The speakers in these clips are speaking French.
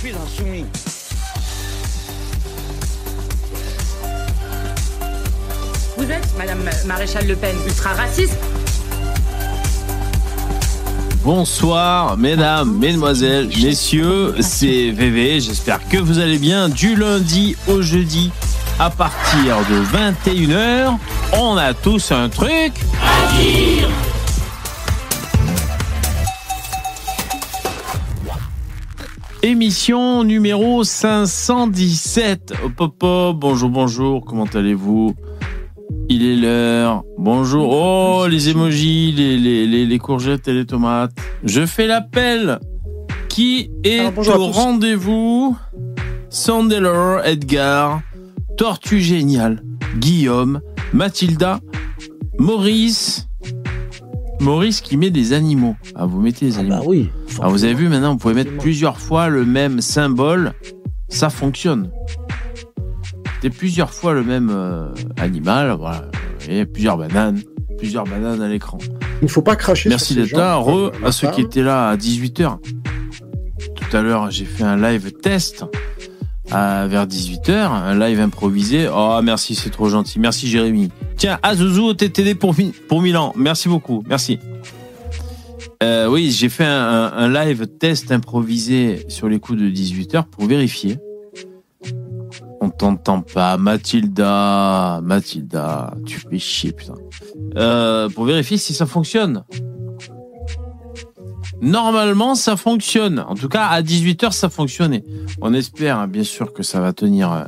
suis un soumis. Vous êtes, Madame Maréchal Le Pen, ultra raciste Bonsoir, mesdames, mesdemoiselles, messieurs, c'est VV. J'espère que vous allez bien. Du lundi au jeudi, à partir de 21h, on a tous un truc à dire. Émission numéro 517. Hop, hop, hop. Bonjour, bonjour. Comment allez-vous? Il est l'heure. Bonjour. Oh, les emojis, les, les, les, les courgettes et les tomates. Je fais l'appel. Qui est Alors, au rendez-vous? Sandeller, Edgar, Tortue Génial, Guillaume, Mathilda, Maurice. Maurice qui met des animaux. Ah, vous mettez des animaux. Bah oui. Ah, vous avez vu maintenant, vous pouvez mettre plusieurs fois le même symbole, ça fonctionne. C'est plusieurs fois le même euh, animal, voilà. A plusieurs bananes, plusieurs bananes à l'écran. Il ne faut pas cracher Merci d'être là. Re à ceux qui étaient là à 18h. Tout à l'heure, j'ai fait un live test vers 18h, un live improvisé. Oh, merci, c'est trop gentil. Merci, Jérémy. Tiens, Azuzu au TTD pour, Mi- pour Milan. Merci beaucoup. Merci. Euh, oui, j'ai fait un live test improvisé sur les coups de 18h pour vérifier. On t'entend pas, Mathilda. Mathilda, tu fais chier, putain. Euh, pour vérifier si ça fonctionne. Normalement, ça fonctionne. En tout cas, à 18h, ça fonctionnait. On espère, hein, bien sûr, que ça va tenir. euh,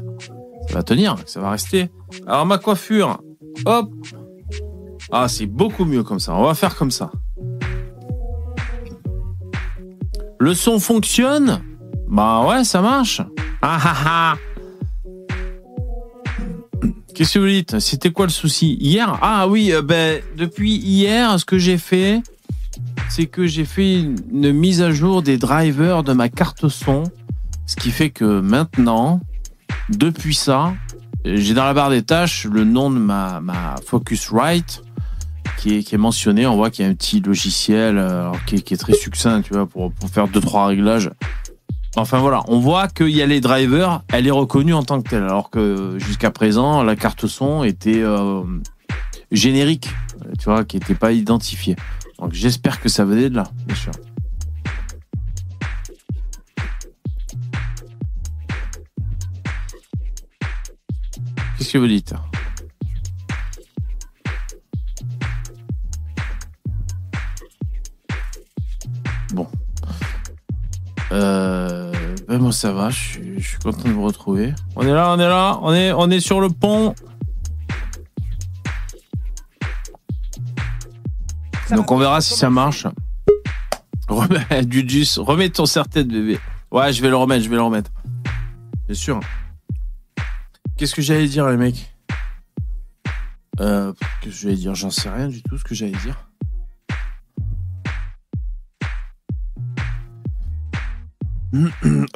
Ça va tenir, que ça va rester. Alors, ma coiffure, hop. Ah, c'est beaucoup mieux comme ça. On va faire comme ça. Le son fonctionne? Bah ouais, ça marche. Ah ah ah. Qu'est-ce que vous dites? C'était quoi le souci? Hier? Ah oui, euh, ben, depuis hier, ce que j'ai fait, c'est que j'ai fait une, mise à jour des drivers de ma carte son. Ce qui fait que maintenant, depuis ça, j'ai dans la barre des tâches le nom de ma, Focusrite qui est, mentionné. On voit qu'il y a un petit logiciel euh, qui, est, très succinct, tu vois, pour, faire deux trois réglages. Enfin voilà, on voit qu'il y a les drivers, elle est reconnue en tant que telle, alors que jusqu'à présent, la carte son était euh, générique, tu vois, qui n'était pas identifiée. Donc j'espère que ça venait de là, bien sûr. Qu'est-ce que vous dites Bon. Euh, moi ça va, je suis, je suis content de vous retrouver. On est là, on est là, on est, on est sur le pont. Donc on verra si ça marche. Remets du remets ton serre-tête bébé. Ouais, je vais le remettre, je vais le remettre. Bien sûr. Qu'est-ce que j'allais dire les mecs? Euh, Qu'est-ce que j'allais dire? J'en sais rien du tout ce que j'allais dire.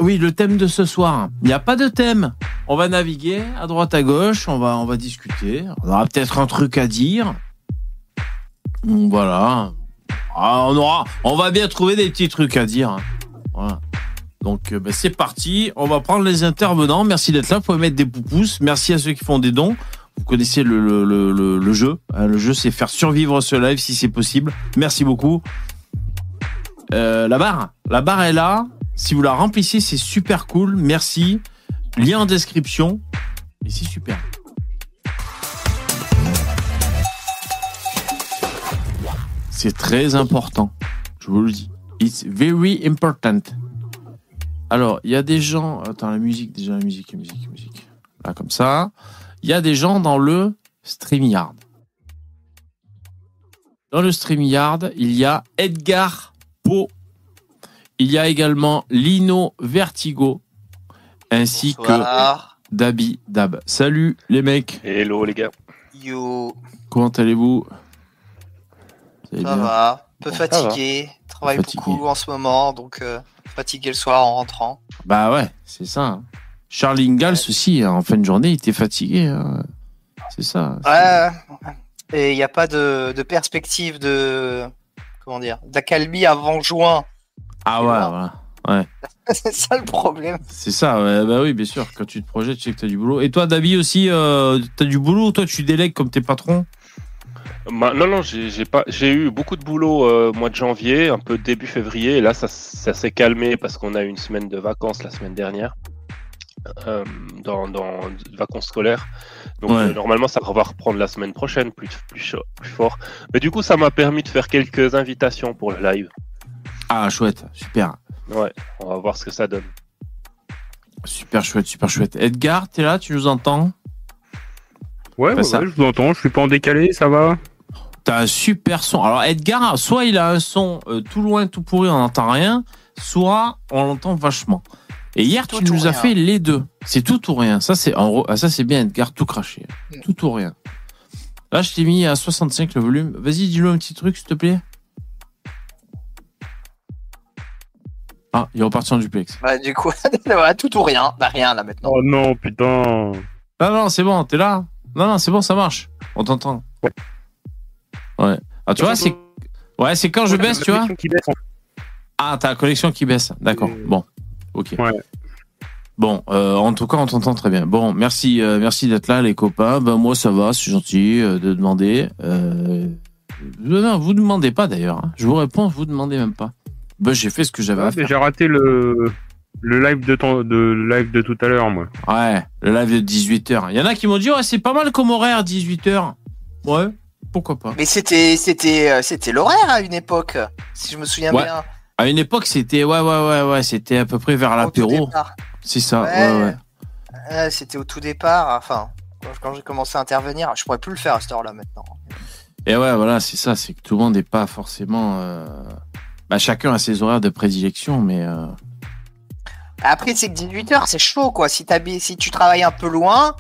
Oui, le thème de ce soir. Il n'y a pas de thème. On va naviguer à droite à gauche, on va, on va discuter. On aura peut-être un truc à dire. Voilà. Ah, on aura, on va bien trouver des petits trucs à dire. hein. Donc euh, ben, c'est parti. On va prendre les intervenants. Merci d'être là. Vous pouvez mettre des pouces. Merci à ceux qui font des dons. Vous connaissez le jeu. hein. Le jeu, c'est faire survivre ce live si c'est possible. Merci beaucoup. Euh, la barre, la barre est là. Si vous la remplissez, c'est super cool. Merci. Lien en description. Et c'est super. C'est très important. Je vous le dis. It's very important. Alors, il y a des gens. Attends, la musique, déjà, la musique, la musique, la musique. Là, comme ça. Il y a des gens dans le StreamYard. Dans le StreamYard, il y a Edgar Po. Il y a également Lino Vertigo. Ainsi Bonsoir. que Dabi Dab. Salut les mecs. Hello les gars. Yo, Comment allez-vous? Vous allez ça bien va. Un peu Bon, fatigué. Travaille Fatigué. beaucoup en ce moment, donc euh, fatigué le soir en rentrant. Bah ouais, c'est ça. hein. Charles Ingalls aussi, hein, en fin de journée, il était fatigué. hein. C'est ça. Ouais. Et il n'y a pas de, de perspective de comment dire d'accalmie avant juin. Ah ouais, voilà. Ouais. c'est ça le problème. C'est ça, ouais, bah oui, bien sûr. Quand tu te projettes, tu sais que t'as du boulot. Et toi, David aussi, euh, t'as du boulot ou toi, tu délègues comme tes patrons? Bah, non, non, j'ai j'ai pas, j'ai eu beaucoup de boulot euh, mois de janvier, un peu début février, et là ça, ça s'est calmé parce qu'on a eu une semaine de vacances la semaine dernière, euh, dans, dans vacances scolaires. Donc Ouais. euh, normalement ça va reprendre la semaine prochaine, plus plus, chaud- plus fort. Mais du coup ça m'a permis de faire quelques invitations pour le live. Ah, chouette, super. Ouais, on va voir ce que ça donne. Super chouette, super chouette. Edgar, t'es là, tu nous entends? Ouais, Bah, ouais, ça- ouais, je vous entends, je suis pas en décalé, ça va? T'as un super son. Alors, Edgar, soit il a un son euh, tout loin, tout pourri, on n'entend rien, soit on l'entend vachement. Et hier, Tout tu ou nous as rien. fait les deux. C'est tout ou rien. Ça, c'est en gros, ah, ça c'est bien, Edgar, tout craché. Mm. Tout ou rien. Là, je t'ai mis à 65 le volume. Vas-y, dis-le un petit truc, s'il te plaît. Ah, il est reparti en duplex. Bah, du coup, tout ou rien. Bah, rien là maintenant. Oh non, putain. Non, non, c'est bon, t'es là. Non, non, c'est bon, ça marche. On t'entend. Ouais. Ouais. Ah, tu vois, c'est. Ouais, c'est quand je baisse, tu vois. Qui baisse, en Ah, t'as la connexion qui baisse. D'accord. Bon. Ok. Ouais. Bon, euh, en tout cas, on t'entend très bien. Bon, merci, euh, merci d'être là, les copains. Ben moi, ça va, c'est gentil euh, de demander. Non, vous demandez pas d'ailleurs. hein. Je vous réponds, vous demandez même pas. Ben, j'ai fait ce que j'avais Ouais, à faire. j'ai raté le, le live de, ton, de, le live de tout à l'heure, moi. Ouais, le live de 18h. Il y en a qui m'ont dit, ouais, c'est pas mal comme horaire, 18h. Ouais, pourquoi pas. Mais c'était c'était euh, c'était l'horaire à une époque, si je me souviens Ouais. bien. À une époque, c'était, ouais, ouais, ouais, ouais, c'était à peu près vers l'apéro. C'est ça, ouais, Ouais. c'était au tout départ. Enfin, quand- j'ai commencé à intervenir, je pourrais plus le faire à cette heure-là maintenant. Et ouais, voilà, c'est ça, c'est que tout le monde n'est pas forcément. euh, Bah, chacun a ses horaires de prédilection, mais. euh, Après, c'est que 18h, c'est chaud, quoi. Si, si tu travailles un peu loin,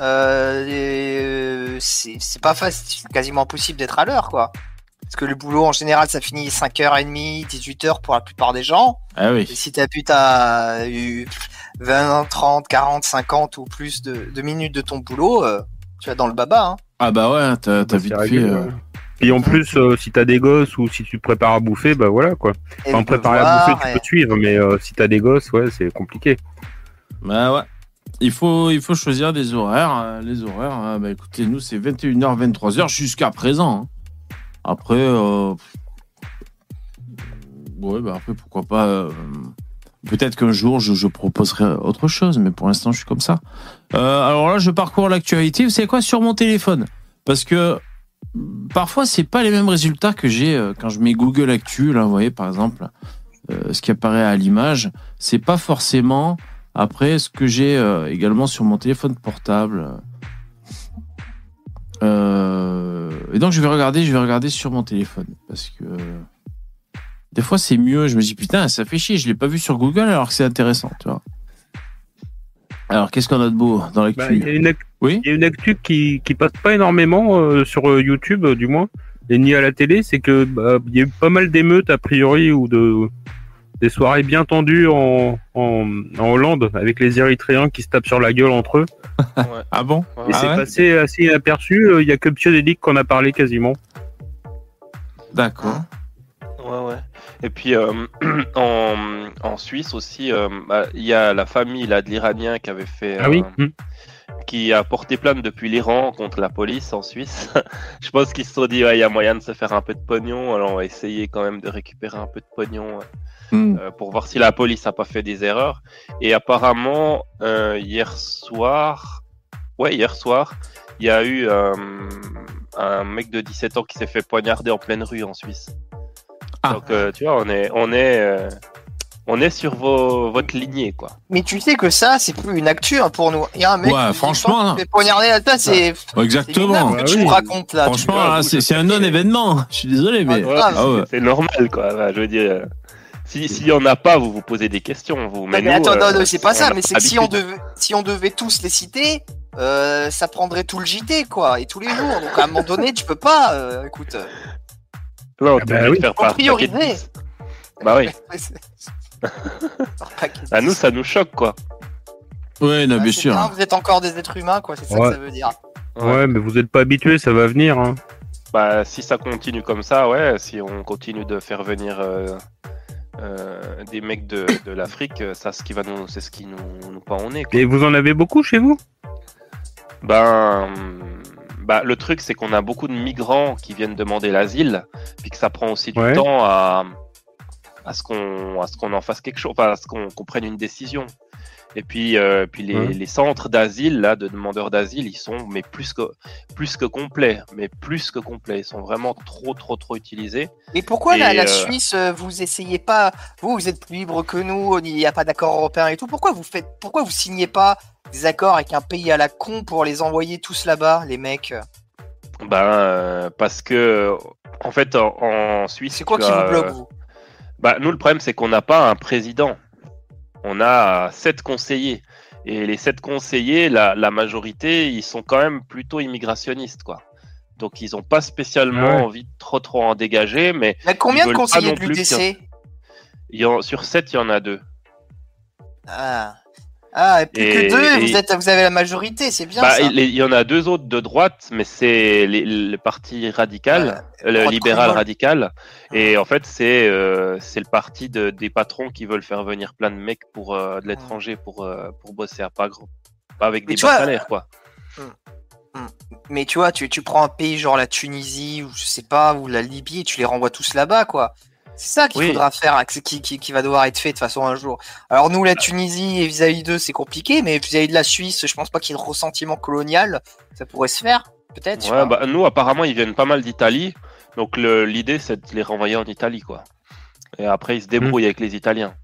euh, euh, c'est c'est pas facile, c'est quasiment impossible d'être à l'heure, quoi. Parce que le boulot, en général, ça finit 5h30, 18h pour la plupart des gens. Ah Et oui. si t'habites à euh, 20, 30, 40, 50 ou plus de, de minutes de ton boulot, euh, tu vas dans le baba, hein. Ah bah ouais, t'as Bah, vite fait. réglé, euh. Et en plus, euh, si t'as des gosses ou si tu te prépares à bouffer, bah voilà quoi. Et Enfin, préparer à bouffer, tu et- peux te suivre, mais euh, si t'as des gosses, ouais, c'est compliqué. Bah ouais. Il faut, il faut choisir des horaires. euh, Les horaires, hein, bah écoutez, nous, c'est 21h, 23h jusqu'à présent. hein. Après, euh, ouais, bah après, pourquoi pas. euh, Peut-être qu'un jour, je, proposerai autre chose, mais pour l'instant, je suis comme ça. Euh, alors là, je parcours l'actualité. Vous savez quoi? Sur mon téléphone. Parce que parfois, c'est pas les mêmes résultats que j'ai euh, quand je mets Google Actu. Là, vous voyez, par exemple, euh, ce qui apparaît à l'image, c'est pas forcément après ce que j'ai euh, également sur mon téléphone portable. Euh, et donc, je vais regarder, je vais regarder sur mon téléphone parce que des fois, c'est mieux. Je me dis putain, ça fait chier. Je l'ai pas vu sur Google alors que c'est intéressant, tu vois. Alors, qu'est-ce qu'on a de beau dans l'actu Bah, Il y a une, ac- Oui. il y a une actu qui, qui passe pas énormément euh, sur YouTube, du moins, et ni à la télé, c'est que bah, il y a eu pas mal d'émeutes a priori ou de des soirées bien tendues en, en, en Hollande avec les Érythréens qui se tapent sur la gueule entre eux. Ouais. Ah bon Et Ah c'est ouais passé assez inaperçu. euh, Il y a que Psiodélique qu'on a parlé quasiment. D'accord. Ouais, ouais. Et puis euh, en, en Suisse aussi, euh, bah, il y a la famille là, de l'Iranien qui avait fait, Ah oui. euh, Hmm. Qui a porté plainte depuis l'Iran contre la police en Suisse. Je pense qu'ils se sont dit, ouais, il y a moyen de se faire un peu de pognon, alors on va essayer quand même de récupérer un peu de pognon Hmm. euh, pour voir si la police a pas fait des erreurs. Et apparemment, euh, hier soir, ouais, hier soir, il y a eu euh, un mec de 17 ans qui s'est fait poignarder en pleine rue en Suisse. Ah. Donc, euh, tu vois, on est, on est, euh, on est sur vos, votre lignée, quoi. Mais tu sais que ça, c'est plus une actu hein, pour nous. Il y a un mec Ouais, qui franchement, fait poignarder là, ça, c'est c'est Exactement. minable Bah que tu me racontes là. Franchement, là, c'est c'est un non-événement. Je suis désolé, mais. Ah. Ah ouais. C'est normal, quoi. Bah, je veux dire, si s'il y en a pas, vous vous posez des questions, vous. Mais, mais nous, attends, euh, non, non, c'est pas on ça, mais c'est que si on, devait, si on devait tous les citer, euh, ça prendrait tout le JT, quoi, et tous les jours. Donc à un moment donné, tu peux pas, euh, écoute. euh, Non, Ah bah de oui. faire Faut par paquet de prioriser. 10. Bah oui. À nous, ça nous choque, quoi. Ouais, non, Ah, bien c'est sûr. bien, vous êtes encore des êtres humains, quoi, c'est ça Ouais. que ça veut dire. Ouais, mais vous êtes pas habitués, ça va venir. Hein. Bah, si ça continue comme ça, ouais, si on continue de faire venir euh, euh, des mecs de, de l'Afrique, euh, ça, ce qui va nous, c'est ce qui nous, nous pend au nez. quoi. Et vous en avez beaucoup chez vous? Ben, bah, le truc, c'est qu'on a beaucoup de migrants qui viennent demander l'asile, puis que ça prend aussi du Ouais. temps à, à ce qu'on, à ce qu'on en fasse quelque chose, enfin, à ce qu'on qu'on prenne une décision. Et puis, euh, puis les, Ouais. les centres d'asile, là, de demandeurs d'asile, ils sont mais plus que, plus que complets, mais plus que complets. Ils sont vraiment trop, trop, trop utilisés. Mais pourquoi la, Et, la euh, Suisse, euh, vous essayez pas, vous, vous êtes plus libre que nous, il n'y a pas d'accord européen et tout. Pourquoi vous faites, pourquoi vous signez pas des accords avec un pays à la con pour les envoyer tous là-bas, les mecs? Ben, euh, parce que, en fait, en, en Suisse, C'est quoi qui as, vous bloque, vous? Bah, nous, le problème, c'est qu'on n'a pas un président. On a sept conseillers. Et les sept conseillers, la, la majorité, ils sont quand même plutôt immigrationnistes, quoi. Donc, ils n'ont pas spécialement ouais. envie de trop, trop en dégager, mais Il y a combien de conseillers de l'UDC en- sur sept, il y en a deux. Ah. Ah, et plus Et- que deux, et- vous, êtes, vous avez la majorité, c'est bien Bah, ça. il, il y en a deux autres de droite, mais c'est le parti radical, le libéral radical. Et en fait, c'est euh, c'est le parti de, des patrons qui veulent faire venir plein de mecs pour euh, de l'étranger pour, euh, pour bosser à pas grand, pas avec Mais des bas vois, salaires, quoi. Mais tu vois, tu, tu prends un pays genre la Tunisie, ou je sais pas, ou la Libye, et tu les renvoies tous là-bas, quoi. C'est ça qu'il Oui. faudra faire, hein, qui, qui, qui va devoir être fait de façon un jour. Alors nous, la Tunisie et vis-à-vis d'eux, c'est compliqué, mais vis-à-vis de la Suisse, je pense pas qu'il y ait de ressentiment colonial. Ça pourrait se faire, peut-être. Ouais, bah, nous, apparemment, ils viennent pas mal d'Italie. Donc, l'idée, c'est de les renvoyer en Italie, quoi. Et après, ils se débrouillent avec les Italiens.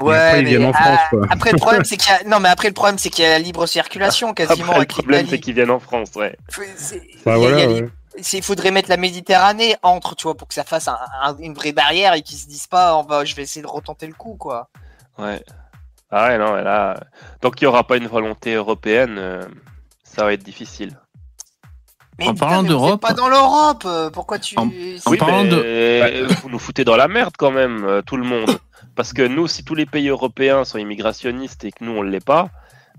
Et après, mais, ah, France, quoi. Après le problème c'est qu'il y a non mais après le problème c'est qu'il y a la libre circulation quasiment Après, le problème, c'est qu'ils viennent en France, ouais. C'est- Bah, il y a- voilà, il y a- ouais. Il faudrait mettre la Méditerranée entre, tu vois, pour que ça fasse un- un- une vraie barrière et qu'ils se disent pas, on va, je vais essayer de retenter le coup, quoi. Ouais. Ah ouais, non, mais là, tant qu'il n'y aura pas une volonté européenne, euh, ça va être difficile. Mais En putain, parlant d'Europe- pas dans l'Europe, euh, pourquoi tu. En- oui, parlant mais de- vous nous foutez dans la merde quand même, euh, tout le monde. Parce que nous, si tous les pays européens sont immigrationnistes et que nous, on ne l'est pas,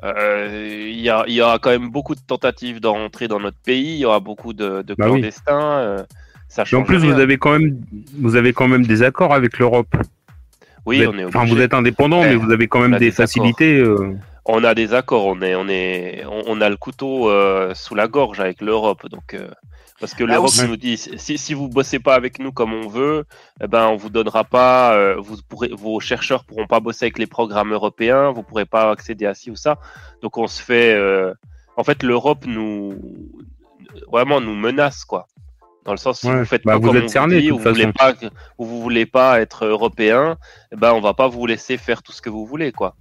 il y, a- il y aura quand même beaucoup de tentatives d'entrer dans notre pays, il y aura beaucoup de, de Bah oui. clandestins. euh, ça Et change en plus, rien. vous avez quand même, vous avez quand même des accords avec l'Europe. Oui, vous êtes, on est enfin, vous êtes indépendant, Ouais, mais vous avez quand même des facilités. euh, On a des accords, on est, on est, on, on a le couteau euh, sous la gorge avec l'Europe, donc euh, parce que Bah, l'Europe aussi- nous dit si, si vous bossez pas avec nous comme on veut, eh ben on vous donnera pas, euh, vous pourrez, vos chercheurs pourront pas bosser avec les programmes européens, vous pourrez pas accéder à ci ou ça, donc on se fait, euh, en fait l'Europe nous, vraiment nous menace quoi. Dans le sens si Ouais. vous faites Bah, pas vous comme êtes on cerné, dit, ou vous voulez pas, ou vous voulez pas être européen, eh ben on va pas vous laisser faire tout ce que vous voulez quoi.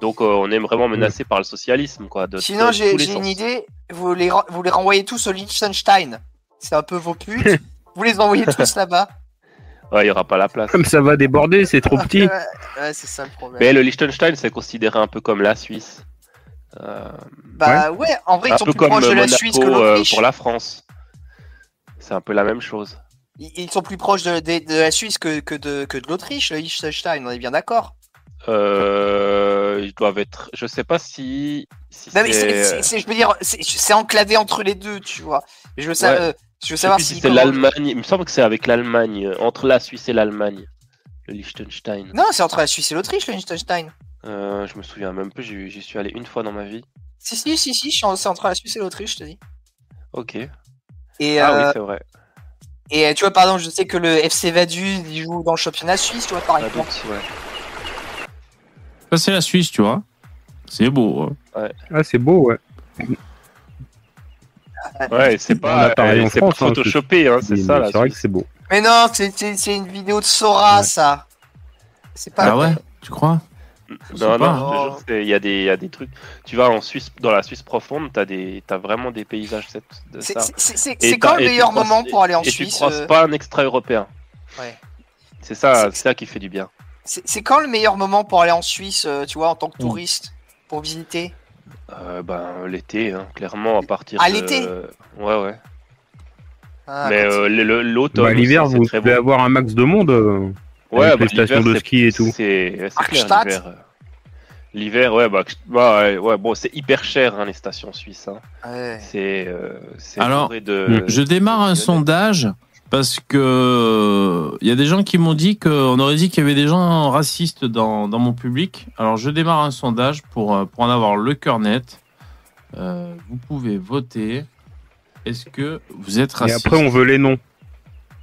Donc euh, on est vraiment menacé par le socialisme quoi. De, Sinon, j'ai une idée, vous les, vous les renvoyez tous au Liechtenstein. C'est un peu vos putes. vous les envoyez tous là-bas. Ouais, il y aura pas la place. Comme ça va déborder, c'est trop petit. Ouais, ouais, c'est ça le problème. Mais le Liechtenstein c'est considéré un peu comme la Suisse. Euh, Bah ouais, en vrai, un ils sont peu plus comme proches de la Monaco Suisse que euh, l'Autriche. pour la France. C'est un peu la même chose. Ils ils sont plus proches de, de- de la Suisse que, que de, que de l'Autriche, le Liechtenstein, on est bien d'accord. Euh, ils doivent être. Je sais pas si. si Non, mais c'est- je veux dire, c'est- enclavé entre les deux, tu vois. Je veux, Ouais. euh, je veux je savoir si. si c'est l'Allemagne. Il me semble que c'est avec l'Allemagne, euh, entre la Suisse et l'Allemagne, le Liechtenstein. Non, c'est entre la Suisse et l'Autriche, le Liechtenstein. Euh, je me souviens même plus. J'y suis allé une fois dans ma vie. Si, si, si, si, c'est entre la Suisse et l'Autriche, je te dis. Ok. Et, Ah euh, oui, c'est vrai. et tu vois, par exemple, je sais que le FC Vaduz, il joue dans le championnat suisse, tu vois, par Pas exemple. doute, ouais. Ça, c'est la Suisse, tu vois. C'est beau. hein. Ah, c'est beau, ouais. Ouais, c'est On pas, euh, en c'est France, pas hein, photoshopé, hein, c'est ça. C'est vrai que c'est beau. Mais non, c'est- une vidéo de Sora, Ouais. ça. C'est pas. Ah ouais Tu crois? Non, non, il y, a des- il y a des trucs. Tu vas en Suisse, dans la Suisse profonde, t'as des, t'as vraiment des paysages de C'est ça. Et quand le et meilleur moment pour aller en et Suisse tu crosses euh, pas un extra-européen. Ouais. C'est ça, C'est- c'est ça qui fait du bien. C'est quand le meilleur moment pour aller en Suisse, euh, tu vois, en tant que Mm. touriste, pour visiter? Euh, ben l'été, hein, clairement à partir. Ah, de- l'été? Ouais, ouais. Ah, Mais euh, l'automne. Bah, L'hiver, vous beau. avoir un max de monde. euh. Ouais, avec bah, les stations l'hiver, de c'est- ski et tout. C'est l'hiver. L'hiver, ouais, bah, bah, ouais, ouais, bon, c'est hyper cher hein, les stations suisses. hein. Ouais. C'est euh, c'est Alors, de. Je démarre un de- sondage parce que il y a des gens qui m'ont dit qu'on aurait dit qu'il y avait des gens racistes dans, dans mon public. Alors je démarre un sondage pour, euh, pour en avoir le cœur net. Euh, vous pouvez voter. Est-ce que vous êtes Et raciste après, on veut les noms.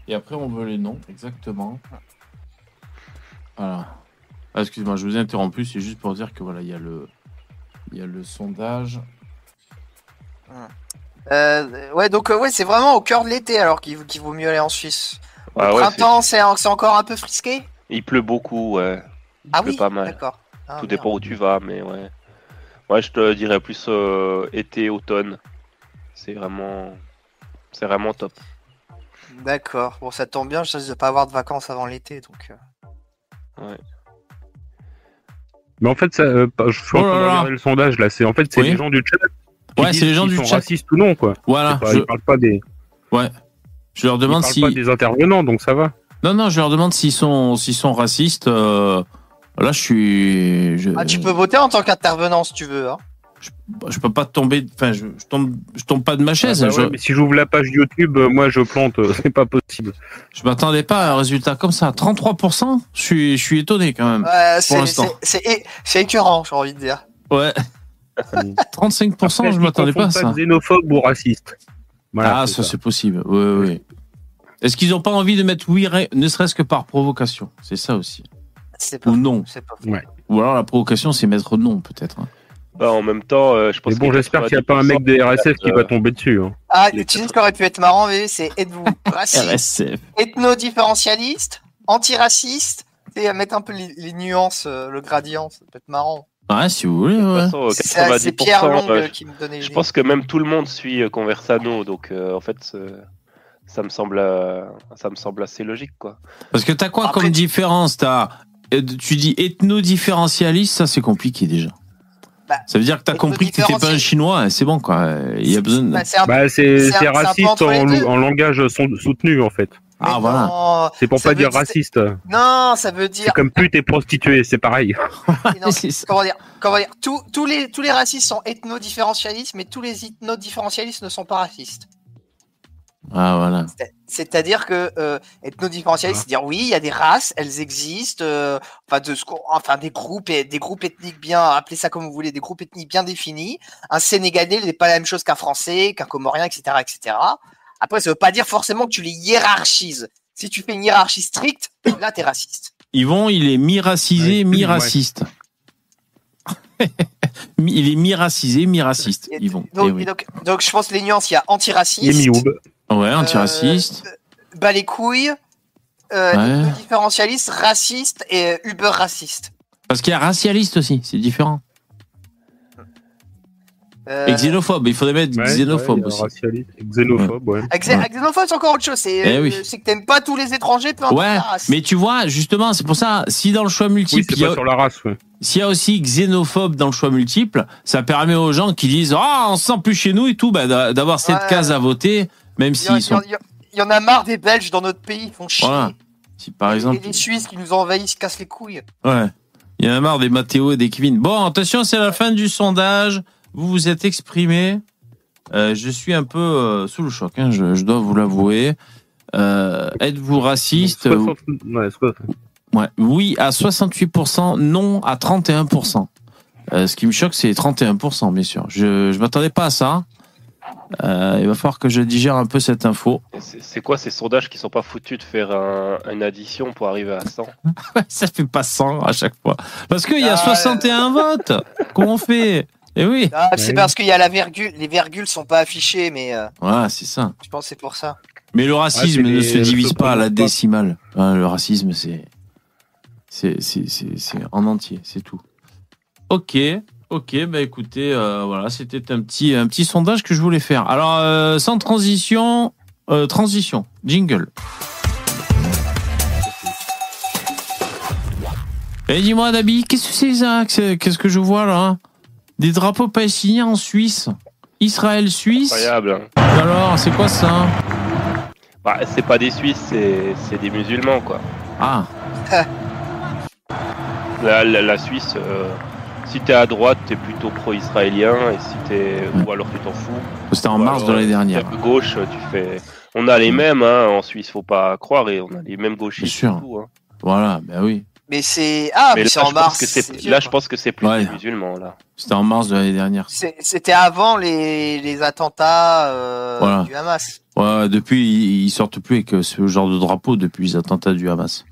Et après, on veut les noms, exactement. Voilà. Ah, excusez-moi, je vous ai interrompu, c'est juste pour dire que voilà, il y a le, il y a le sondage. Euh, ouais, donc euh, ouais, c'est vraiment au cœur de l'été alors qu'il vaut mieux aller en Suisse. Au Ah ouais, printemps, c'est encore un peu frisqué? Il pleut beaucoup, ouais. Il Ah pleut oui, pas mal. d'accord. Ah, Tout merde. dépend où tu vas, mais ouais. Ouais, je te dirais plus euh, été, automne. C'est vraiment, c'est vraiment top. D'accord. Bon, ça tombe bien, je risque de pas avoir de vacances avant l'été, donc. euh. Mais en fait, ça, euh, je suis en Oh là train de là. regarder le sondage là. C'est en fait, c'est Oui. les gens du chat. Ouais, c'est les gens du sont chat. racistes ou non, quoi. Voilà, pas- je, Ils parlent pas des, je leur demande si. pas des intervenants, donc ça va. Non, non, je leur demande s'ils sont, s'ils sont racistes. euh, Là, je suis. Je, Ah, tu peux voter en tant qu'intervenant si tu veux. Hein. je peux pas tomber. Enfin, je, je tombe, je tombe pas de ma chaise. Ah bah je, ouais, mais si j'ouvre la page YouTube, euh, moi je plante, euh, c'est pas possible. je m'attendais pas à un résultat comme ça. 33%. Je suis, je suis étonné quand même. Ouais, c'est écœurant, j'ai envie de dire. Ouais. 35%, Après, je ils m'attendais pas à ça. xénophobe ou raciste. Voilà, ah, ça, ça. c'est possible. Oui, oui. oui. Est-ce qu'ils ont pas envie de mettre oui, ne serait-ce que par provocation? C'est ça aussi. C'est pas Ou non. c'est pas faux. Ou alors la provocation, c'est mettre non, peut-être. hein. Bah, en même temps, euh, je pense Mais bon, j'espère qu'il n'y a pas un mec des RSF qui va tomber dessus. hein. Ah, sais ce qui aurait pu être marrant, c'est êtes-vous raciste, ethno-différentialiste, antiraciste? Et à mettre un peu les, les nuances, euh, le gradient, ça peut être marrant. Ouais, si vous voulez, ouais. euh, C'est c'est 90%, Pierre Long euh, euh, qui me donnait Je pense que même tout le monde suit euh, Conversano, donc euh, en fait, ça me semble, euh, ça me semble assez logique, quoi. Parce que t'as quoi Après, comme différence? T'as, tu dis ethno-différentialiste, ça c'est compliqué déjà. Bah, ça veut dire que t'as compris que t'étais pas un chinois, hein, c'est bon quoi. Il y a besoin de... Bah, c'est Bah, raciste en, langage soutenu en fait. Ah, voilà. C'est pour pas dire dire- raciste. Non, ça veut C'est dire. comme pute et prostituée, c'est pareil. non, comment dire Comment dire tous, tous les tous les racistes sont ethno-différentialistes, mais tous les ethno-différentialistes ne sont pas racistes. Ah voilà. C'est- C'est-à-dire que euh, ethno-différentialiste, c'est-à-dire oui, il y a des races, elles existent, euh, enfin de des groupes et des groupes ethniques bien, appelez ça comme vous voulez, des groupes ethniques bien définis. Un Sénégalais n'est pas la même chose qu'un Français, qu'un Comorien, etc., etc. Après, ça veut pas dire forcément que tu les hiérarchises. Si tu fais une hiérarchie stricte, là, t'es raciste. Yvon, il est mi-racisé, Ouais, mi-raciste. Mi- il est mi-racisé, mi-raciste, Yvon. Donc, Eh oui. donc, donc, je pense que les nuances, il y a antiraciste. Et mioub. Ouais, antiraciste. bas les couilles, euh, Ouais. différentialiste, raciste et euh, uber raciste. Parce qu'il y a racialiste aussi, c'est différent. Euh, Et xénophobe, il faudrait mettre Ouais, xénophobe ouais, aussi. racialiste, xénophobe, ouais. xé- Ouais. xénophobe, c'est encore autre chose. C'est Eh euh, oui. c'est que t'aimes pas tous les étrangers, peu importe Ouais, la race. mais tu vois, justement, c'est pour ça, si dans le choix Oui, multiple, c'est il y a- pas sur la race, ouais. s'il y a aussi xénophobe dans le choix multiple, ça permet aux gens qui disent Ah, on se sent plus chez nous et tout, bah, d'a- d'avoir cette Ouais. case à voter, même il y, en- s'ils sont. il y en- a marre des Belges dans notre pays, ils font chier. Voilà. Si par Et exemple. les Suisses qui nous envahissent cassent les couilles. Ouais. Il y en a marre des Mathéo et des Kevin. Bon, attention, c'est la fin du sondage. Vous vous êtes exprimé. Euh, je suis un peu euh, sous le choc, hein, je, je dois vous l'avouer. Euh, Êtes-vous raciste 60 ouais, 60. Ouais. Oui à 68%, non à 31%. Euh, ce qui me choque, c'est 31%, bien sûr. Je ne m'attendais pas à ça. Euh, il va falloir que je digère un peu cette info. C'est c'est quoi ces sondages qui sont pas foutus de faire un- une addition pour arriver à 100 ça fait pas 100 à chaque fois. Parce qu'il y a Ah, 61 votes. Comment on fait? Eh oui. Ah, c'est Ouais. parce qu'il y a la virgule, les virgules sont pas affichées, mais euh, Voilà, c'est ça. je pense que c'est pour ça. Mais le racisme Ouais, c'est ne les- se divise se pas à la décimale. Le racisme, c'est c'est c'est c'est c'est en entier, c'est tout. Ok, ok. Bah écoutez, euh, voilà, c'était un petit un petit sondage que je voulais faire. Alors euh, sans transition, euh, transition, jingle. Et dis-moi, Dabi, qu'est-ce que c'est ça C'est- Qu'est-ce que je vois là? Des drapeaux palestiniens en Suisse Israël-Suisse Incroyable. hein. Alors, c'est quoi ça Bah, c'est pas des Suisses, c'est des musulmans, quoi. Ah, La, la, la Suisse, euh, si t'es à droite, t'es plutôt pro-israélien, et si t'es, Ouais. ou alors tu t'en fous. C'était en mars de l'année dernière. t'es à gauche, tu fais. On a les mêmes, hein, en Suisse, faut pas croire, et on a les mêmes gauchistes. Bien sûr. tout, hein. Voilà, ben oui. Mais c'est ah, mais, Mais c'est là, en je pense mars. que c'est, c'est vieux, là, je pense que c'est plus Ouais. les musulmans, là. C'était en mars de l'année dernière. C'est- C'était avant les, les attentats euh, Voilà. du Hamas. Ouais, depuis, ils sortent plus avec euh, ce genre de drapeau depuis les attentats du Hamas.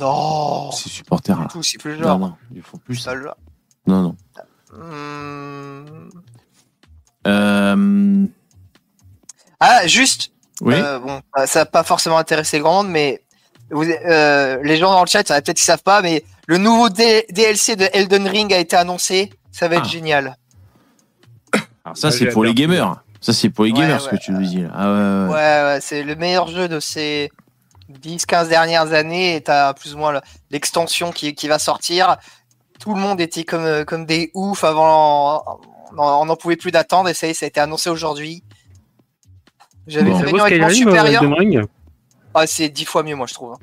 Non, Ces supporters du là. tout, c'est plus le Non, genre. non, ils font plus ça. Genre. Non, non. Hmm. Euh, Ah, juste, oui. euh, bon, ça n'a pas forcément intéressé grand monde, mais vous, euh, les gens dans le chat, ça va peut-être qu'ils savent pas, mais le nouveau D- DLC de Elden Ring a été annoncé. Ça va être Ah. génial. Alors ça, c'est pour les gamers. Ça, c'est pour les Ouais, gamers ce que tu nous dis là. Ah ouais, ouais, Ouais, ouais. ouais, c'est le meilleur jeu de ces 10-15 dernières années et t'as plus ou moins le- l'extension qui, qui va sortir. Tout le monde était comme, euh, comme des oufs avant. On n'en pouvait plus d'attendre et ça y est, ça a été annoncé aujourd'hui. J'avais Bon. une réunion avec mon euh, supérieur. Ah, c'est 10 fois mieux, moi, je trouve. hein.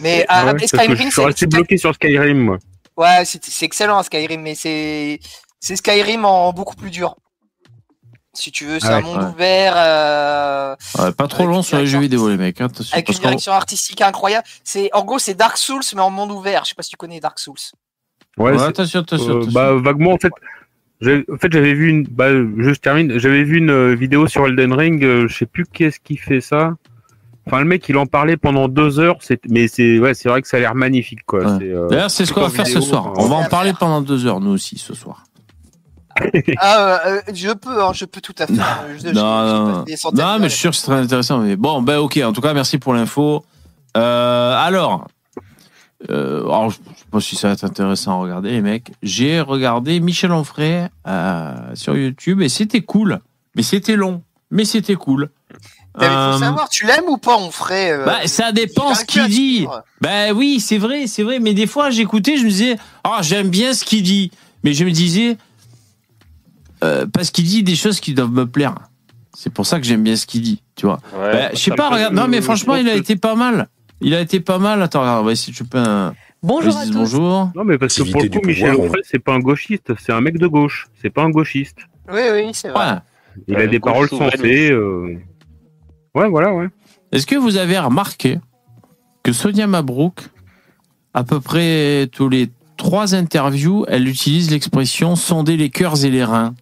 Mais ouais, que Skyrim, Je suis c'est- resté bloqué sur Skyrim, moi. Ouais, c'est c'est excellent Skyrim, mais c'est c'est Skyrim en beaucoup plus dur. Si tu veux, c'est Ah un monde ouais. ouvert euh, Ouais, pas trop Avec long une sur les jeux vidéo, les mecs. hein, avec une qu'on- direction artistique incroyable. C'est en gros c'est Dark Souls mais en monde ouvert. Je sais pas si tu connais Dark Souls. Ouais, attention, attention, euh, attention. bah, vaguement, en fait. j'ai- En fait, j'avais vu une. Bah, je termine. J'avais vu une euh, vidéo sur Elden Ring. euh, je sais plus qu'est-ce qui fait ça. Enfin, le mec, il en parlait pendant deux heures. C'est, mais c'est, ouais, c'est vrai que ça a l'air magnifique, quoi. Ouais. Euh, D'ailleurs, c'est ce qu'on va faire vidéo, ce soir. enfin, On va en parler pendant deux heures, nous aussi, ce soir. ah, euh, je peux, hein, je peux tout à fait. hein. Je- je- j'ai non, des centaines Non, mais je suis sûr que c'est très intéressant. Mais bon, ben ok. En tout cas, merci pour l'info. Euh, alors, euh, alors, je sais pas si ça va être intéressant à regarder, les mecs. J'ai regardé Michel Onfray euh, sur YouTube et c'était cool. Mais c'était long. Mais c'était cool. Il faut Euh, savoir, tu l'aimes ou pas, on ferait. euh, bah, ça dépend ce qu'il dit. Ben oui, c'est vrai, c'est vrai. Mais des fois, j'écoutais, je me disais, ah, j'aime bien ce qu'il dit. Mais je me disais, euh, parce qu'il dit des choses qui doivent me plaire. C'est pour ça que j'aime bien ce qu'il dit, tu vois. Ouais, Ben, je sais pas, regarde. Non, mais franchement, il a été pas mal. Il a été pas mal. Attends, regarde, on va essayer de choper un. Bonjour à tous. bonjour. Non, mais parce que pour le coup, Michel Onfray, c'est pas un gauchiste, c'est un mec de gauche. C'est pas un gauchiste. Oui, oui, c'est vrai. Ouais. Il Ouais, a des paroles sensées. euh. Ouais, voilà, ouais. Est-ce que vous avez remarqué que Sonia Mabrouk, à peu près tous les trois interviews, elle utilise l'expression sonder les cœurs et les reins.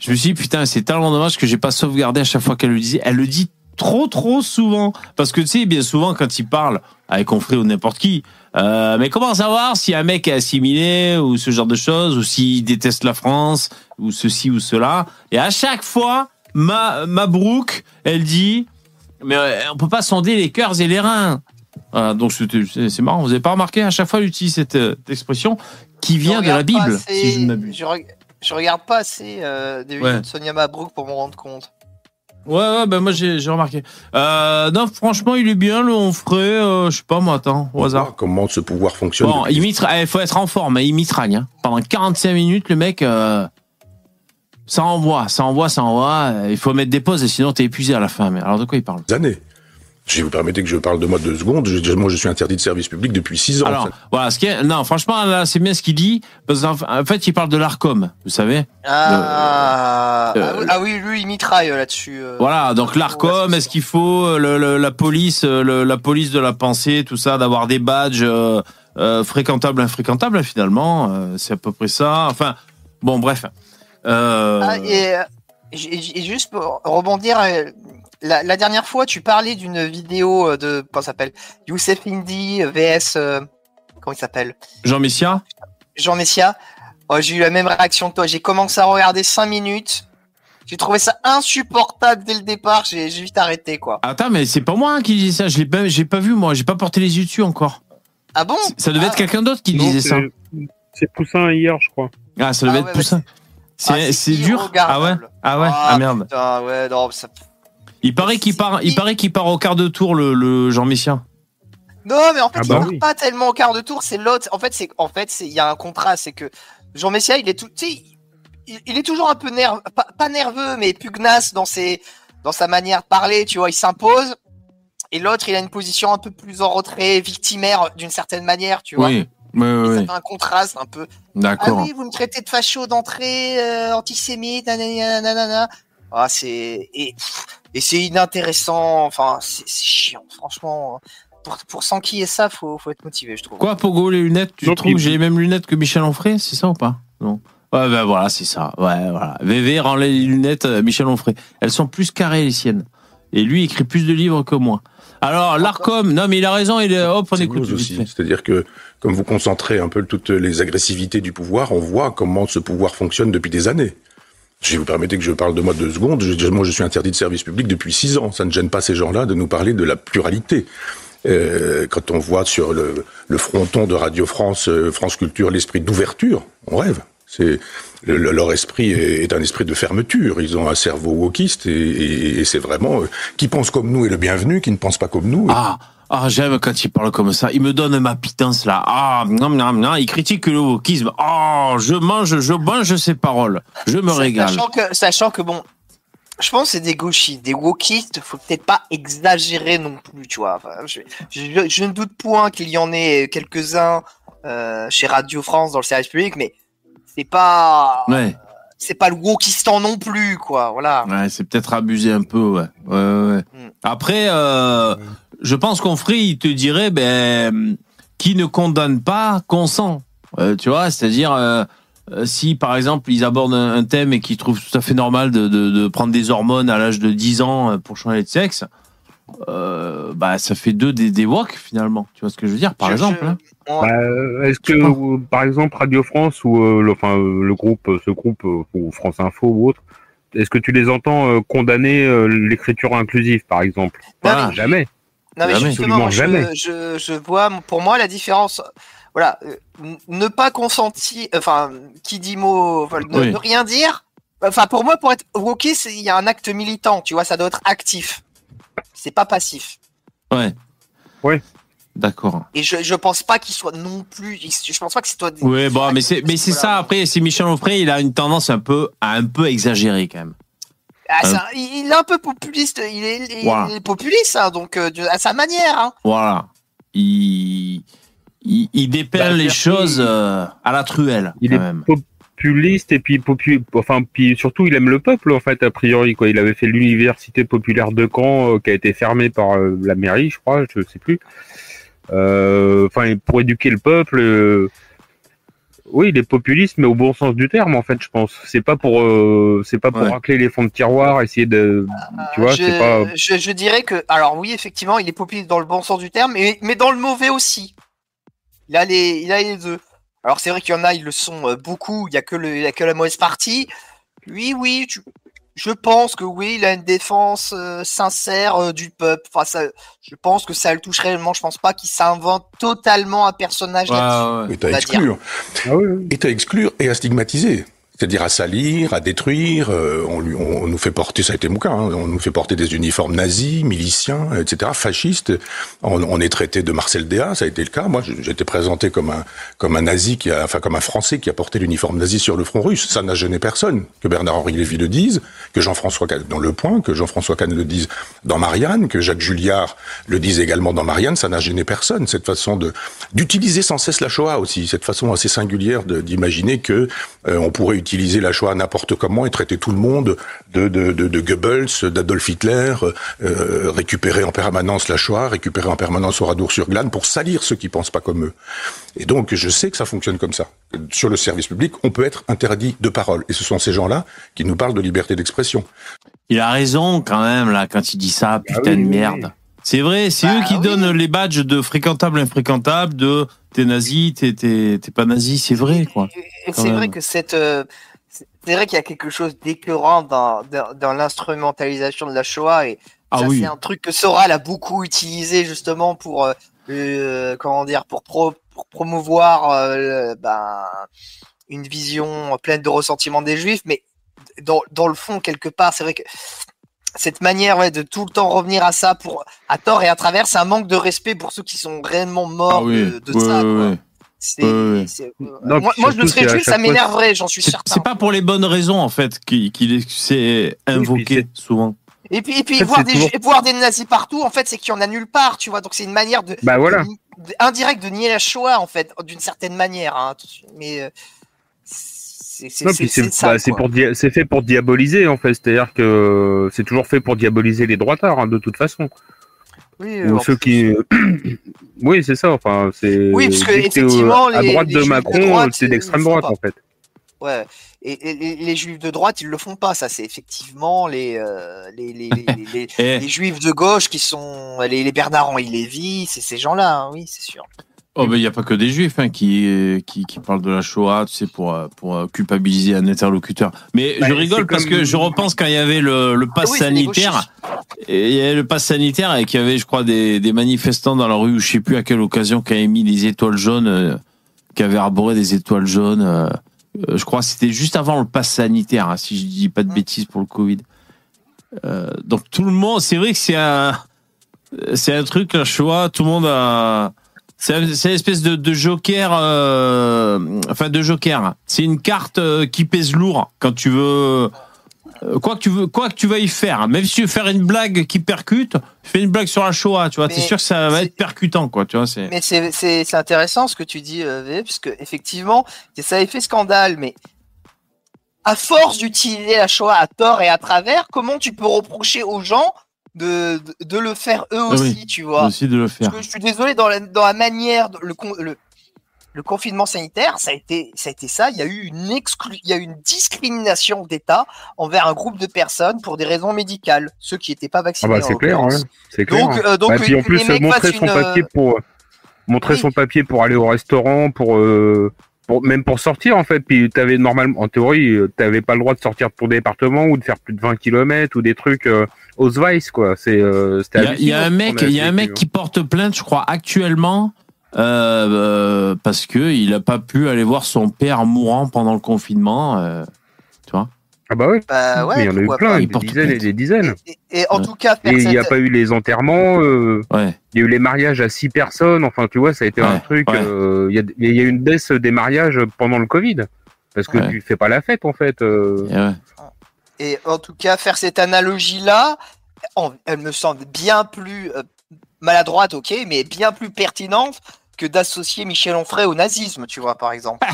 Je me suis dit, putain, c'est tellement dommage que j'ai pas sauvegardé à chaque fois qu'elle le disait. Elle le dit trop, trop souvent. Parce que tu sais, bien souvent, quand il parle avec Onfray ou n'importe qui, euh, mais comment savoir si un mec est assimilé ou ce genre de choses, ou s'il déteste la France, ou ceci ou cela? Et à chaque fois, ma, Mabrouk, elle dit, mais euh, on peut pas sonder les cœurs et les reins. Voilà, donc c'est marrant. Vous avez pas remarqué à chaque fois elle utilise cette, euh, cette expression qui vient de la Bible, assez- si je ne m'abuse. Je, reg- je regarde pas assez euh, des vidéos Ouais. de Sonia Mabrouk pour m'en rendre compte. Ouais, ouais, ben moi j'ai remarqué. Euh, non, franchement, il est bien le Onfray. Euh, je sais pas moi, attends, au hasard. Comment ce pouvoir fonctionne Bon, il mitra- faut être en forme, hein, il mitraille. Hein. Pendant 45 minutes, le mec, euh, ça envoie, ça envoie, ça envoie. Euh, Il faut mettre des pauses, et sinon t'es épuisé à la fin. Mais alors de quoi il parle? Années. Si vous permettez que je parle de moi deux secondes, je, moi je suis interdit de service public depuis six ans. Alors, voilà, ce qui est, non, franchement, là, c'est bien ce qu'il dit, parce qu'en en fait, il parle de l'ARCOM, vous savez. Ah, euh, ah oui, ah oui, lui, il mitraille euh, là-dessus. euh. Voilà, donc l'ARCOM, est-ce qu'il faut euh, le- le- la police, le- la police de la pensée, tout ça, d'avoir des badges euh, euh, fréquentables, infréquentables, finalement, euh, c'est à peu près ça. Enfin, bon, bref. Euh, Ah, et, euh, et juste pour rebondir, euh, la, la dernière fois, tu parlais d'une vidéo de, comment ça s'appelle? Youssef Indy vs. euh, comment il s'appelle? Jean Messia? Jean Messia. Oh, j'ai eu la même réaction que toi. J'ai commencé à regarder 5 minutes. J'ai trouvé ça insupportable dès le départ. J'ai vite arrêté, quoi. Attends, mais c'est pas moi hein, qui dis ça, je l'ai pas, j'ai pas vu, moi, j'ai pas porté les yeux dessus encore. Ah bon? Ça devait Ah. être quelqu'un d'autre qui Non, disait ça. c'est- Poussin hier, je crois. Ah, ça devait Ah être ouais, Poussin. Ah, C'est c'est dur Ah ouais? Ah ouais? Ah, Ah merde. Putain, ouais, non, ça- Il paraît qu'il part, il paraît qu'il part au quart de tour le, le Jean Messia. Non, mais en fait, Ah il bah part oui. pas tellement au quart de tour, c'est l'autre. En fait, c'est en fait, c'est il y a un contraste, c'est que Jean Messia, il est tout, tu sais, il, il est toujours un peu nerveux, pas, pas nerveux, mais pugnace dans ses, dans sa manière de parler, tu vois, il s'impose. Et l'autre, il a une position un peu plus en retrait, victimaire d'une certaine manière, tu vois. Oui. Ouais, Et ouais, Ça fait un contraste un peu. Ah D'accord. oui, vous me traitez de facho d'entrée, euh, antisémite, nanana, nanana. Ah, c'est et, et c'est inintéressant. Enfin, c'est c'est chiant, franchement. Pour, pour s'enquiller ça, faut, faut être motivé, je trouve. Quoi, Pogo, les lunettes Tu trouves que j'ai les mêmes lunettes que Michel Onfray C'est ça ou pas? Non. Ouais, ben voilà, c'est ça. Ouais, voilà. VV rend les lunettes euh, Michel Onfray. Elles sont plus carrées, les siennes. Et lui il écrit plus de livres que moi. Alors, l'ARCOM, non, mais il a raison, il est, hop, on C'est écoute. aussi. C'est-à-dire que, comme vous concentrez un peu toutes les agressivités du pouvoir, on voit comment ce pouvoir fonctionne depuis des années. Si vous permettez que je parle de moi deux secondes, je- moi je suis interdit de service public depuis six ans. Ça ne gêne pas ces gens-là de nous parler de la pluralité. Euh, quand on voit sur le, le fronton de Radio France, euh, France Culture, l'esprit d'ouverture, on rêve. C'est le- le- leur esprit est, est un esprit de fermeture. Ils ont un cerveau wokiste et, et- et c'est vraiment euh, qui pense comme nous est le bienvenu, qui ne pense pas comme nous. Ah, ah j'aime quand il parle comme ça. Il me donne ma pitance là. Ah, non, non, non, il critique le wokisme. Oh, je mange, je mange ses paroles. Je me régale. Sachant que, sachant que bon, je pense que c'est des gauchistes, des wokistes, faut peut-être pas exagérer non plus, tu vois. Enfin, je, je- je ne doute point qu'il y en ait quelques-uns euh, chez Radio France dans le service public, mais c'est pas, Ouais, c'est pas le wokistan non plus, quoi. Voilà. ouais c'est peut-être abusé un peu, ouais. ouais, ouais, ouais. Mm. Après, euh, je pense qu'on ferait, il te dirait, ben, qui ne condamne pas consent. Euh, tu vois, c'est-à-dire, euh, si par exemple ils abordent un, thème et qu'ils trouvent tout à fait normal de, de, de prendre des hormones à l'âge de 10 ans pour changer de sexe, euh, bah ça fait deux des, des woks finalement. Tu vois ce que je veux dire, par Je- exemple. je- hein. Ouais. Bah, euh, Est-ce que, euh, par exemple, Radio France ou euh, le, enfin, euh, le groupe, euh, ce groupe euh, ou France Info ou autre, est-ce que tu les entends euh, condamner euh, l'écriture inclusive, par exemple? Mais- Jamais. Non, mais Jamais. justement, moi, Absolument je, je, vois, pour moi, la différence. Voilà, euh, ne pas consentir, enfin, qui dit mot, enfin, ne, Oui. ne rien dire. Enfin, pour moi, pour être wokiste, il y a un acte militant, tu vois, ça doit être actif. C'est pas passif. Ouais. Ouais. D'accord. Et je, je pense pas qu'il soit non plus. Je pense pas que c'est toi. Oui, bon, mais c'est, mais c'est Voilà. ça. Après, c'est Michel Onfray, il a une tendance un peu à un peu exagérer quand même. Ah, ça- il il est un peu populiste. Il est, il Voilà. est populiste, hein, donc euh, de- à sa manière. Hein. Voilà. Il, il, il dépeint Bah, les choses euh, à la truelle. Il quand est même. Populiste et puis popu... enfin puis surtout il aime le peuple en fait a priori quoi. Il avait fait l'université populaire de Caen euh, qui a été fermée par euh, la mairie, je crois, je sais plus. Euh, Enfin pour éduquer le peuple. euh, Oui, il est populiste, mais au bon sens du terme, en fait, je pense. C'est pas pour, euh, c'est pas pour Ouais. racler les fonds de tiroir, essayer de, tu vois, je, c'est pas. je, je dirais que, alors oui, effectivement, il est populiste dans le bon sens du terme, mais, mais dans le mauvais aussi. Il a les, il a les deux. Alors c'est vrai qu'il y en a, ils le sont euh, beaucoup. Il y a que le, il y a que la mauvaise partie. Lui, oui, tu- je pense que oui, il a une défense euh, sincère euh, du peuple. Enfin, ça, je pense que ça le touche réellement. Je pense pas qu'il s'invente totalement un personnage Ouais, là-dessus. ouais. Et va exclure. Ah oui, oui. Et à exclure et à stigmatiser. C'est-à-dire à salir, à détruire. euh, on, lui, on, nous fait porter, ça a été mon cas, hein, on nous fait porter des uniformes nazis, miliciens, etc., fascistes. On, on est traité de Marcel Déat, ça a été le cas. Moi, été présenté comme un comme un nazi qui a, enfin comme un Français qui a porté l'uniforme nazi sur le front russe. Ça n'a gêné personne. Que Bernard-Henri Lévy le dise, que Jean-François Kahn dans Le Point, que Jean-François Kahn le dise dans Marianne, que Jacques Julliard le dise également dans Marianne. Ça n'a gêné personne. Cette façon de d'utiliser sans cesse la Shoah aussi, cette façon assez singulière d'imaginer que euh, on pourrait utiliser la Shoah n'importe comment et traiter tout le monde de, de, de, de Goebbels, d'Adolf Hitler, euh, récupérer en permanence la Shoah, récupérer en permanence Oradour-sur-Glane pour salir ceux qui pensent pas comme eux. Et donc, je sais que ça fonctionne comme ça. Sur le service public, on peut être interdit de parole. Et ce sont ces gens-là qui nous parlent de liberté d'expression. Il a raison quand même là quand il dit ça, putain oui, de merde. oui. C'est vrai, c'est Bah eux qui oui. donnent les badges de fréquentable, infréquentable, de t'es nazi, t'es t'es t'es pas nazi, c'est vrai quoi. C'est vrai que cette, euh, c'est vrai qu'il y a quelque chose d'écœurant dans, dans, dans l'instrumentalisation de la Shoah et Ah oui. c'est un truc que Soral a beaucoup utilisé justement pour euh, euh, comment dire pour, pro- pour promouvoir euh, ben, une vision pleine de ressentiment des Juifs, mais dans, dans le fond quelque part c'est vrai que cette manière ouais, de tout le temps revenir à ça pour à tort et à travers, c'est un manque de respect pour ceux qui sont réellement morts Ah oui. de, de Ouais, ça. quoi. Non, moi, je le serais ça m'énerverait, j'en suis certain. c'est pas pour les bonnes raisons en fait qu'il qu'il est c'est invoqué puis souvent. Et puis, et puis En fait, voir, des, toujours- voir des nazis partout, en fait, c'est qu'il y en a nulle part, tu vois. Donc c'est une manière de, Bah voilà. de- de- indirecte de nier la Shoah, en fait, d'une certaine manière. Hein, mais euh, c'est fait pour diaboliser en fait, c'est-à-dire que c'est toujours fait pour diaboliser les droitards hein, de toute façon. Oui, Ou euh, ceux plus, qui oui, c'est ça, enfin c'est Oui, parce que effectivement, à droite les de Macron, c'est d'extrême droite en fait. Ouais. Et, et- et les juifs de droite, ils le font pas. Ça, c'est effectivement les, euh, les, les, les, les- Eh, les juifs de gauche qui sont les, les Bernard-Henri Lévy, c'est ces gens-là, hein, oui, c'est sûr. Oh, ben, il n'y a pas que des juifs hein, qui, qui, qui parlent de la Shoah, tu sais, pour, pour euh, culpabiliser un interlocuteur. Mais Bah, je rigole parce comme- que je repense quand il y avait le, le pass Ah oui, sanitaire. Et il y avait le pass sanitaire et qu'il y avait, je crois, des, des manifestants dans la rue, ou je sais plus à quelle occasion, qui avaient mis des étoiles jaunes, euh, qui avaient arboré des étoiles jaunes. euh, je crois que c'était juste avant le pass sanitaire, hein, si je dis pas de bêtises pour le Covid. Euh, donc tout le monde, c'est vrai que c'est un, c'est un truc, la Shoah, tout le monde a. C'est un- c'est une espèce de, de joker, euh, enfin de joker. C'est une carte euh, qui pèse lourd quand tu veux, euh, quoi que tu veux, quoi que tu veuilles faire. Même si tu veux faire une blague qui percute, fais une blague sur la Shoah, tu vois. T'es sûr que ça va être percutant, quoi. Tu vois, c'est. Mais c'est- intéressant ce que tu dis, V, puisque effectivement, ça avait fait scandale, mais à force d'utiliser la Shoah à tort et à travers, comment tu peux reprocher aux gens de, de, de le faire eux Ah aussi, oui. tu vois aussi de le faire. Parce que je suis désolé, dans la, dans la manière, de- le, con- le, le confinement sanitaire, ça a été ça. A été ça. Il y a eu une exclu, il y a eu une discrimination d'État envers un groupe de personnes pour des raisons médicales, ceux qui n'étaient pas Ah vaccinés. bah en c'est clair, ouais. c'est clair. Donc, euh, donc Bah, puis en plus montrer son une, papier euh, pour montrer oui. son papier pour aller au restaurant, pour euh, pour même pour sortir en fait. Puis t'avais normalement, en théorie, euh, t'avais pas le droit de sortir de ton département ou de faire plus de 20 km ou des trucs euh, au Weiss quoi. C'est euh, Il y a, il y a un mec, il y a un mec qui porte plainte, je crois, actuellement, euh, euh, parce que il a pas pu aller voir son père mourant pendant le confinement. euh, hein. Ah bah oui. Bah ouais, mais il y en a eu plein, pas. Il des porte dizaines et des dizaines. Et, et en Ouais. tout cas, il n'y a pas eu les enterrements. euh, ouais. Il y a eu les mariages à six personnes. Enfin, tu vois, ça a été un Ouais, truc. ouais. euh, Il y, a, il y a eu une baisse des mariages pendant le Covid. Parce que Ouais. tu fais pas la fête, en fait. Et en tout cas, faire cette analogie-là, elle me semble bien plus euh, maladroite, ok, mais bien plus pertinente que d'associer Michel Onfray au nazisme, tu vois, par exemple.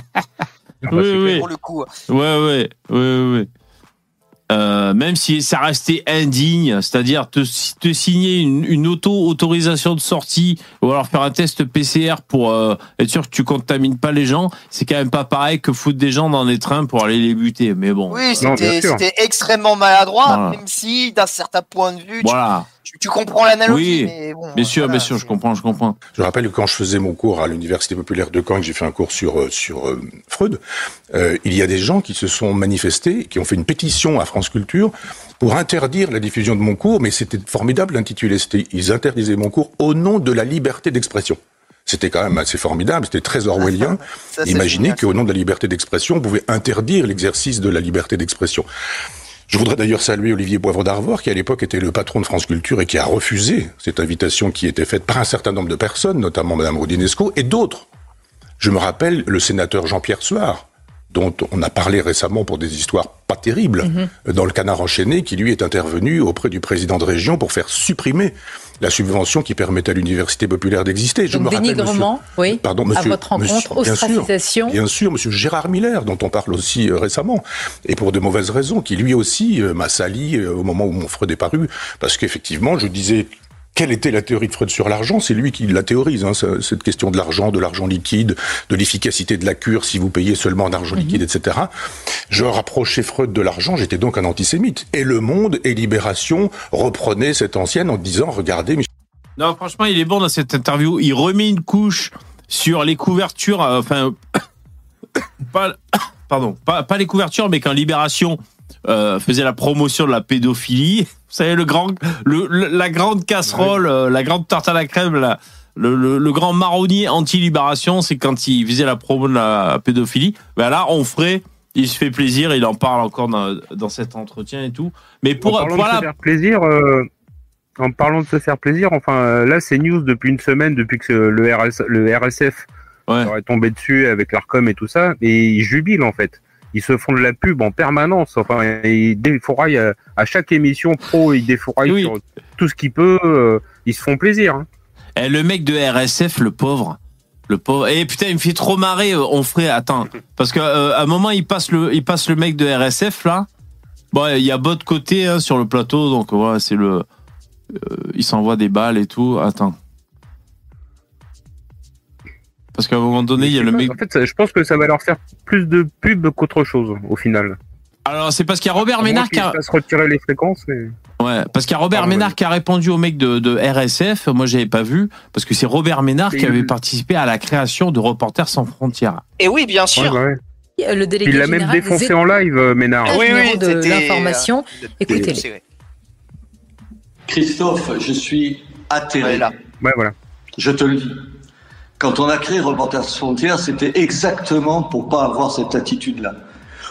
Oui, oui. Pour le coup. Ouais, ouais, ouais, ouais. Euh, même si ça restait indigne, c'est-à-dire te, te signer une, une auto-autorisation de sortie ou alors faire un test PCR pour euh, être sûr que tu contamines pas les gens, c'est quand même pas pareil que foutre des gens dans des trains pour aller les buter. Mais bon, Oui, c'était extrêmement maladroit, Voilà. même si, d'un certain point de vue, tu- voilà. tu, tu comprends l'analogie. Oui, mais bon, Bien sûr, voilà, bien sûr, je comprends, je comprends. Je rappelle que quand je faisais mon cours à l'Université populaire de Caen, que j'ai fait un cours sur, euh, sur euh, Freud, euh, il y a des gens qui se sont manifestés, qui ont fait une pétition à France Culture pour interdire la diffusion de mon cours, mais c'était formidable l'intitulé. C'était, ils interdisaient mon cours au nom de la liberté d'expression. C'était quand même assez formidable, c'était très orwellien. Imaginez qu'au nom de la liberté d'expression, on pouvait interdire l'exercice de la liberté d'expression. Je voudrais d'ailleurs saluer Olivier Poivre d'Arvor, qui à l'époque était le patron de France Culture et qui a refusé cette invitation qui était faite par un certain nombre de personnes, notamment Madame Rodinesco et d'autres. Je me rappelle le sénateur Jean-Pierre Suard, dont on a parlé récemment pour des histoires pas terribles, Mhm. dans le canard enchaîné, qui lui est intervenu auprès du président de région pour faire supprimer la subvention qui permettait à l'université populaire d'exister. Je Donc me rappelle, dénigrement, oui, Pardon, à monsieur- votre rencontre, monsieur- bien sûr. Bien sûr, Monsieur Gérard Miller, dont on parle aussi euh, récemment, et pour de mauvaises raisons, qui lui aussi euh, m'a sali euh, au moment où mon Freud est paru, parce qu'effectivement, je disais. Quelle était la théorie de Freud sur l'argent? C'est lui qui la théorise, hein, ce- cette question de l'argent, de l'argent liquide, de l'efficacité de la cure si vous payez seulement en argent liquide, etc. Je rapprochais Freud de l'argent, j'étais donc un antisémite. Et Le Monde et Libération reprenaient cette ancienne en disant, regardez, Michel Non, franchement, il est bon dans cette interview. Il remet une couche sur les couvertures, euh, enfin, pas, pardon, pas, pas les couvertures, mais quand Libération euh, faisait la promotion de la pédophilie, vous savez, le grand, le, le- la grande casserole, euh, la grande tarte à la crème, la- le, grand marronnier anti-libération, c'est quand il faisait la promo de la pédophilie. Ben là, on ferait, il se fait plaisir, il en parle encore dans, dans cet entretien et tout. Mais En pour, parlant de se faire plaisir, euh, en parlant de se faire plaisir, enfin là c'est news depuis une semaine, depuis que le, RS, le RSF Ouais. est tombé dessus avec l'Arcom et tout ça, et ils jubilent en fait. Ils se font de la pub en permanence. Enfin, ils défouraillent à, à chaque émission pro, ils défouraillent Oui. sur tout ce qu'ils peuvent. euh, ils se font plaisir. hein. Eh, le mec de RSF, le pauvre. Le pauvre. Et putain, il me fait trop marrer. euh, On ferait. Attends. Parce qu'à un moment, il passe, le, il passe le mec de RSF, là. Bon, il y a Bot côté hein, sur le plateau. Donc, voilà, c'est le. euh, il s'envoie des balles et tout. Attends. Parce qu'à un moment donné, il y a le mec. En fait, je pense que ça va leur faire plus de pub qu'autre chose au final. Alors, c'est parce qu'il y a Robert Ménard qui a. fassent retirer les fréquences. Mais... Ouais, parce qu'il y a Robert Ménard qui a répondu au mec de, de RSF. Moi, j'avais pas vu. Parce que c'est Robert Ménard qui avait participé à la création de Reporters sans frontières. Et oui, bien sûr. Ouais, bah ouais. Euh, Le délégué Il l'a même défoncé des en live, euh, Ménard. États Oui, oui, de c'était, l'information. Vrai. Christophe, je suis atterré. Ouais, là. Ouais, voilà. Je te le dis. Quand on a créé Reporters sans frontières, c'était exactement pour pas avoir cette attitude-là.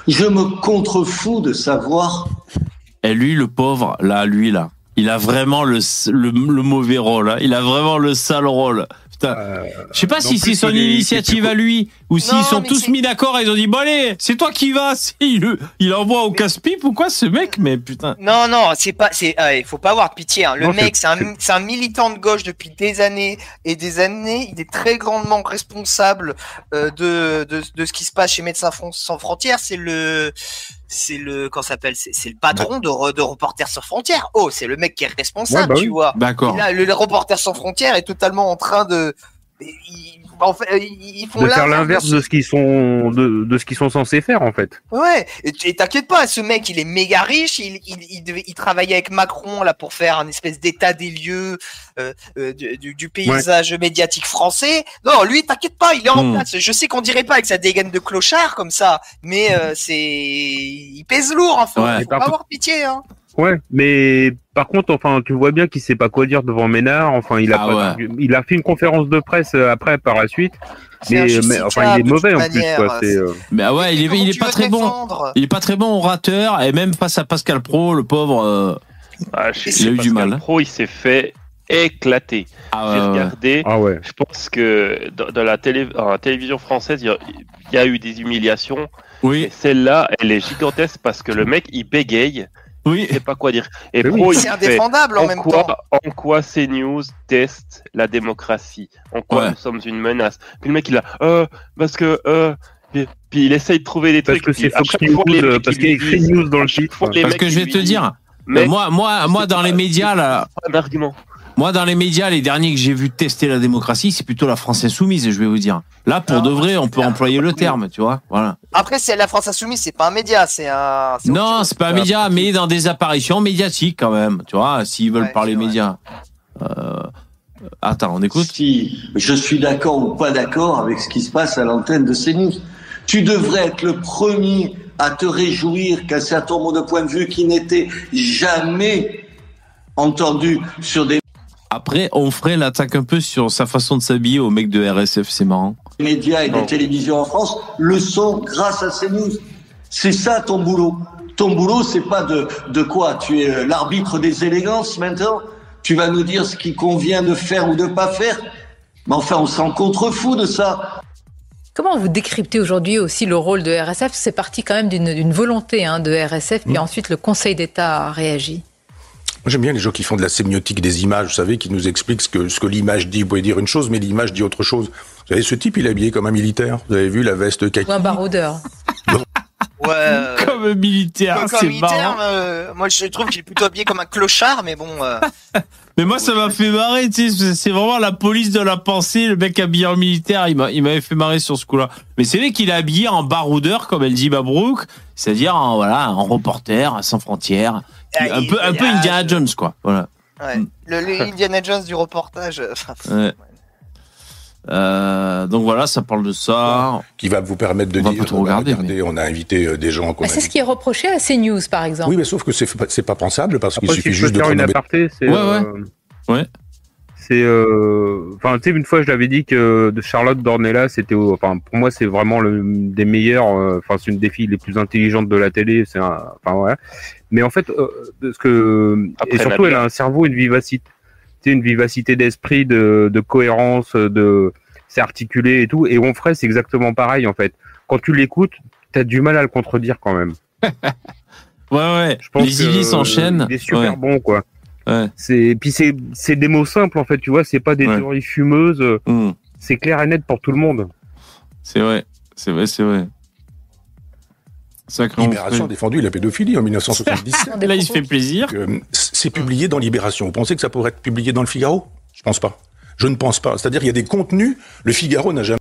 Je me contrefous de savoir Et lui, le pauvre, là, lui, là, il a vraiment le, mauvais rôle. hein. Il a vraiment le sale rôle. Euh, Je sais pas si c'est son initiative à lui ou s'ils sont tous mis d'accord et ils ont dit bon allez, c'est toi qui vas. Il, il envoie au casse-pipe ou quoi ce mec Mais putain. Non, non, c'est pas, c'est, il faut pas avoir de pitié. Hein. Le Non, mec, c'est- un, militant de gauche depuis des années et des années. Il est très grandement responsable euh, de, de, de ce qui se passe chez Médecins sans frontières. C'est le, c'est le, ça s'appelle C'est c'est le patron de, re- de Reporters sans frontières. Oh, c'est le mec qui est responsable, Ouais, bah tu vois. D'accord. Le, le Reporter sans frontières est totalement en train de, ils, en fait, ils font de faire l'inverse de ce qu'ils sont de, de ce qu'ils sont censés faire en fait. Ouais, et t'inquiète pas, ce mec, il est méga riche, il, il, il, devait, il travaillait avec Macron là pour faire un espèce d'état des lieux euh, euh, du, du- du paysage médiatique français. Non, lui, t'inquiète pas, il est en Hmm. place. Je sais qu'on dirait pas avec sa dégaine de clochard comme ça, mais euh, c'est, il pèse lourd, faut, Ouais. faut pas avoir pitié. Hein. Ouais, mais par contre, enfin, tu vois bien qu'il sait pas quoi dire devant Ménard. Enfin, il a Ah pas, ouais. d'argu- il a fait une conférence de presse euh, après par la suite, mais, enfin, il est mauvais en plus manière. quoi. C'est euh, Mais ah ouais, il est, il est pas très bon. Il est pas très bon orateur et même face à Pascal Pro, le pauvre. euh, Ah, Il a eu du mal, hein. Pro, il s'est fait éclater. ah, J'ai regardé. ah ouais. Je pense que dans, dans la, télé, dans la télévision française, il y y, a eu des humiliations. Et Oui, celle-là, elle est gigantesque parce que le mec, il bégaye. Oui. Il sait pas quoi dire. Et oui. Pro, il C'est fait indéfendable en en même quoi, temps. en quoi CNews teste la démocratie? En quoi Ouais. nous sommes une menace? Puis le mec, il a, euh, parce que, euh, puis, puis il essaye de trouver des Parce trucs. que à chaque News, fois, les mecs, parce qu'il y a écrit news dans le les Parce que je vais te dire, moi, moi, moi, dans les médias là, pas d'argument. Moi, dans les médias, les derniers que j'ai vu tester la démocratie, c'est plutôt la France insoumise, je vais vous dire. Là, pour Non, de vrai, on peut c'est- employer le terme, tu vois. Voilà. Après, c'est la France insoumise, c'est pas un média, c'est un. Non, c'est pas un média, mais dans des apparitions médiatiques quand même, tu vois, s'ils veulent Ouais, parler médias. Euh, Attends, on écoute. si je suis d'accord ou pas d'accord avec ce qui se passe à l'antenne de CNews. Tu devrais être le premier à te réjouir qu'un certain nombre de points de vue qui n'étaient jamais entendus sur des Après, on ferait l'attaque un peu sur sa façon de s'habiller au mec de RSF, c'est marrant. médias et Non. télévisions en France le sont grâce à CNews. C'est ça ton boulot. Ton boulot, c'est pas de, de quoi? Tu es euh, l'arbitre des élégances maintenant? Tu vas nous dire ce qui convient de faire ou de pas faire? Mais enfin, on s'en contrefou de ça. Comment vous décryptez aujourd'hui aussi le rôle de RSF C'est parti quand même d'une d'une volonté hein, de RSF, puis ensuite le Conseil d'État a réagi. Moi, J'aime bien les gens qui font de la sémiotique des images, vous savez, qui nous expliquent ce que, ce que l'image dit. Vous pouvez dire une chose, mais l'image dit autre chose. Vous savez, ce type, il est habillé comme un militaire. Vous avez vu la veste kaki? Ou un baroudeur. Ouais. euh, Comme un militaire, comme c'est militaire, marrant. euh, moi je trouve qu'il est plutôt habillé comme un clochard, mais bon. euh, Mais moi, ça m'a fait marrer, tu sais, c'est vraiment la police de la pensée, le mec habillé en militaire, il m'a- il m'avait fait marrer sur ce coup-là. Mais c'est vrai qu'il est habillé en baroudeur, comme elle dit Mabrouk, c'est-à-dire en, voilà, en reporter, sans frontières. Ah, un il- peu, un peu Indiana je- Jones, quoi. Voilà. ouais. Le, le Indiana Jones du reportage. euh, Ouais. Euh, donc voilà, ça parle de ça. qui va vous permettre de On dire trop regarder, regardez, on a invité euh, des gens Ah, a c'est ce qui est reproché à CNews, par exemple. Oui, mais sauf que c'est pas- c'est pas pensable parce qu'il suffit si juste de faire une aparté, c'est. Ouais, euh, Ouais. C'est. euh, Enfin, tu sais, une fois, je l'avais dit que de Charlotte Dornella, c'était. Enfin, pour moi, c'est vraiment le des meilleurs. euh, Enfin, c'est une des filles les plus intelligentes de la télé. C'est. Enfin, voilà. Mais en fait, euh, parce que. Après et surtout, elle a un cerveau, une vivacité. Une vivacité d'esprit, de, de cohérence, de. C'est articulé et tout. Et Onfray, c'est exactement pareil, en fait. Quand tu l'écoutes, t'as du mal à le contredire quand même. Ouais, ouais. Je pense Les que, idées euh, s'enchaînent. Il est super Ouais. bon, quoi. Ouais. C'est, puis c'est, c'est des mots simples, en fait, tu vois, c'est pas des Ouais. théories fumeuses, Hum, c'est clair et net pour tout le monde. C'est vrai. C'est vrai, c'est vrai. Sacré Libération a défendu la pédophilie en 1977. Des Là, il se fait plaisir. C'est publié dans Libération. Vous pensez que ça pourrait être publié dans le Figaro? Je pense pas. Je ne pense pas. C'est-à-dire, il y a des contenus. Le Figaro n'a jamais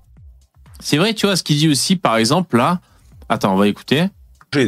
C'est vrai, tu vois, ce qu'il dit aussi, par exemple, là. Attends, on va écouter.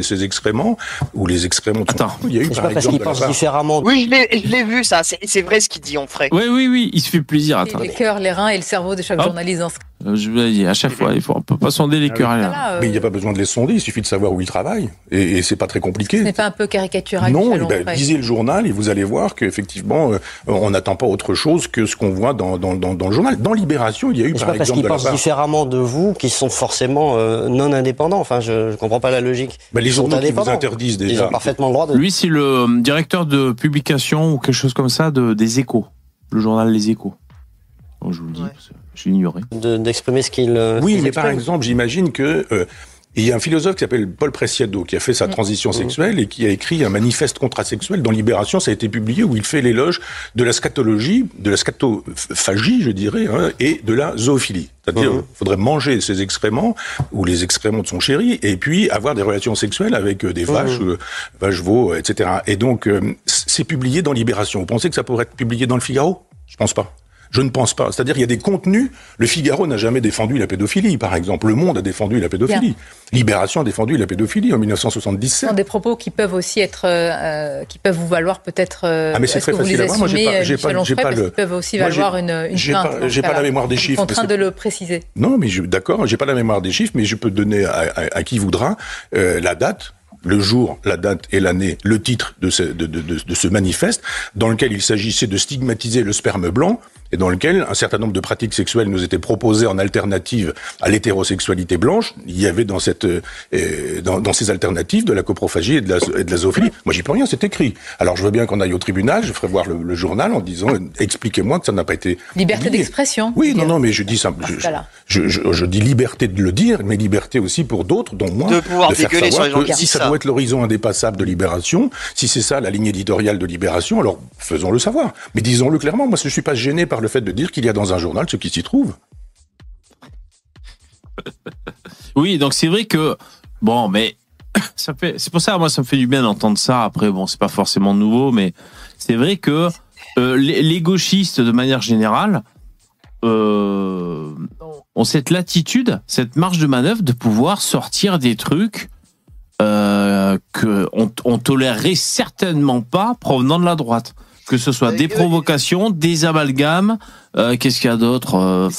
Ses excréments ou les excréments. Attends. Il y a eu C'est par pas parce pensent part- différemment. Oui, je l'ai, je l'ai vu ça. C'est, c'est vrai ce qu'il dit, on ferait. Oui, oui, oui, il se fait plaisir. Les, Attends. les cœurs, les reins et le cerveau de chaque Hop. journaliste. Ce Euh, Je vous l'ai dit, à chaque fois, il faut, on peut pas sonder les Ah cœurs. euh, Mais il n'y a pas besoin de les sonder. Il suffit de savoir où ils travaillent. Et, et c'est pas très Ce compliqué. n'est pas un peu caricatural Non, eh ben, lisez le journal et vous allez voir qu'effectivement, euh, on n'attend pas autre chose que ce qu'on voit dans, dans, dans, dans le journal. Dans Libération, il y a eu par pas parce exemple qu'ils de la pensent part... différemment de vous qu'ils sont forcément euh, non indépendants. Enfin, je, je comprends pas la logique. Ben, les Ils journaux qui vous indépendants. interdisent Ils déjà. ont parfaitement le droit de. Lui, c'est le euh, directeur de publication ou quelque chose comme ça de, des Échos. Le journal Les Échos. Bon, je vous le dis, Ouais. parce que j'ai ignoré. de- d'exprimer ce qu'ils. euh, Oui, mais par exemple, j'imagine que euh, il y a un philosophe qui s'appelle Paul Preciado qui a fait sa Mm. transition sexuelle et qui a écrit un manifeste contrasexuel dans Libération. Ça a été publié où il fait l'éloge de la scatologie, de la scatophagie, je dirais, hein, et de la zoophilie. C'est-à-dire, il Mhm. faudrait manger ses excréments ou les excréments de son chéri et puis avoir des relations sexuelles avec euh, des vaches, euh, vaches veaux, etc. Et donc, euh, c'est publié dans Libération. Vous pensez que ça pourrait être publié dans le Figaro? Je pense pas. Je ne pense pas. C'est-à-dire, il y a des contenus. Le Figaro n'a jamais défendu la pédophilie, par exemple. Le Monde a défendu la pédophilie. Libération a défendu la pédophilie en 1977. sont des propos qui peuvent aussi être, euh, qui peuvent vous valoir peut-être. euh, Ah, mais c'est est-ce très facile les à voir. Moi, j'ai pas- euh, j'ai pas- Onfray, pas le- qu'ils peuvent aussi Moi, valoir une, une j'ai pas- ce pas la mémoire des chiffres, contrainte c'est- de le préciser. Non, mais je, d'accord, j'ai pas la mémoire des chiffres, mais je peux donner à, à- à qui voudra euh, la date, le jour, la date et l'année, le titre de ce, de, de, de, de ce manifeste, dans lequel il s'agissait de stigmatiser le sperme blanc et dans lequel un certain nombre de pratiques sexuelles nous étaient proposées en alternative à l'hétérosexualité blanche. Il y avait dans cette, euh, dans, dans ces alternatives de la coprophagie et de la, et de la zoophilie. Moi, j'y peux rien, c'est écrit. Alors, je veux bien qu'on aille au tribunal, je ferai voir le, le journal en disant, euh, expliquez-moi que ça n'a pas été Liberté d'expression. Oui, non, non, mais je dis ça. Je, je, je, je dis liberté de le dire, mais liberté aussi pour d'autres, dont moi, De pouvoir faire dégueuler savoir sur les gens que qui si ça, être l'horizon indépassable de Libération, si c'est ça la ligne éditoriale de Libération, alors faisons-le savoir. Mais disons-le clairement, moi je ne suis pas gêné par le fait de dire qu'il y a dans un journal ce qui s'y trouve. Oui, donc c'est vrai que bon, mais ça fait, c'est pour ça, moi, ça me fait du bien d'entendre ça. Après, bon, c'est pas forcément nouveau, mais c'est vrai que euh, les, les gauchistes, de manière générale, euh, ont cette latitude, cette marge de manœuvre de pouvoir sortir des trucs euh, que on, tolérerait certainement pas provenant de la droite. Que ce soit des provocations, des amalgames, euh, qu'est-ce qu'il y a d'autre euh,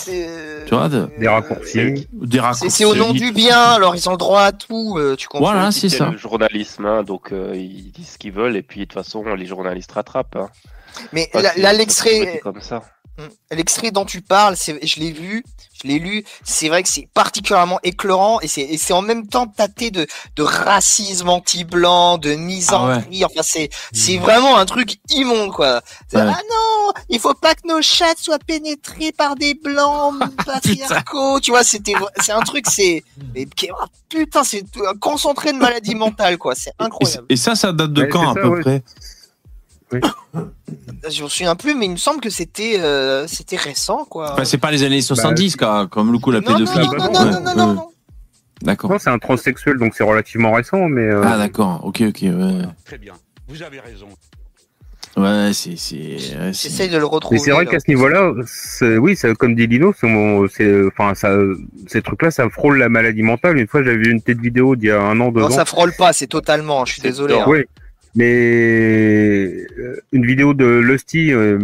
Tu vois, de- Des raccourcis. Des c'est, raccourcis. c'est au nom du bien, alors ils ont le droit à tout, euh, tu comprends Voilà, c'est ça. le journalisme, hein, donc euh, ils disent ce qu'ils veulent et puis de toute façon les journalistes rattrapent. Hein. Mais comme ça. L'extrait dont tu parles, je l'ai vu, je l'ai lu. C'est vrai que c'est particulièrement éclairant et c'est, en même temps tâté de, de racisme anti-blanc, de Ah misandrie. Enfin, c'est, c'est vraiment un truc immonde, quoi. Ouais. Ah non, il faut pas que nos chattes soient pénétrées par des blancs patriarcaux. tu vois, c'était, c'est un truc, c'est, ah, putain, c'est un concentré de maladie mentale, quoi. C'est incroyable. et ça, ça date de Ouais, quand à ça, peu ouais. Près Je me souviens plus, mais il me semble que c'était, euh, c'était récent, quoi. Enfin, c'est pas les années 70, quoi, comme le coup la non, non, pédophilie. non, non, non, Ouais, non, non. D'accord. Non, c'est un transsexuel, donc c'est relativement récent, mais euh, Ah d'accord. Ok, ok. Ouais, Très bien. Vous avez raison. ouais c'est c'est. ouais, c'est- J'essaye de le retrouver. Mais c'est vrai qu'à ce niveau-là, oui, comme dit Lino, c'est enfin, ça, ces trucs-là, ça frôle la maladie mentale. Une fois, j'avais vu une tête vidéo d'il y a un an, deux Non, ans. ça frôle pas, c'est totalement. Je suis désolé. hein. Oui, mais euh, une vidéo de Lusty, euh,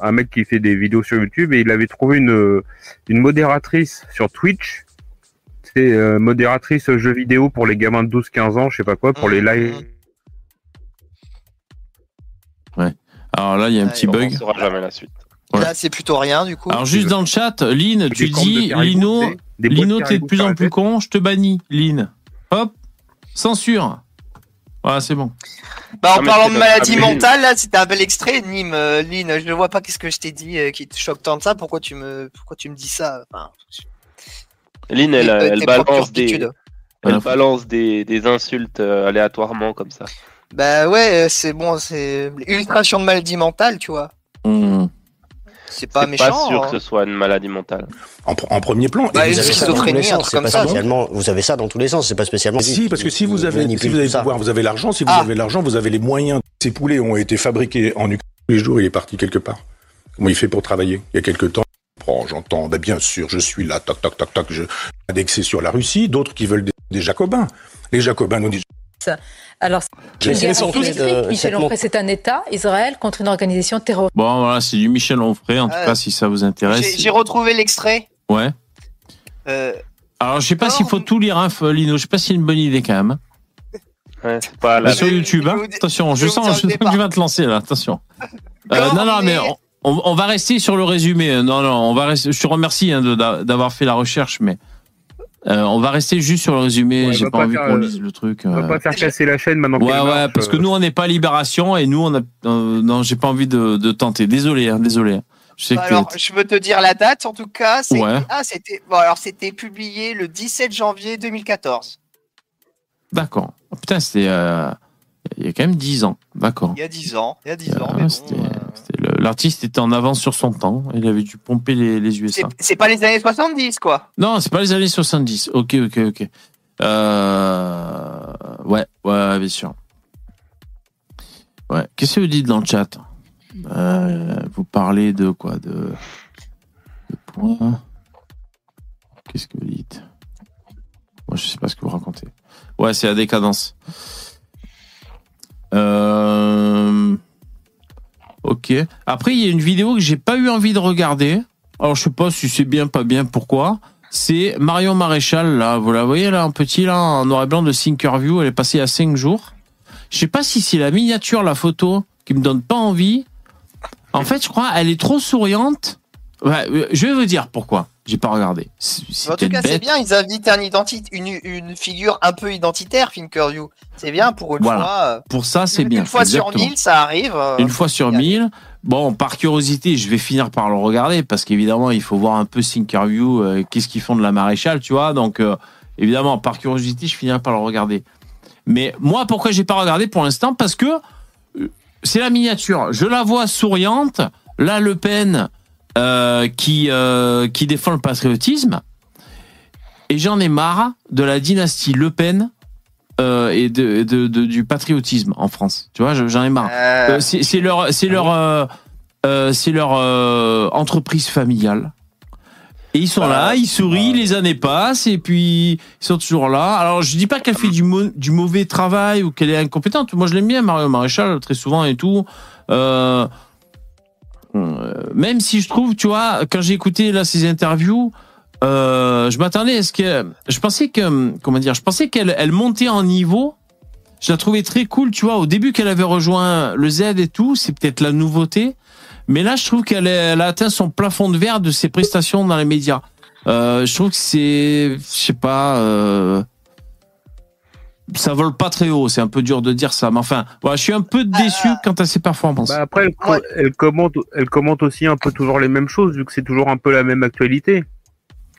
un mec qui fait des vidéos sur YouTube, et il avait trouvé une, une modératrice sur Twitch. C'est euh, modératrice jeux vidéo pour les gamins de 12-15 ans, je sais pas quoi, pour les Mhm. lives. Alors là, il y a un Ouais, petit On bug. ne saura jamais la suite. Ouais. Là, c'est plutôt rien du coup. Alors juste dans le chat, Lynn, tu dis Lino, des- des boîtes Lino, t'es de plus en plus con, je te bannis, Lynn. Hop, censure. Voilà, c'est bon. bah, en parlant de maladie mentale, là, c'était un bel extrait. Nîmes, euh, Lynn, je ne vois pas qu'est-ce que je t'ai dit euh, qui te choque tant de ça. Pourquoi tu me, pourquoi tu me dis ça enfin, Lynn, elle, propres balance des. Elle balance des, des insultes euh, aléatoirement comme ça. Bah ouais, euh, c'est bon, c'est illustration de maladie mentale, tu vois. Hmm. C'est pas C'est méchant. pas sûr hein. que ce soit une maladie mentale. En, pr- en premier plan. Bah, et vous avez ça dans tous les sens. comme pas ça. spécialement. Vous avez ça dans tous les sens. C'est pas spécialement. Si, parce que si vous avez, si vous avez pouvoir, vous avez l'argent. Si vous Ah. avez l'argent, vous avez les moyens. Ces poulets ont été fabriqués en Ukraine. Tous les jours, il est parti quelque part. Comment il fait pour travailler? Il y a quelque temps. Oh, j'entends, bah, bien sûr, je suis là, toc, toc, toc, toc, je indexé sur la Russie, d'autres qui veulent des, des jacobins. Les jacobins nous disent, Alors, c'est de- de- Michel Onfray, c'est un État, Israël, contre une organisation terroriste. Bon, voilà, c'est du Michel Onfray, en tout cas, si ça vous intéresse. j'ai retrouvé l'extrait. Ouais. Euh, Alors, je sais pas s'il faut tout lire, hein, Lino. Je sais pas si c'est une bonne idée quand même. Ouais, c'est pas la... sur YouTube, hein. je Attention, je sens, je sens que tu vas te lancer là. Attention. Euh, non, non, mais on, on va rester sur le résumé. Non, non, on va rester. Je te remercie hein, d'avoir fait la recherche, mais euh, on va rester juste sur le résumé. Ouais, J'ai pas pas envie qu'on lise le truc. On va euh. pas faire casser la chaîne maintenant. Ouais, ouais, marche, parce que euh. nous on n'est pas Libération et nous on a. euh, non, j'ai pas envie de, de tenter. Désolé, hein, désolé. Je sais que alors, je veux te dire la date, en tout cas. Ouais. Ah, c'était. Bon, alors, c'était publié le 17 janvier 2014. D'accord. Oh, putain, c'était. euh, Il y a quand même 10 ans. D'accord. Il y a 10 ans. Il y a 10 ans. Mais bon, c'était- euh, c'était le- L'artiste était en avance sur son temps. Il avait dû pomper les, les USA. c'est- pas les années 70, quoi. Non, c'est pas les années 70. Ok, ok, ok. Euh... Ouais, ouais, bien sûr. Ouais. Qu'est-ce que vous dites dans le chat? Euh, Vous parlez de quoi? De, de points? Qu'est-ce que vous dites? Moi, je sais pas ce que vous racontez. Ouais, c'est la décadence. Euh... Ok. Après, il y a une vidéo que j'ai pas eu envie de regarder. Alors, je sais pas si c'est bien, pas bien, pourquoi. C'est Marion Maréchal, là. Vous la voyez, là, en petit, là, en noir et blanc de Thinkerview. Elle est passée à 5 jours. Je sais pas si c'est la miniature, la photo, qui me donne pas envie. En fait, je crois, elle est trop souriante. Euh, je vais vous dire pourquoi. J'ai pas regardé. En tout cas, c'est bien. Ils invitent un identi- une, une figure un peu identitaire, Finkerview. C'est bien pour une Voilà. fois. euh, Pour ça, c'est bien. Une fois sur mille, ça arrive. euh, Une fois sur mille. Bon, par curiosité, je vais finir par le regarder parce qu'évidemment, il faut voir un peu Thinkerview, euh, qu'est-ce qu'ils font de la maréchale, tu vois. Donc, euh, évidemment, par curiosité, je finirai par le regarder. Mais moi, pourquoi j'ai pas regardé pour l'instant? Parce que euh, c'est la miniature. Je la vois souriante. Là, Le Pen euh, qui euh, qui défend le patriotisme. Et j'en ai marre de la dynastie Le Pen euh, et de, de- de- du patriotisme en France. Tu vois, je- j'en ai marre. C'est leur, c'est leur, c'est leur euh, entreprise familiale. Et ils sont là, ils sourient, les années passent, et puis ils sont toujours là. Alors je dis pas qu'elle fait du, mau- du mauvais travail ou qu'elle est incompétente. Moi je l'aime bien, Mario Maréchal, très souvent et tout. Euh, même si je trouve, tu vois, quand j'ai écouté là ces interviews, euh, je m'attendais à ce que, je pensais que, comment dire, je pensais qu'elle, elle montait en niveau. Je la trouvais très cool, tu vois. Au début qu'elle avait rejoint le Z et tout, c'est peut-être la nouveauté. Mais là, je trouve qu'elle a atteint son plafond de verre de ses prestations dans les médias. Euh, je trouve que c'est, je sais pas, euh, ça vole pas très haut. C'est un peu dur de dire ça, mais enfin, voilà, je suis un peu déçu quant à ses performances. Bah après, elle, Ouais. elle commente, elle commente aussi un peu toujours les mêmes choses, vu que c'est toujours un peu la même actualité.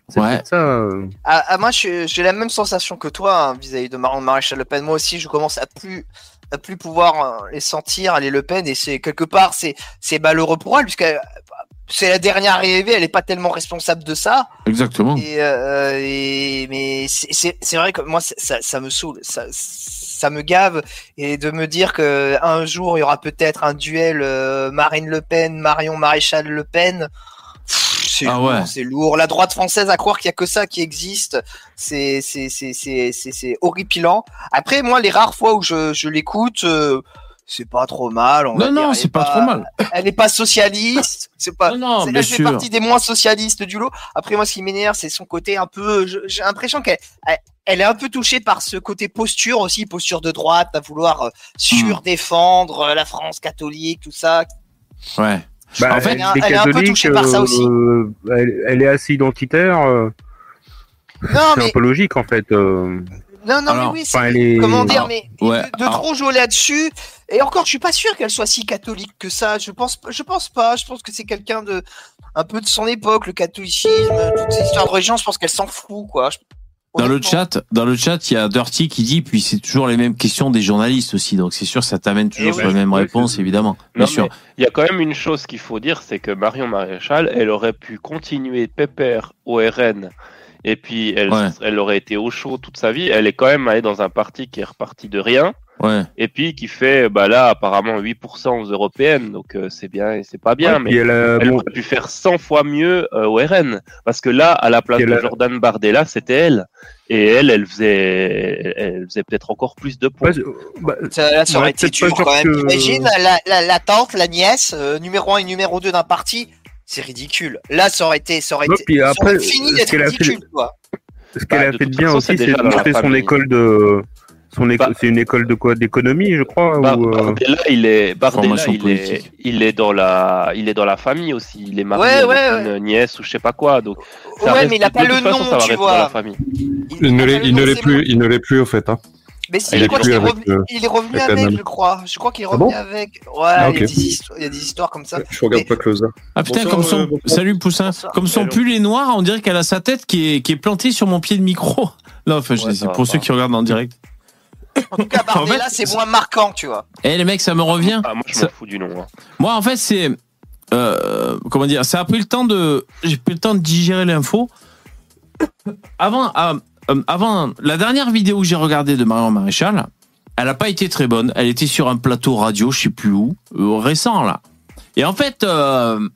C'est Ouais. peut-être ça. euh. Ah, ah, moi, j'ai la même sensation que toi hein, vis-à-vis de Marion Maréchal Le Pen. Moi aussi, je commence à plus à plus pouvoir euh, les sentir, les Le Pen, et c'est quelque part, c'est c'est malheureux pour elle, puisque c'est la dernière arrivée, elle est pas tellement responsable de ça. Exactement. Et, euh, et- mais c'est- vrai que moi, ça, ça me saoule, ça, ça me gave, et de me dire que un jour il y aura peut-être un duel euh, Marine Le Pen, Marion Maréchal Le Pen. C'est Ah lourd, ouais. c'est lourd. La droite française à croire qu'il y a que ça qui existe, c'est horripilant. Après, moi, les rares fois où je je l'écoute. euh, c'est pas trop mal. On va Non, dire. non, c'est est pas trop mal. Elle n'est pas socialiste. C'est pas. Non, non, elle fait sûr. partie des moins socialistes du lot. Après, moi, ce qui m'énerve, c'est son côté un peu. je- J'ai l'impression qu'elle elle, elle est un peu touchée par ce côté posture aussi, posture de droite, à vouloir euh, surdéfendre euh, la France catholique, tout ça. Ouais. Bah, En fait, elle est un peu touchée par ça aussi. euh, elle, elle est assez identitaire. euh, Non, c'est mais un peu logique en fait. euh. non, non, Alors, mais oui, c'est est. comment dire, Alors, mais ouais, de, de alors- trop jouer là-dessus. Et encore, je suis pas sûr qu'elle soit si catholique que ça. Je pense, je pense pas. Je pense que c'est quelqu'un de un peu de son époque, le catholicisme, toutes ces histoires de religion. Je pense qu'elle s'en fout, quoi. Je- Dans le chat, dans le chat, il y a Dirty qui dit, puis c'est toujours les mêmes questions des journalistes aussi, donc c'est sûr, ça t'amène toujours Eh sur oui, les mêmes ouais, réponses, c'est- évidemment. Bien sûr. il y a quand même une chose qu'il faut dire, c'est que Marion Maréchal, elle aurait pu continuer pépère au RN. Et puis, elle, Ouais. elle aurait été au chaud toute sa vie. Elle est quand même allée dans un parti qui est reparti de rien. Ouais. Et puis, qui fait, bah là, apparemment 8% aux européennes. Donc, euh, c'est bien et c'est pas bien. Ouais, mais elle a- elle bon, aurait pu faire 100 fois mieux euh, au RN. Parce que là, à la place de Jordan Bardella, c'était elle. Et elle, elle faisait, elle faisait peut-être encore plus de points. bah, Ça, là, ça aurait Ouais, été dur sûr quand même. que- Imagine la, la, la tante, la nièce, euh, numéro 1 et numéro 2 d'un parti. C'est ridicule. Là, ça aurait été, ça aurait Ouais, été, puis ça après, aurait fini d'être a fait- ridicule, quoi. ce qu'elle Bah, a fait de bien façon, aussi, c'est de monter son école de. Bah- c'est une école de quoi D'économie, je crois Bar- ou, euh, Bardella, il est, Bardella, il est, il est dans la, il est dans la famille aussi. Il est marié Ouais, avec ouais, une nièce ou je sais pas quoi. Donc, ça Ouais, reste- mais il a pas le façon, nom, va tu rester dans la vois. famille. Il ne l'est, il plus, bon. il ne l'est plus au fait. Hein. Mais si, Il je est qu'il est, avec, revenu, euh, il est revenu avec je crois. Je crois qu'il est Ah revenu bon avec. Ouais, Ah, il, y a ok. des histoires, il y a des histoires comme ça. Je regarde Mais- pas Closer. Ah putain, Bonsoir, comme son, euh, salut Poussin, Bonsoir. comme son Hello. pull est noir, on dirait qu'elle a sa tête qui est, qui est plantée sur mon pied de micro. Non, enfin, je- Ouais, va pour pas. ceux qui regardent en direct. En tout cas, Bardella, En fait, c'est moins marquant, tu vois. Eh les mecs, ça me revient. Ah, moi, je Ça- m'en fous du nom. hein. Moi, en fait, c'est euh, comment dire, ça a pris le temps de, j'ai pris le temps de digérer l'info. Avant, euh, euh, avant la dernière vidéo que j'ai regardée de Marion Maréchal, elle a pas été très bonne. Elle était sur un plateau radio, je sais plus où, euh, récent là. Et en fait, euh,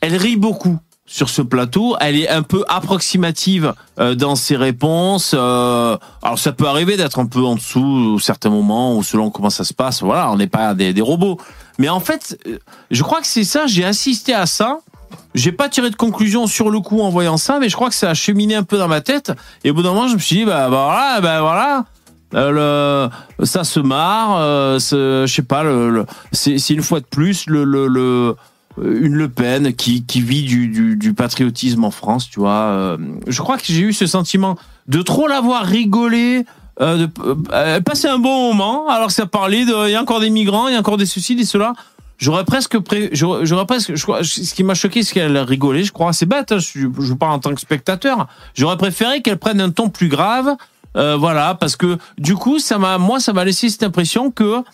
elle rit beaucoup sur ce plateau. Elle est un peu approximative euh, dans ses réponses. euh, alors ça peut arriver d'être un peu en dessous au certains moments ou selon comment ça se passe. Voilà, on n'est pas des, des robots. Mais en fait, euh, je crois que c'est ça. J'ai assisté à ça. J'ai pas tiré de conclusion sur le coup en voyant ça, mais je crois que ça a cheminé un peu dans ma tête. Et au bout d'un moment, je me suis dit, bah, bah voilà, bah voilà. Euh, ça se marre, euh, je sais pas, le, le- c'est une fois de plus le, le, le- une Le Pen qui, qui vit du, du, du patriotisme en France, tu vois. Euh, je crois que j'ai eu ce sentiment de trop l'avoir rigolé, euh, de euh, passer un bon moment, alors que ça parlait de, il y a encore des migrants, il y a encore des soucis, des cela. J'aurais presque, pré- j'aurais presque, je ce qui m'a choqué, c'est qu'elle a rigolé. Je crois, c'est bête. hein, je, je parle en tant que spectateur. J'aurais préféré qu'elle prenne un ton plus grave. Euh, voilà, parce que du coup, ça m'a, moi, ça m'a laissé cette impression que,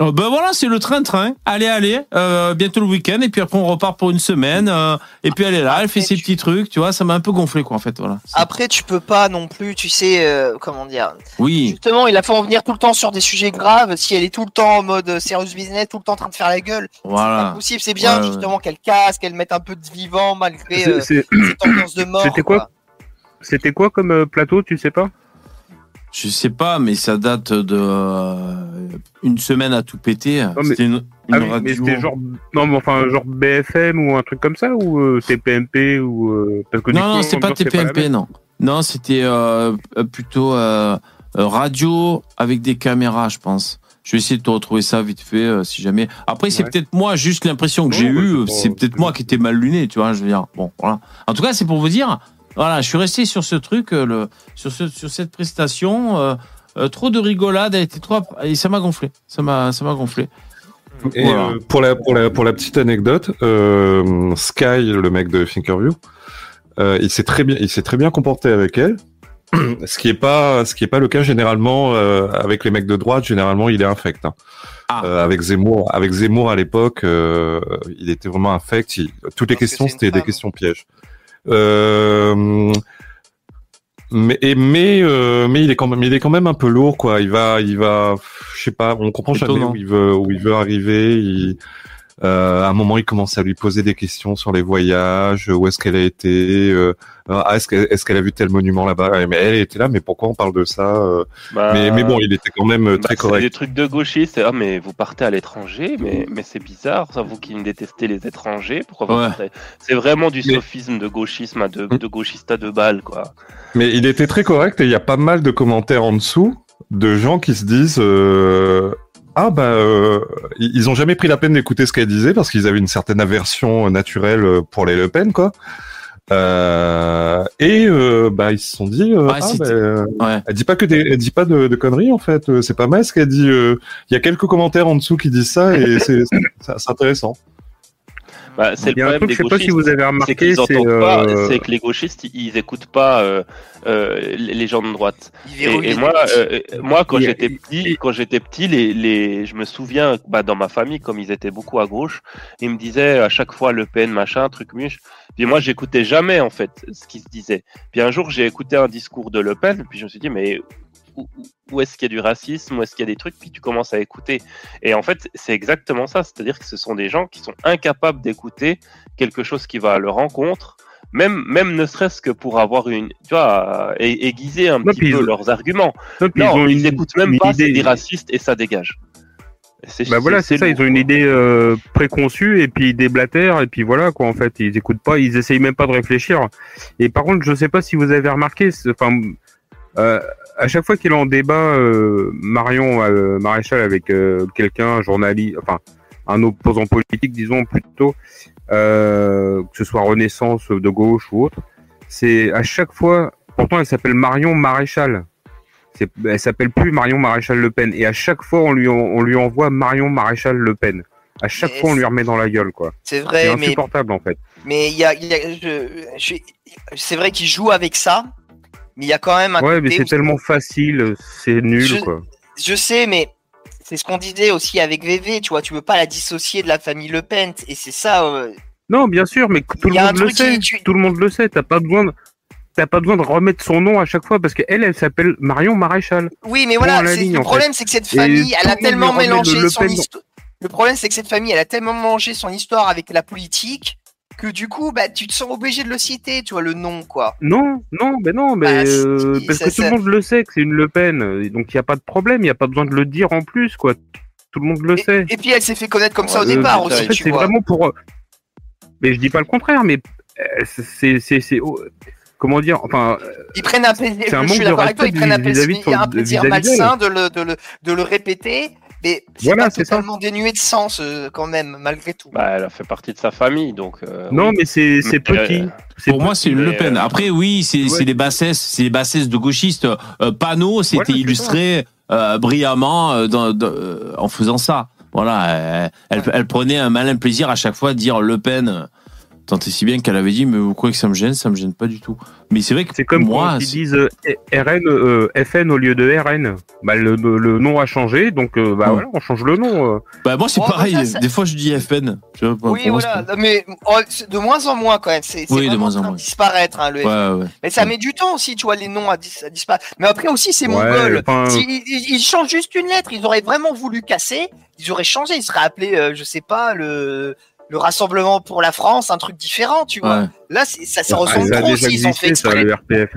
euh, ben voilà, c'est le train-train. Allez, allez, euh, bientôt le week-end, et puis après on repart pour une semaine. euh, et puis elle est là, elle fait ses petits trucs, tu vois. Ça m'a un peu gonflé, quoi, en fait. Voilà. C'est- Après, tu peux pas non plus, tu sais, euh, comment dire. Oui, Justement, il a fait en venir tout le temps sur des sujets graves. Si elle est tout le temps en mode serious business, tout le temps en train de faire la gueule, c'est pas voilà. possible. C'est bien Ouais, ouais. justement qu'elle casse, qu'elle mette un peu de vivant malgré c'est- euh, c'est- cette ambiance de mort. C'était quoi C'était quoi comme euh, plateau, tu sais pas? Je sais pas, mais ça date de euh, une semaine à tout péter. mais- C'était une, une Ah oui, mais radio. c'était genre non, mais enfin genre BFM ou un truc comme ça ou euh, TPMP ou euh, parce que Non, coup, non, pas c'est la TPMP, même. non. Non, c'était euh, plutôt radio avec des caméras, je pense. Je vais essayer de te retrouver ça vite fait, si jamais. Après, c'est Ouais. peut-être moi, juste l'impression que Non, j'ai eue, c'est pas- c'est peut-être moi qui étais mal luné, tu vois, je veux dire. Bon, voilà. En tout cas, c'est pour vous dire, voilà, je suis resté sur ce truc, euh, le, sur, ce, sur cette prestation. euh, euh, trop de rigolade, elle était trop, et ça m'a gonflé. Ça m'a, ça m'a gonflé. Et Voilà. euh, pour, la, pour, la, pour la petite anecdote, euh, Sky, le mec de Thinkerview, euh, il s'est très bien, il s'est très bien comporté avec elle. Ce qui est pas, ce qui est pas le cas généralement euh, avec les mecs de droite. Généralement, il est infect. hein. Ah. Euh, avec Zemmour, avec Zemmour à l'époque, euh, il était vraiment infect. Il- toutes les Parce questions, c'était des questions pièges. Euh, mais mais euh, mais il est quand même il est quand même un peu lourd quoi. Il va il va je sais pas. On comprend jamais où il veut où il veut arriver. Il, à un moment, il commence à lui poser des questions sur les voyages, où est-ce qu'elle a été, euh, ah, est-ce qu'elle est-ce qu'elle a vu tel monument là-bas? Mais elle était là, mais pourquoi on parle de ça euh, Bah, mais, mais bon, il était quand même euh, bah, très c'est correct. des trucs de gauchistes. Ah, mais vous partez à l'étranger, mais, mais c'est bizarre, ça, vous qui détestez les étrangers. Pourquoi Ouais. C'est vraiment du Mais- sophisme de gauchisme, de, de gauchiste à deux balles, quoi. Mais il était très correct et il y a pas mal de commentaires en dessous de gens qui se disent euh, ah bah euh, ils ont jamais pris la peine d'écouter ce qu'elle disait parce qu'ils avaient une certaine aversion naturelle pour les Le Pen quoi. Euh, et euh, bah ils se sont dit euh, Ouais, ah, bah, euh, Ouais. elle dit pas que des, elle dit pas de, de conneries en fait Euh, c'est pas mal ce qu'elle dit euh, il y a quelques commentaires en dessous qui disent ça et c'est intéressant Bah, c'est le problème truc, des je sais pas si gauchistes. vous avez C'est qu'ils euh, c'est que les gauchistes, ils, ils écoutent pas euh, euh, les gens de droite. Et, verrouille et moi, euh, moi, quand j'étais petit, quand j'étais petit, les, les, je me souviens, bah, dans ma famille, comme ils étaient beaucoup à gauche, ils me disaient à chaque fois Le Pen, machin, truc muche. Puis moi, j'écoutais jamais en fait ce qui se disait. Puis un jour, j'ai écouté un discours de Le Pen, puis je me suis dit, mais où, est-ce qu'il y a du racisme, où est-ce qu'il y a des trucs, puis tu commences à écouter. Et en fait, c'est exactement ça, c'est-à-dire que ce sont des gens qui sont incapables d'écouter quelque chose qui va à leur rencontre. Même, même ne serait-ce que pour avoir une, tu vois, aiguiser un Non, petit peu ils- leurs arguments. non, ils n'écoutent même pas, c'est des racistes et ça dégage. Bah voilà, c'est ça, ils ont une idée euh, préconçue et puis ils déblatèrent et puis voilà quoi en fait, ils écoutent pas, ils essayent même pas de réfléchir. Et par contre, je sais pas si vous avez remarqué, enfin, euh, à chaque fois qu'il est en débat, euh, Marion euh, Maréchal avec euh, quelqu'un, un journaliste, enfin un opposant politique, disons plutôt, euh, que ce soit Renaissance de gauche ou autre, c'est à chaque fois, pourtant elle s'appelle Marion Maréchal. C'est, elle s'appelle plus Marion Maréchal Le Pen. Et à chaque fois, on lui, on lui envoie Marion Maréchal Le Pen. À chaque Mais fois, on lui remet dans la gueule, quoi. C'est vrai, mais insupportable, en fait. mais il y a, y a- je- je- c'est vrai qu'il joue avec ça, mais il y a quand même un Ouais, mais c'est tellement facile, c'est nul, Je- quoi. Je sais, mais c'est ce qu'on disait aussi avec VV, tu vois, tu veux pas la dissocier de la famille Le Pen, et c'est ça. euh, Non, bien sûr, mais tout le monde le sait. tu- Tout le monde le sait. T'as pas besoin de... T'as pas besoin de remettre son nom à chaque fois parce qu'elle, elle s'appelle Marion Maréchal. Oui, mais voilà, ligne, le problème, c'est que cette Et famille, elle a tellement mélangé le son histoire. Le problème, c'est que cette famille, elle a tellement mélangé son histoire avec la politique que du coup, bah, tu te sens obligé de le citer, tu vois, le nom, quoi. Non, non, mais non, mais Bah, euh, parce ça- que tout ça- le monde le sait que c'est une Le Pen, donc il y a pas de problème, il y a pas besoin de le dire en plus, quoi. Tout le monde le Et, sait. et puis, elle s'est fait connaître comme ça au départ aussi, en fait, c'est vraiment pour. euh, Mais je dis pas le contraire, mais euh, c'est c'est c'est oh, comment dire, enfin, Ils prennent un plaisir, C'est un je suis de d'accord avec toi, ils prennent un plaisir, malsain de le, de, le, de le répéter, mais c'est Voilà, pas c'est ça. totalement dénué de sens, euh, quand même, malgré tout. Bah, elle a fait partie de sa famille, donc. euh, non, oui. mais c'est c'est Mais, petit. euh, C'est Pour moi, c'est Le Pen. Après, oui, c'est ouais. c'est les bassesses, c'est les bassesses de gauchistes. Euh, Panot s'était illustré euh, brillamment euh, dans- dans- euh, en faisant ça. Voilà, elle, elle, elle prenait un malin plaisir à chaque fois de dire Le Pen. Tant et si bien qu'elle avait dit, mais vous croyez que ça me gêne? Ça me gêne pas du tout. Mais c'est vrai que C'est comme moi, quand ils disent euh, RN, euh, FN au lieu de RN. Bah, le, le- nom a changé, donc euh, bah Ouais. voilà, on change le nom. euh. bah, moi c'est Oh, pareil. ça, ça- Des fois, je dis FN. Tu vois, pour- oui, voilà, mais oh, de moins en moins quand même, c'est c'est Oui, de moins en moins. disparaître, hein, le Ouais, ouais. Mais ça Ouais. met du temps aussi, tu vois, les noms à, dis- à disparaître. Mais après aussi, c'est Ouais, mongol. enfin, ils, ils- ils changent juste une lettre. Ils auraient vraiment voulu casser. Ils auraient changé. Ils seraient appelés, euh, je sais pas, le, le Rassemblement pour la France, un truc différent, tu vois. Ouais. Là, ça, ça ah, ressemble ça a trop déjà s'ils ont fait existé, ça, exprès. le RPF.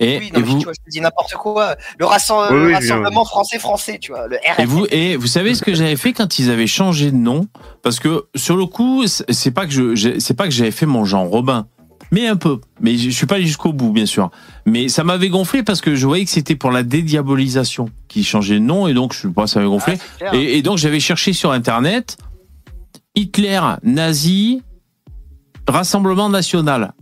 Et, Oui, non, vous, tu vois, je te dis n'importe quoi. Le, Oui, oui, je- Rassemblement français-français, tu vois. Le RFF. Et vous, et vous savez ce que j'avais fait quand ils avaient changé de nom? Parce que sur le coup, c'est pas que je, c'est pas que j'avais fait mon Jean Robin, mais un peu. Mais je suis pas allé jusqu'au bout, bien sûr. Mais ça m'avait gonflé parce que je voyais que c'était pour la dédiabolisation qui changeait de nom, et donc je sais pas, ça m'avait Ah, gonflé. Et, et donc j'avais cherché sur internet Hitler, nazi, Rassemblement national.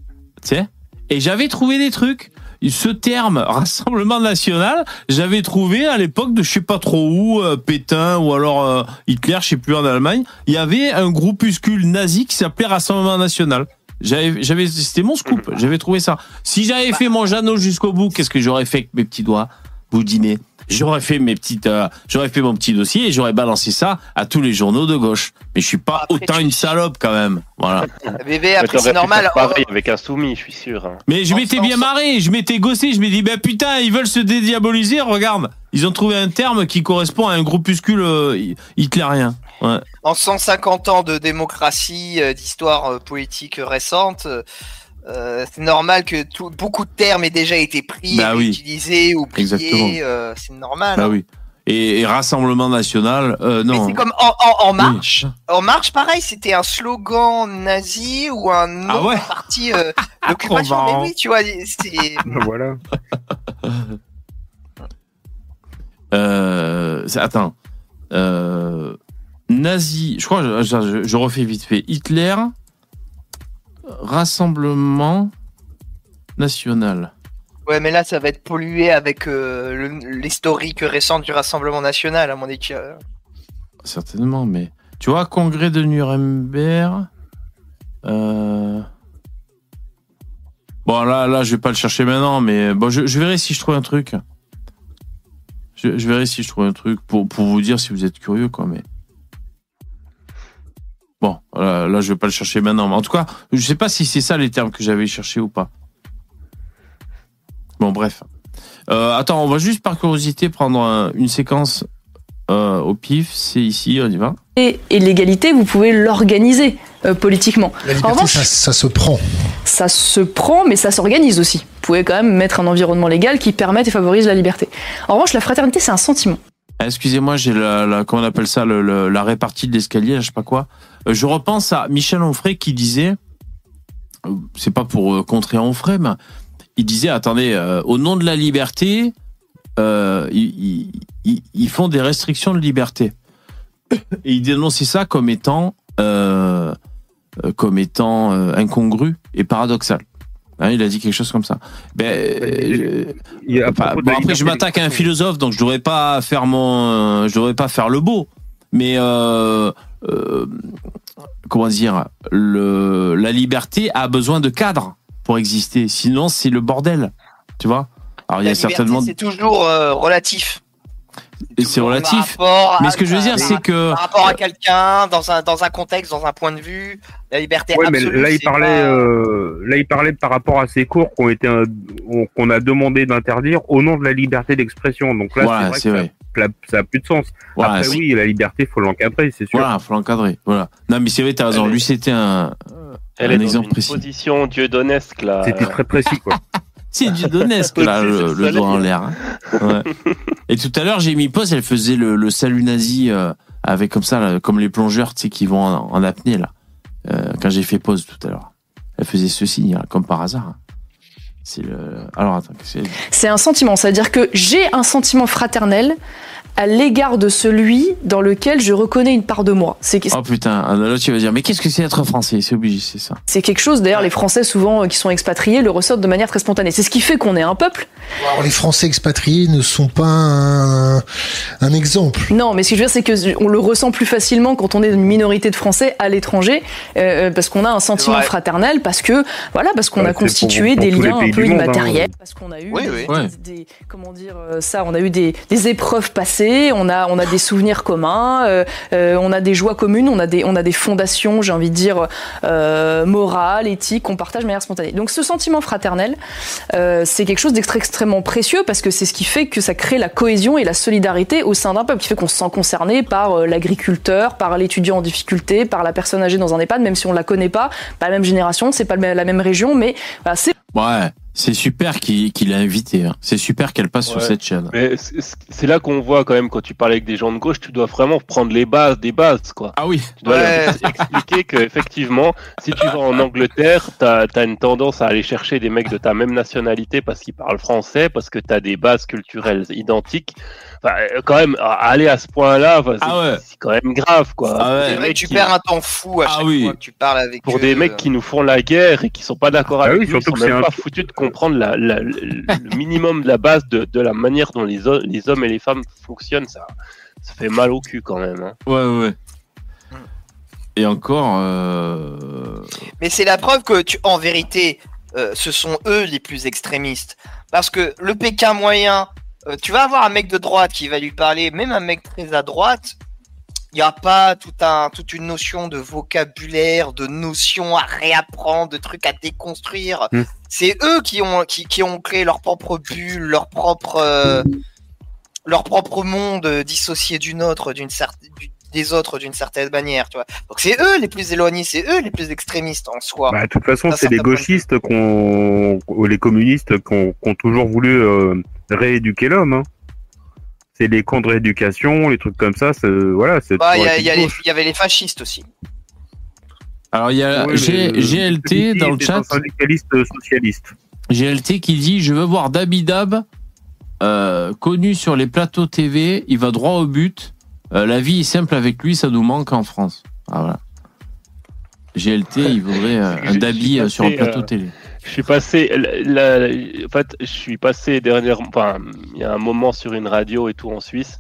Tu sais? Et j'avais trouvé des trucs. Ce terme Rassemblement national, j'avais trouvé à l'époque de je sais pas trop où, euh, Pétain ou alors euh, Hitler, je sais plus en Allemagne, il y avait un groupuscule nazi qui s'appelait Rassemblement national. J'avais, c'était mon scoop. J'avais trouvé ça. Si j'avais fait mon Jeannot jusqu'au bout, qu'est-ce que j'aurais fait avec mes petits doigts? Boudinés J'aurais fait mes petites, euh, j'aurais fait mon petit dossier et j'aurais balancé ça à tous les journaux de gauche. Mais je suis pas Après, autant tu- une salope quand même. Voilà. Bébé, Mais après, c'est normal. pareil avec un soumis, je suis sûr. hein. Mais je m'étais bien marré, je m'étais gossé, je m'étais dit, ben putain, ils veulent se dédiaboliser, regarde. Ils ont trouvé un terme qui correspond à un groupuscule euh, hitlérien. Ouais. En 150 ans de démocratie, euh, d'histoire politique récente, euh, c'est normal que tout, beaucoup de termes aient déjà été pris, Bah oui. utilisés, oubliés. Exactement. euh, c'est normal. Bah hein. oui. Et, et Rassemblement National, euh, Mais non. c'est comme en, en, en Oui. marche. En marche, pareil, c'était un slogan nazi ou un nom Ah ouais de parti euh, d'occupation. Trop Mais oui, tu vois, c'est. voilà. Euh, attends. Euh, nazi, je crois, je, je- je refais vite fait. Hitler, Rassemblement National. Ouais, mais là, ça va être pollué avec euh, l'historique récent du Rassemblement National, à mon avis. euh. Certainement, mais. Tu vois, congrès de Nuremberg. Euh... Bon, là, là, je vais pas le chercher maintenant, mais bon, je, je verrai si je trouve un truc. Je, je verrai si je trouve un truc pour, pour vous dire si vous êtes curieux, quoi, mais. Bon, là, là, je vais pas le chercher maintenant. Mais en tout cas, je sais pas si c'est ça les termes que j'avais cherché ou pas. Bon, bref. Euh, attends, on va juste par curiosité prendre un- une séquence euh, au pif. C'est ici, on y va. Et, et l'égalité, vous pouvez l'organiser euh, politiquement. La En liberté, revanche, ça, ça se prend. ça se prend, mais ça s'organise aussi. Vous pouvez quand même mettre un environnement légal qui permette et favorise la liberté. En revanche, la fraternité, c'est un sentiment. Ah, Excusez-moi, j'ai la, comment on appelle ça, la répartie de l'escalier, je sais pas quoi. Euh, je repense à Michel Onfray qui disait, euh, c'est pas pour euh, contrer Onfray, mais il disait, attendez, au nom de la liberté, ils, font des restrictions de liberté. Et il dénonçait ça comme étant, comme étant incongru et paradoxal. Hein, il a dit quelque chose comme ça. Ben, euh, Enfin, bon, après, je m'attaque à un philosophe, donc je devrais pas faire mon, euh, je devrais pas faire le beau. Mais euh, euh, comment dire, le, la liberté a besoin de cadre pour exister. Sinon, c'est le bordel. Tu vois? Alors, il y a liberté, certainement, c'est toujours euh, relatif. Et c'est relatif. par rapport Mais à- ce que je veux dire, c'est que Par rapport à quelqu'un, dans un, dans un contexte, dans un point de vue, la liberté Ouais, mais absolue. là il parlait, pas- euh, là il parlait par rapport à ces cours qu'on été, euh, qu'on a demandé d'interdire au nom de la liberté d'expression. Donc là, voilà, c'est vrai que ça, ça a plus de sens. Voilà, Après, oui, la liberté, faut l'encadrer, c'est sûr. voilà, faut l'encadrer. Voilà. Non, mais c'est vrai, t'as raison. Lui, c'était un, Elle un est dans exemple une précis. position dieudonnesque là. C'était très précis, quoi. C'est du donesque, là, le, le doigt en l'air. hein. Ouais. Et tout à l'heure, j'ai mis pause, elle faisait le, le salut nazi euh, avec comme ça, là, comme les plongeurs, tu sais, qui vont en, en apnée, là. Euh, quand j'ai fait pause tout à l'heure. Elle faisait ce signe, hein, comme par hasard. hein. C'est le. Alors, attends, qu'est-ce que c'est? C'est un sentiment, c'est-à-dire que j'ai un sentiment fraternel à l'égard de celui dans lequel je reconnais une part de moi. C'est Oh putain, ah, là, tu vas dire, mais qu'est-ce que c'est être français? C'est obligé, c'est ça. c'est quelque chose, d'ailleurs, les Français, souvent, euh, qui sont expatriés, le ressortent de manière très spontanée. C'est ce qui fait qu'on est un peuple. Alors, les Français expatriés ne sont pas un, un exemple. Non, mais ce que je veux dire, c'est que on le ressent plus facilement quand on est une minorité de Français à l'étranger, euh, parce qu'on a un sentiment fraternel, parce que voilà, parce qu'on Ouais, a pour- constitué pour des liens un peu monde, hein. immatériels, parce qu'on a eu Oui, des, oui. Ouais. des- des- comment dire euh, ça, on a eu des, des épreuves passées, on a on a des souvenirs communs, euh, euh, on a des joies communes, on a des on a des fondations, j'ai envie de dire euh, morales, éthiques, qu'on partage de manière spontanée. Donc ce sentiment fraternel, c'est quelque chose d'extrêmement extrêmement précieux parce que c'est ce qui fait que ça crée la cohésion et la solidarité au sein d'un peuple, qui fait qu'on se sent concerné par l'agriculteur, par l'étudiant en difficulté, par la personne âgée dans un EHPAD, même si on la connaît pas, pas la même génération, c'est pas la même région, mais voilà, c'est Ouais, c'est super qu'il qu'il a invité. hein. C'est super qu'elle passe sur cette chaîne. Mais c'est- là qu'on voit quand même quand tu parles avec des gens de gauche, tu dois vraiment prendre les bases des bases quoi. Ah oui. Tu dois Ouais. leur expliquer que effectivement, si tu vas en Angleterre, t'as as une tendance à aller chercher des mecs de ta même nationalité parce qu'ils parlent français, parce que t'as des bases culturelles identiques. Enfin, euh, quand même, aller à ce point-là, c'est Ah ouais. c'est quand même grave quoi. Ah ouais. Vrai tu qui- perds un temps fou à Ah chaque oui. fois que tu parles avec pour eux. des mecs qui nous font la guerre et qui sont pas d'accord Ah avec oui, nous, ils sont c'est même un- pas foutus de comprendre la, la- le, le minimum de la base de, de la manière dont les, ho- les hommes et les femmes fonctionnent. Ça, ça fait mal au cul quand même. hein. Ouais, ouais. Hmm. Et encore. Euh... Mais c'est la preuve que, tu, en vérité, euh, ce sont eux les plus extrémistes. Parce que le Pékin moyen, euh, tu vas avoir un mec de droite qui va lui parler, même un mec très à droite, il n'y a pas tout un, toute une notion de vocabulaire, de notions à réapprendre, de trucs à déconstruire. Hmm. C'est eux qui ont, qui, qui ont créé leur propre bulle, leur propre, euh, leur propre monde euh, dissocié du nôtre, d'une certaine, des autres d'une certaine manière, tu vois. Donc c'est eux les plus éloignés, c'est eux les plus extrémistes en soi. Bah, de toute façon, c'est les gauchistes qu'on, ou les communistes qu'on qu'on toujours voulu euh, rééduquer l'homme. hein. C'est les camps de rééducation, les trucs comme ça. Voilà, c'est. Bah, il y, avait les fascistes aussi. Alors, il y a G- euh, GLT celui-ci dans le chat. un syndicaliste euh, socialiste. GLT qui dit Je veux voir Dabidab, euh, connu sur les plateaux TV. Il va droit au but. Euh, la vie est simple avec lui, ça nous manque en France. Ah, voilà. GLT, il voudrait euh, un Dabi euh, sur un plateau euh, télé. Je suis passé, la- la- en fait, je suis passé dernièrement, enfin, il y a un moment sur une radio et tout en Suisse.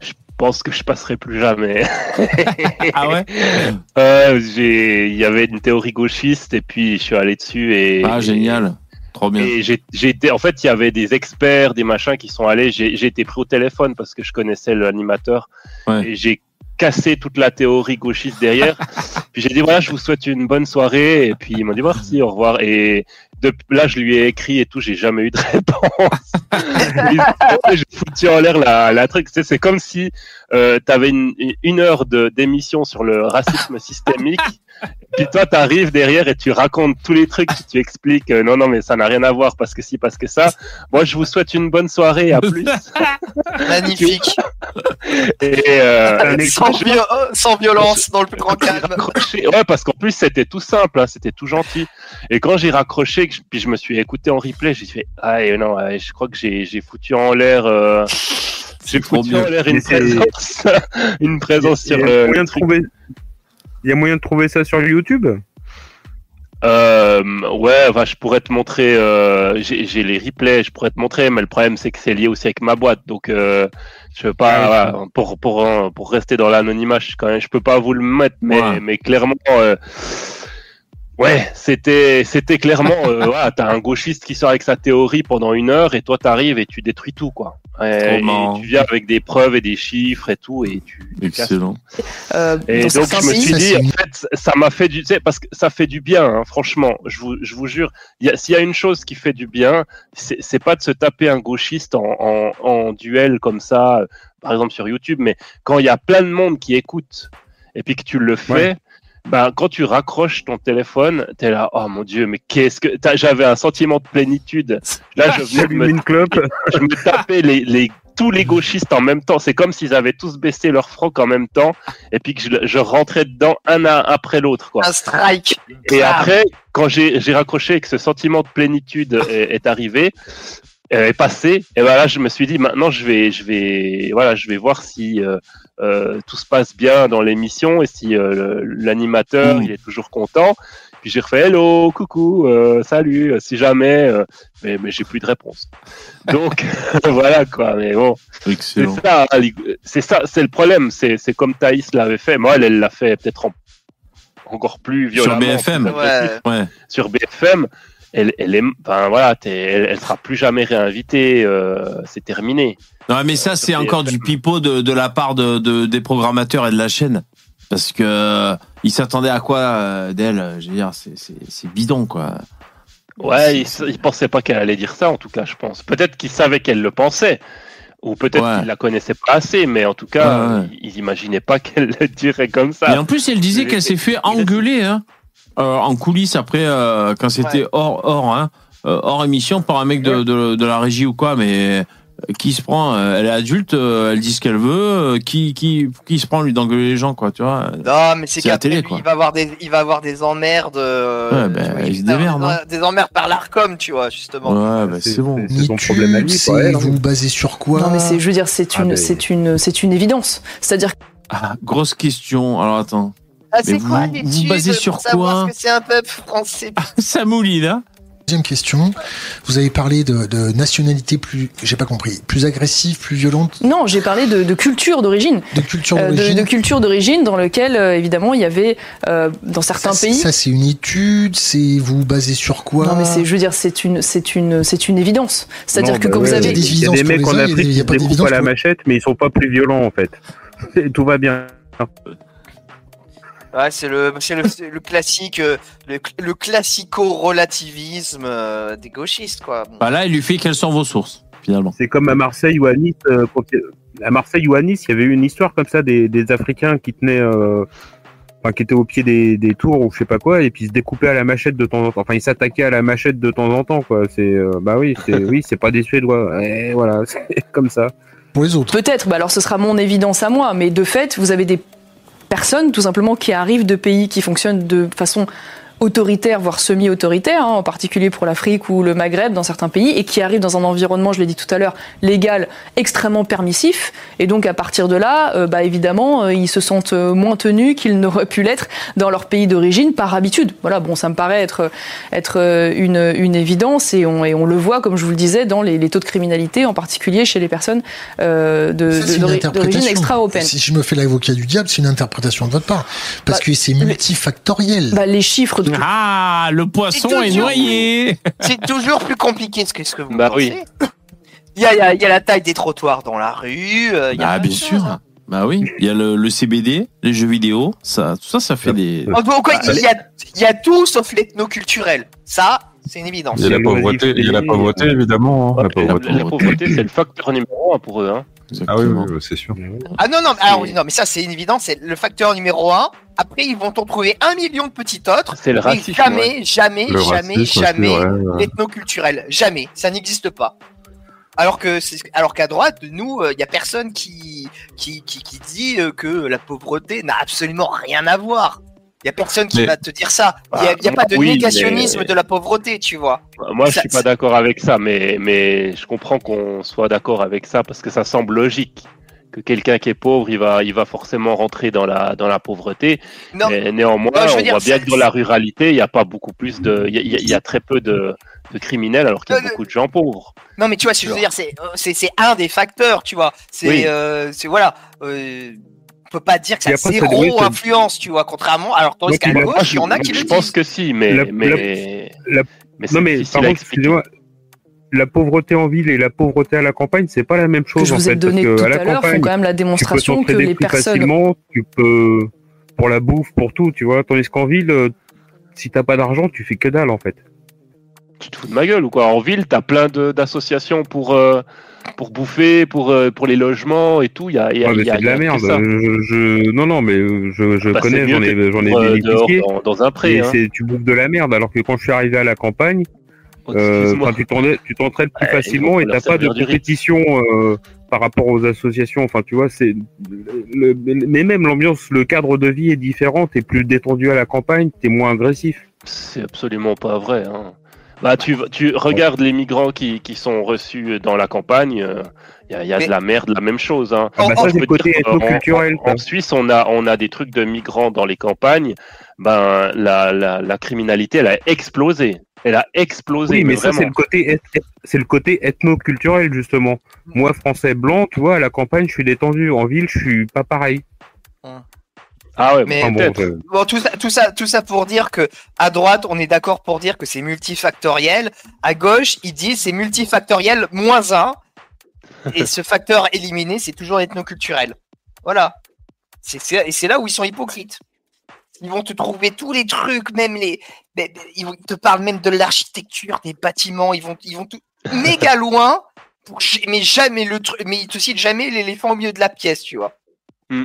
Je pense que je passerai plus jamais. Ah ouais? Euh, j'ai, il y avait une théorie gauchiste et puis je suis allé dessus et. Ah, génial. Trop bien. Et j'ai été, en fait, il y avait des experts, des machins qui sont allés. J'ai été pris au téléphone parce que je connaissais l'animateur Ouais. et j'ai cassé toute la théorie gauchiste derrière. puis j'ai dit voilà, je vous souhaite une bonne soirée et puis ils m'ont dit merci, au revoir. Et de, là, je lui ai écrit et tout, j'ai jamais eu de réponse. J'ai foutu en l'air la, la truc. C'est c'est comme si euh, tu avais une, une heure d'émission sur le racisme systémique. Puis toi, tu arrives derrière et tu racontes tous les trucs, tu expliques euh, non, non, mais ça n'a rien à voir parce que si, parce que ça. Moi, je vous souhaite une bonne soirée, à plus. Magnifique. Et, euh, et sans, quand je- vio- sans violence, dans le plus grand calme. raccroché- Ouais, parce qu'en plus, c'était tout simple, hein, c'était tout gentil. Et quand j'ai raccroché, puis je me suis écouté en replay, j'ai fait Ah, et non, ouais, je crois que j'ai foutu en l'air. euh, j'ai foutu en l'air une présence, une présence sur le, truc. trouver. Il y a moyen de trouver ça sur YouTube? Euh, ouais, je pourrais te montrer. Euh, j'ai les replays, je pourrais te montrer, mais le problème c'est que c'est lié aussi avec ma boîte, donc euh, je veux pas. Ah, pour pour euh, pour rester dans l'anonymat, je quand même, je peux pas vous le mettre, mais Ouais. mais clairement. Ouais, c'était c'était clairement euh, voilà, t'as un gauchiste qui sort avec sa théorie pendant une heure et toi t'arrives et tu détruis tout quoi. Ouais, et tu viens avec des preuves et des chiffres et tout et tu, Excellent. Euh, et donc je me suis dit, en fait, ça m'a fait du, tu sais, parce que ça fait du bien, hein, franchement. Je vous, je vous jure, s'il y a une chose qui fait du bien, c'est c'est pas de se taper un gauchiste en, en, en duel comme ça, par exemple sur YouTube, mais quand il y a plein de monde qui écoute et puis que tu le fais. Ouais. Ben, quand tu raccroches ton téléphone, t'es là, oh mon dieu, mais qu'est-ce que t'as- j'avais un sentiment de plénitude. Là, je venais de me une clope. je me tapais les, les, tous les gauchistes en même temps. C'est comme s'ils avaient tous baissé leur froc en même temps et puis que je, je rentrais dedans un à, après l'autre. quoi. Un strike. Et Bam. après, quand j'ai j'ai raccroché et que ce sentiment de plénitude est, est arrivé, est passé, et ben là je me suis dit maintenant je vais je vais voilà je vais voir si euh, euh, tout se passe bien dans l'émission et si euh, l'animateur il est toujours content. Puis j'ai refait hello, coucou, euh, salut, euh, si jamais, euh, mais, mais j'ai plus de réponse. Donc voilà quoi. Mais bon, c'est ça, c'est ça, c'est le problème. C'est c'est comme Thaïs l'avait fait. Moi, elle elle l'a fait peut-être en- encore plus Sur violemment. BFM. agressif Ouais. Ouais. sur BFM, elle, elle est, enfin voilà, elle, elle sera plus jamais réinvitée. euh, c'est terminé. Non, mais ça, c'est encore du pipeau de, de la part de, de- des programmateurs et de la chaîne. Parce que euh, ils s'attendaient à quoi euh, d'elle Je veux dire, c'est- bidon, quoi. Ouais, il, il pensait pas qu'elle allait dire ça, en tout cas, je pense. Peut-être qu'il savait qu'elle le pensait, ou peut-être Ouais. qu'il la connaissait pas assez, mais en tout cas, Ouais, ouais. il, il imaginait pas qu'elle le dirait comme ça. Et en plus, elle disait qu'elle s'est fait engueuler hein, euh, en coulisses après, euh, quand c'était Ouais. hors, hors, hein, euh, hors émission par un mec de, de, de la régie ou quoi, mais euh, qui se prend euh, Elle est adulte, elle dit ce qu'elle veut, qui, qui, qui se prend lui d'engueuler les gens, quoi, tu vois Non, mais c'est C'est qu'après, télé, lui, quoi. il va avoir des, il va avoir des emmerdes. euh, Ouais, ben, tu vois, il se démerde, des- hein. Des emmerdes par l'Arcom, tu vois, justement. Ouais, bah, c'est bon. C'est son problème à lui, c'est quoi. elle, hein. vous vous basez sur quoi Non, mais c'est, je veux dire, c'est Ah, une, mais- c'est une, c'est une évidence. C'est-à-dire Ah, grosse question. Alors attends. Ah, c'est quoi vous- les vous basez sur quoi que c'est un peuple français Ça mouline, hein Deuxième question. Vous avez parlé de, de nationalité plus, j'ai pas compris, plus agressive, plus violente, Non, j'ai parlé de, de culture d'origine. de culture Euh, de, d'origine? de culture d'origine dans lequel, euh, évidemment, il y avait, euh, dans certains ça, pays. Ça, c'est une étude, c'est vous basez sur quoi? Non, mais c'est, je veux dire, c'est une, c'est une, c'est une évidence. C'est-à-dire Non, que bah quand ouais, vous avez, des Il y a évidences des pour mecs les en uns, il y a des- Afrique il y qui pas se découpent d'évidence à la pour- machette, mais ils sont pas plus violents en fait. Et tout va bien. Ouais, c'est le, classique, euh, le, le classico-relativisme euh, des gauchistes, quoi. Bah là, il lui fait quelles sont vos sources, finalement. C'est comme à Marseille ou à Nice. euh, à Marseille ou à Nice, il y avait eu une histoire comme ça des, des Africains qui tenaient, euh, enfin qui étaient au pied des, des tours ou je sais pas quoi, et puis ils se découpaient à la machette de temps en temps. Enfin, ils s'attaquaient à la machette de temps en temps, quoi. C'est, euh, bah oui, c'est, oui, c'est pas des Suédois. Et voilà, c'est comme ça. Pour les autres. peut-être, bah alors ce sera mon évidence à moi, mais de fait, vous avez des personnes, tout simplement, qui arrivent de pays qui fonctionnent de façon autoritaire, voire semi-autoritaire, hein, en particulier pour l'Afrique ou le Maghreb dans certains pays, et qui arrivent dans un environnement, je l'ai dit tout à l'heure, légal, extrêmement permissif. Et donc à partir de là, euh, bah, évidemment, euh, ils se sentent euh, moins tenus qu'ils n'auraient pu l'être dans leur pays d'origine par habitude. Voilà, bon, ça me paraît être, être une, une évidence et on, et on le voit, comme je vous le disais, dans les, les taux de criminalité, en particulier chez les personnes euh, d'origine extra-européenne. Si je me fais l'avocat du diable, c'est une interprétation de votre part. Parce Bah, que c'est multifactoriel. Bah, les chiffres Ah, le poisson est toujours- noyé. C'est toujours plus compliqué que ce que vous Bah pensez. oui. Il y a, il y a- il y a la taille des trottoirs dans la rue. il y a Ah, bien sûr. hein. Bah oui, il y a le, le CBD, les jeux vidéo, ça, tout ça, ça fait des. En tout cas, il y a, il y a tout sauf l'ethnoculturel. Ça, c'est une évidence. Il y a la pauvreté, il y a la pauvreté évidemment. hein, la La, pauvreté. la pauvreté, c'est le facteur numéro un pour eux. Hein. Ah oui, oui, oui, c'est sûr. Ah non, non, mais- alors, oui, non, mais ça, c'est une évidence. C'est le facteur numéro un. Après, ils vont en trouver un million de petits autres. C'est le racisme. jamais, ouais. jamais, Le jamais, racisme jamais ouais, l'ethnoculturel. Jamais. Ça n'existe pas. Alors que c'est, alors qu'à droite, nous, il y a personne qui, qui, qui, qui dit euh, que la pauvreté n'a absolument rien à voir. Il y a personne qui Mais- va te dire ça. Il n'y a, y a Ah, pas de oui, négationnisme mais- de la pauvreté, tu vois. Moi, je Ça- suis pas d'accord avec ça, mais, mais je comprends qu'on soit d'accord avec ça parce que ça semble logique que quelqu'un qui est pauvre, il va, il va forcément rentrer dans la, dans la pauvreté. Non, Mais néanmoins, Non, on dire, voit bien que dans la ruralité, il n'y a pas beaucoup plus de, il y a, y y très peu de, de criminels alors qu'il y a Non, beaucoup de gens pauvres. Non, mais tu vois, ce que je veux dire, c'est, euh, c'est, un des facteurs, tu vois. C'est, Oui. euh, c'est voilà. Euh, on peut pas dire que ça zéro influence, tu vois. Contrairement, alors tandis qu'à gauche, il y en a qui je le pense disent. que si, mais, La- mais, la- mais c'est Non mais par contre, excusez-moi, la pauvreté en ville et la pauvreté à la campagne, c'est pas la même que chose je en vous ai fait. donné parce tout que à à la l'heure font campagne, quand même la tu peux démonstration que les plus personnes facilement, tu peux pour la bouffe, pour tout, tu vois. Tandis qu'en ville, euh, si t'as pas d'argent, tu fais que dalle en fait. Tu te fous de ma gueule ou quoi? En ville, t'as plein de- d'associations pour, euh, pour bouffer, pour, euh, pour les logements et tout. Il y a, il y a- il y a- c'est de la merde. ça. Je, je- non non mais euh, je, je Bah, connais, j'en ai euh, bénéficié. dans, dans un pré. Et hein. c'est tu bouffes de la merde alors que quand je suis arrivé à la campagne, Oh, euh, tu t'en- tu t'entraides plus Ouais, facilement et t'as pas de compétition euh, par rapport aux associations. Enfin, tu vois, c'est le, mais même l'ambiance, le cadre de vie est différent. T'es plus détendu à la campagne, t'es moins agressif. C'est absolument pas vrai. Hein. Bah, tu, tu regardes les migrants qui, qui sont reçus dans la campagne, il y a, y a Mais- de la merde, la même chose. Hein. Ah bah ça, Je c'est peux le côté dire, en- ethnoculturel. En, en Suisse, on a, on a des trucs de migrants dans les campagnes. Ben, la, la, la criminalité, elle a explosé. Elle a explosé. Oui, mais ça, c'est le côté, c'est le côté ethnoculturel justement. Moi, français blanc, tu vois, à la campagne, je suis détendu. En ville, je suis pas pareil. Ah ouais, Mais- Enfin, bon, tout ça, tout ça, tout ça pour dire que à droite, on est d'accord pour dire que c'est multifactoriel. À gauche, ils disent c'est multifactoriel moins un. Et ce facteur éliminé, c'est toujours ethnoculturel. Voilà. C'est, et c'est là où ils sont hypocrites. Ils vont te trouver tous les trucs, même les. mais- mais Ils te parlent même de l'architecture, des bâtiments. Ils vont, ils vont tout méga loin. Pour, mais jamais le truc. Mais ils te citent jamais l'éléphant au milieu de la pièce, tu vois. Hmm.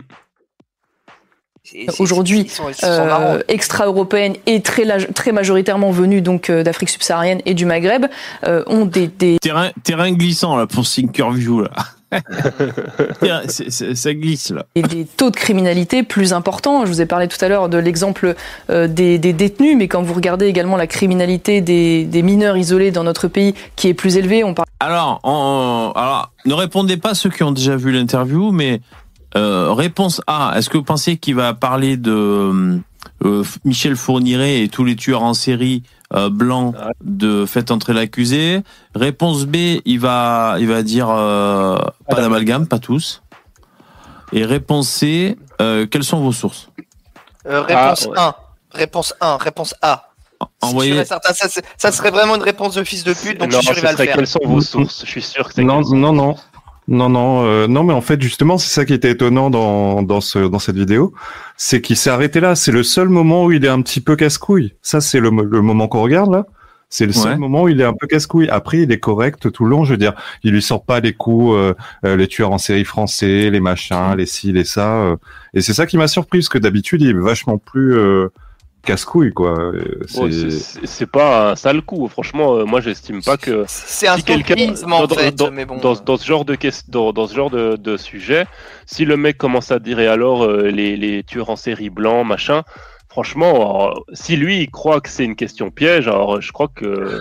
Aujourd'hui, euh, extra-européennes et très, majoritairement venues donc euh, d'Afrique subsaharienne et du Maghreb euh, ont des, des Terrain, terrain glissant là pour Thinkerview là. C'est- ça glisse là. et des taux de criminalité plus importants. Je vous ai parlé tout à l'heure de l'exemple euh, des, des détenus, mais quand vous regardez également la criminalité des, des mineurs isolés dans notre pays, qui est plus élevée, on parle Alors, en- alors, ne répondez pas ceux qui ont déjà vu l'interview, mais euh, réponse A. Est-ce que vous pensez qu'il va parler de euh, Michel Fourniret et tous les tueurs en série euh, blancs de Faites entrer l'accusé? Réponse B. Il va, il va dire euh, pas d'amalgame, pas tous. Et réponse C. euh, quelles sont vos sources? Euh, réponse Ah, ouais. 1. Réponse 1. Réponse A. Envoyez. ça, c'est- ça serait vraiment une réponse de fils de pute, donc non, je suis sûr ce il va le serait faire. quelles sont vos sources? Je suis sûr que c'est Non, non, non. Non, non, euh, non, mais en fait, justement, c'est ça qui était étonnant dans, dans, ce, dans cette vidéo, c'est qu'il s'est arrêté là. C'est le seul moment où il est un petit peu casse-couille. Ça, c'est le, mo- le moment qu'on regarde là. C'est le seul Ouais. moment où il est un peu casse-couille. Après, il est correct tout le long. Je veux dire, il lui sort pas les coups, euh, euh, les tueurs en série français, les machins, les ci, les ça. euh. et c'est ça qui m'a surpris, parce que d'habitude, il est vachement plus euh, casse-couille, quoi. Euh, Ouais, c'est- pas un sale coup. Franchement, euh, moi, j'estime pas que C'est un si quelqu'un dans, dans- bon. dans, dans ce genre de ques- dans, dans ce genre de, de sujet, si le mec commence à dire et alors euh, les, les tueurs en série blancs, machin, franchement, alors, si lui il croit que c'est une question piège, alors je crois que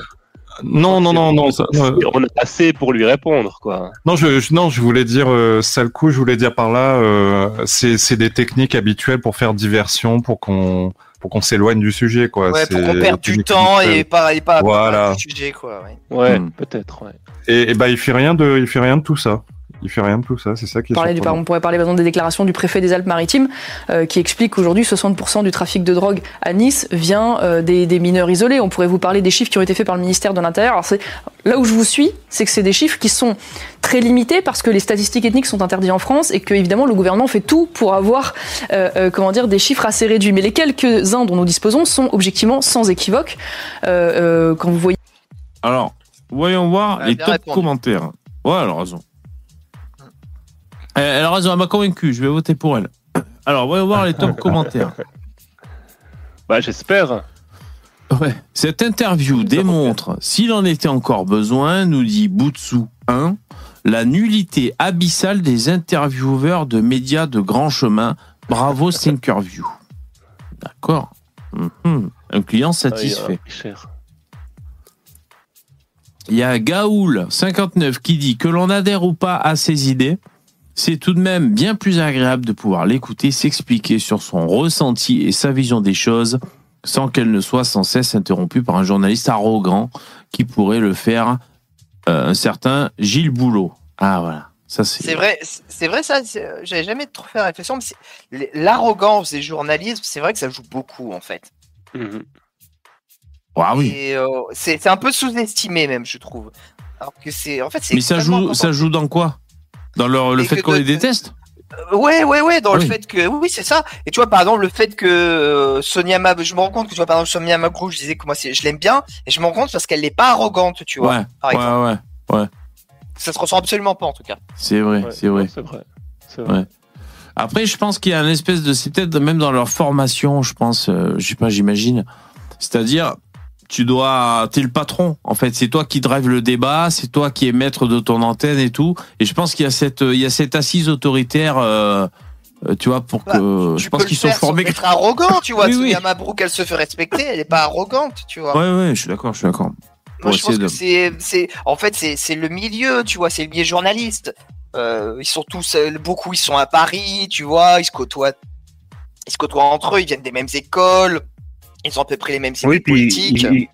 Non, non, non, non. ça- euh, on a assez pour lui répondre, quoi. Non, je, je- non, je voulais dire, euh, sale coup, je voulais dire par là, euh, c'est c'est des techniques habituelles pour faire diversion, pour qu'on pour qu'on s'éloigne du sujet, quoi. Ouais, pour qu'on perde du temps et pas, et pas Voilà. du sujet, quoi. ouais. Ouais, Hmm. peut-être, ouais. Et, et bah, il fait rien de, il fait rien de tout ça. Il fait rien de tout ça. C'est ça qui est Parler du- surprenant. on pourrait parler par exemple des déclarations du préfet des Alpes-Maritimes euh, qui explique qu'aujourd'hui 60% du trafic de drogue à Nice vient euh, des, des mineurs isolés. On pourrait vous parler des chiffres qui ont été faits par le ministère de l'Intérieur. Alors là où je vous suis, c'est que c'est des chiffres qui sont très limités parce que les statistiques ethniques sont interdites en France et que évidemment le gouvernement fait tout pour avoir euh, euh, comment dire des chiffres assez réduits. Mais les quelques uns dont nous disposons sont objectivement sans équivoque. Euh, euh, quand vous voyez Alors, voyons voir Elle a les top répondu. commentaires. Ouais, elle a raison. Elle, elle a raison, elle m'a convaincu, je vais voter pour elle. Alors, voyons voir les top commentaires. Bah, j'espère. Ouais. Cette interview démontre, s'il en était encore besoin, nous dit Boutsou 1, la nullité abyssale des intervieweurs de médias de grand chemin. Bravo Thinkerview. D'accord. Mhm. Un client Ah, satisfait. il a pris cher. Il y a Gaoul 59 qui dit que l'on adhère ou pas à ses idées, c'est tout de même bien plus agréable de pouvoir l'écouter s'expliquer sur son ressenti et sa vision des choses sans qu'elle ne soit sans cesse interrompue par un journaliste arrogant qui pourrait le faire euh, un certain Gilles Boulot. Ah voilà, ça c'est C'est vrai, c'est vrai ça. c'est- J'avais jamais trop fait réflexion, mais l'arrogance des journalistes, c'est vrai que ça joue beaucoup en fait. Mhm. Ah oui. Et euh, c'est c'est un peu sous-estimé même, je trouve. Alors que c'est, en fait, c'est. Mais ça joue important. ça joue dans quoi? Dans leur, le Et fait que qu'on les déteste Euh, Ouais, ouais, ouais, dans le fait que oui, c'est ça. Et tu vois, par exemple, le fait que euh, Sonia Mab, je me rends compte que tu vois, par exemple, Sonia Mabrouk, je disais que moi, c'est- je l'aime bien, et je me rends compte parce qu'elle n'est pas arrogante, tu vois. Ouais, par ouais, exemple. ouais, ouais. Ça se ressent absolument pas, en tout cas. C'est vrai, Ouais, c'est vrai. C'est vrai. C'est vrai. Ouais. Après, je pense qu'il y a une espèce de, c'est peut-être même dans leur formation, je pense, euh, je sais pas, j'imagine. C'est-à-dire, tu dois, t'es le patron. En fait, c'est toi qui drive le débat, c'est toi qui es maître de ton antenne et tout. Et je pense qu'il y a cette, il y a cette assise autoritaire, euh, euh, tu vois, pour que, Bah, je Tu pense qu'ils sont formés. être arrogant, tu vois. Oui, oui. Mabrouk, elle se fait respecter, elle n'est pas arrogante, tu vois. Ouais, ouais, je suis d'accord, je suis d'accord. Moi, je pense que c'est, c'est, en fait, c'est, c'est le milieu, tu vois, c'est le milieu journaliste. Euh, ils sont tous, beaucoup, ils sont à Paris, tu vois, ils se côtoient, ils se côtoient entre eux, ils viennent des mêmes écoles, ils ont à peu près les mêmes idées Oui, puis politiques. ils,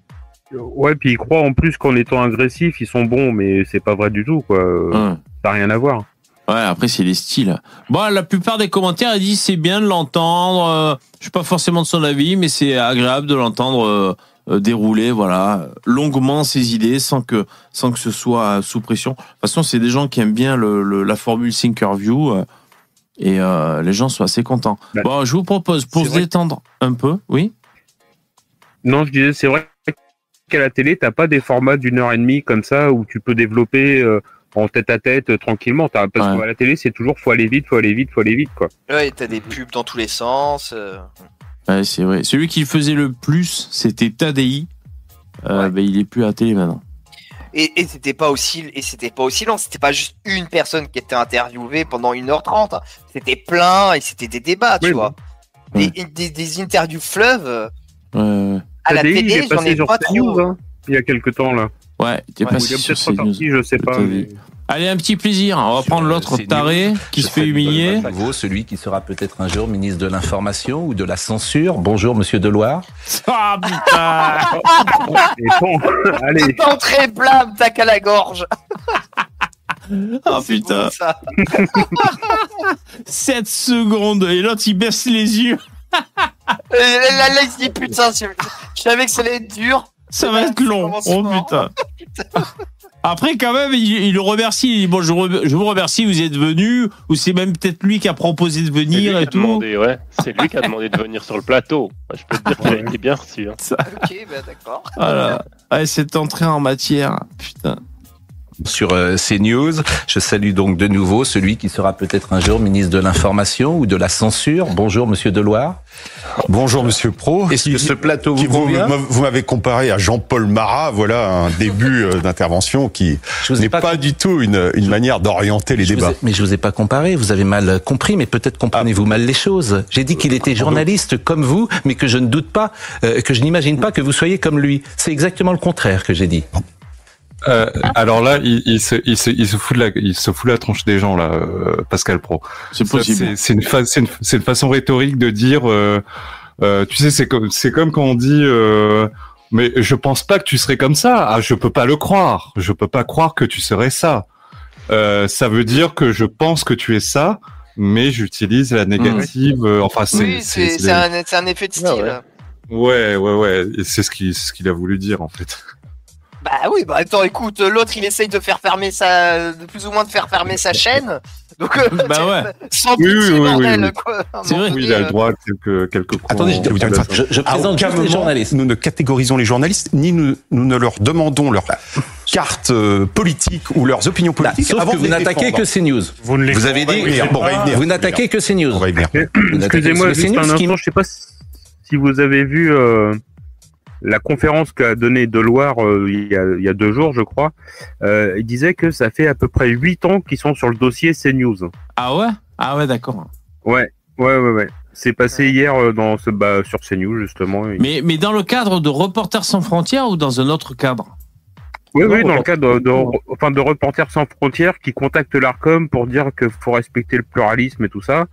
ils- ouais, puis ils croient en plus qu'en étant agressifs, ils sont bons, mais c'est pas vrai du tout, quoi. Ouais. Ça n'a rien à voir. Ouais, après c'est les styles. Bon, la plupart des commentaires ils disent c'est bien de l'entendre. euh, je suis pas forcément de son avis, mais c'est agréable de l'entendre euh, euh, dérouler, voilà, longuement ses idées sans que sans que ce soit sous pression. De toute façon, c'est des gens qui aiment bien le, le- la formule Thinkerview et euh, les gens sont assez contents. Bah, bon, je vous propose pour se détendre un peu, oui? Non, je disais, c'est vrai qu'à la télé, t'as pas des formats d'une heure et demie comme ça où tu peux développer euh, en tête à tête euh, tranquillement. T'as- Parce Ouais. qu'à la télé, c'est toujours faut aller vite, faut aller vite, faut aller vite, quoi. Ouais, t'as des pubs dans tous les sens. euh. Ouais, c'est vrai. Celui qui le faisait le plus, c'était Tadei. Euh, Ouais. ben, il est plus à la télé maintenant. Et, et c'était pas aussi, et c'était pas aussi long. C'était pas juste une personne qui était interviewée pendant 1h30. hein. C'était plein et c'était des débats, tu Oui, vois. Ouais. Des, des, des interviews fleuves. Ouais, ouais. À la télé, j'en ai pas trop. hein, il y a quelques temps, là. Ouais, il était Ouais, Ou passé sur peut-être CNews. ressorti, je sais pas. Mais-. Allez, un petit plaisir. On va Sur, prendre euh, l'autre taré qui je se fait humilier. nouveau celui qui sera peut-être un jour ministre de l'information ou de la censure. Bonjour, monsieur Deloire. Ah putain bon, allez. Entrée, blâme, tac à la gorge. Ah C'est putain bon, ça. 7 secondes et l'autre il baisse les yeux. Il se dit putain, je, je savais que ça allait être dur. Ça va être long. Oh putain. Après, quand même, il, il le remercie. Il dit, Bon, je, re- je vous remercie, vous êtes venu. Ou c'est même peut-être lui qui a proposé de C'est lui venir qui et a tout. demandé, ouais. C'est lui qui a demandé de venir sur le plateau. Je peux te dire qu'il a été bien reçu. hein. Ok, bah d'accord. Voilà. Ouais, cette entrée en matière. Putain. Sur euh, CNews. Je salue donc de nouveau celui qui sera peut-être un jour ministre de l'Information ou de la Censure. Bonjour, Monsieur Deloire. Bonjour Monsieur Pro. Est-ce que ce plateau vous convient Vous m'avez comparé à Jean-Paul Marat. Voilà un début euh, d'intervention qui n'est pas, du tout une, une manière d'orienter les Je débats. ai- mais je vous ai pas comparé, vous avez mal compris, mais peut-être comprenez-vous Ah. mal les choses. J'ai dit qu'il était journaliste comme vous, mais que je ne doute pas, euh, que je n'imagine pas que vous soyez comme lui. C'est exactement le contraire que j'ai dit. Euh, alors là, il, il se, il, se, il se fout de la, il se fout de la tronche des gens là, euh, Pascal Pro. C'est possible. C'est c'est une, fa- une, c'est une façon rhétorique de dire, euh, euh, tu sais, c'est comme, c'est comme quand on dit, euh, mais je pense pas que tu serais comme ça. Ah, je peux pas le croire. Je peux pas croire que tu serais ça. Euh, ça veut dire que je pense que tu es ça, mais j'utilise la négative. euh, enfin, c'est, Oui, c'est un, effet de style. ouais, ouais, ouais. C'est ce qu'il, c'est ce qu'il a voulu dire en fait. Bah oui, bah attends, écoute, l'autre il essaye de faire fermer sa, de plus ou moins de faire fermer sa chaîne. Donc, euh, Bah ouais. sans Oui, oui, oui, bordel, oui, quoi. C'est vrai. Oui, il a le euh, droit à quelques, quelques points. Attendez, je vais vous dire une. Je, je présente les journalistes. nous ne catégorisons les journalistes, ni nous, nous ne leur demandons leur carte euh, politique ou leurs opinions Bah, politiques. sauf avant que vous n'attaquez que CNews. Vous ne les Vous avez dit, venir, on va y venir. vous n'attaquez que CNews. On va y venir. Vous n'attaquez Excusez-moi, juste CNews un instant, je sais pas si si vous avez vu euh, la conférence qu'a donnée Deloire euh, il, y a, il y a deux jours, je crois. Euh, il disait que ça fait à peu près huit ans qu'ils sont sur le dossier CNews. Ah ouais? Ah ouais, d'accord. Ouais, ouais, ouais, ouais. C'est passé hier euh, dans ce bah, sur CNews justement. Mais, mais dans le cadre de Reporters sans frontières ou dans un autre cadre? Oui, oui, dans le cadre de, de- enfin, de Reporters sans frontières qui contactent l'ARCOM pour dire qu'il faut respecter le pluralisme et tout ça.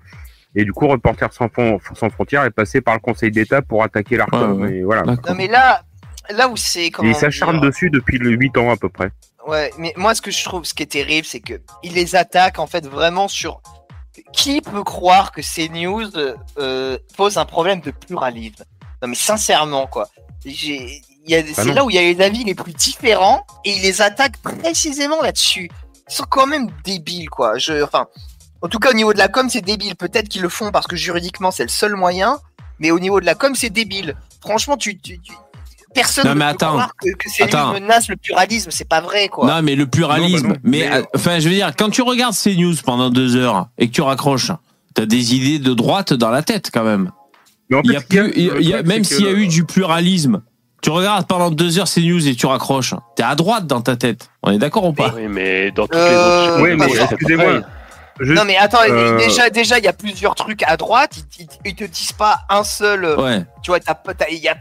Et du coup, Reporters sans, Fron- sans frontières est passé par le Conseil d'État pour attaquer l'ARCOM. Ouais, ouais. Et voilà. Non mais là, là où c'est il s'acharne dessus depuis le 8 ans à peu près. Ouais, mais moi ce que je trouve, ce qui est terrible, c'est que il les attaque en fait vraiment sur. Qui peut croire que ces news euh, posent un problème de pluralisme? Non mais sincèrement quoi. J'ai- il y a- c'est là où il y a les avis les plus différents et il les attaque précisément là-dessus. Ils sont quand même débiles quoi. Je, enfin, en tout cas au niveau de la com c'est débile. Peut-être qu'ils le font parce que juridiquement c'est le seul moyen, mais au niveau de la com c'est débile. Franchement, tu, tu, tu- personne Non, ne mais peut attends. croire que, que ces Attends. news menacent le pluralisme. C'est pas vrai quoi. Non, mais le pluralisme. Non, bah non, mais, mais- euh, enfin, je veux dire, quand tu regardes ces news pendant deux heures et que tu raccroches, t'as des idées de droite dans la tête quand même. Mais en Il y fait, a ce qu'il y a- plus, il y a- le il y a- truc, même c'est s'il y a eu du pluralisme, tu regardes pendant deux heures ces news et tu raccroches. T'es à droite dans ta tête. On est d'accord ou pas? Oui, mais dans toutes Euh, les autres Oui, mais c'est excusez-moi. Juste, Non mais attends, euh, déjà déjà il y a plusieurs trucs à droite, ils, ils, ils te disent pas un seul, euh, Ouais. tu vois, t'as pas, t'as- il y a,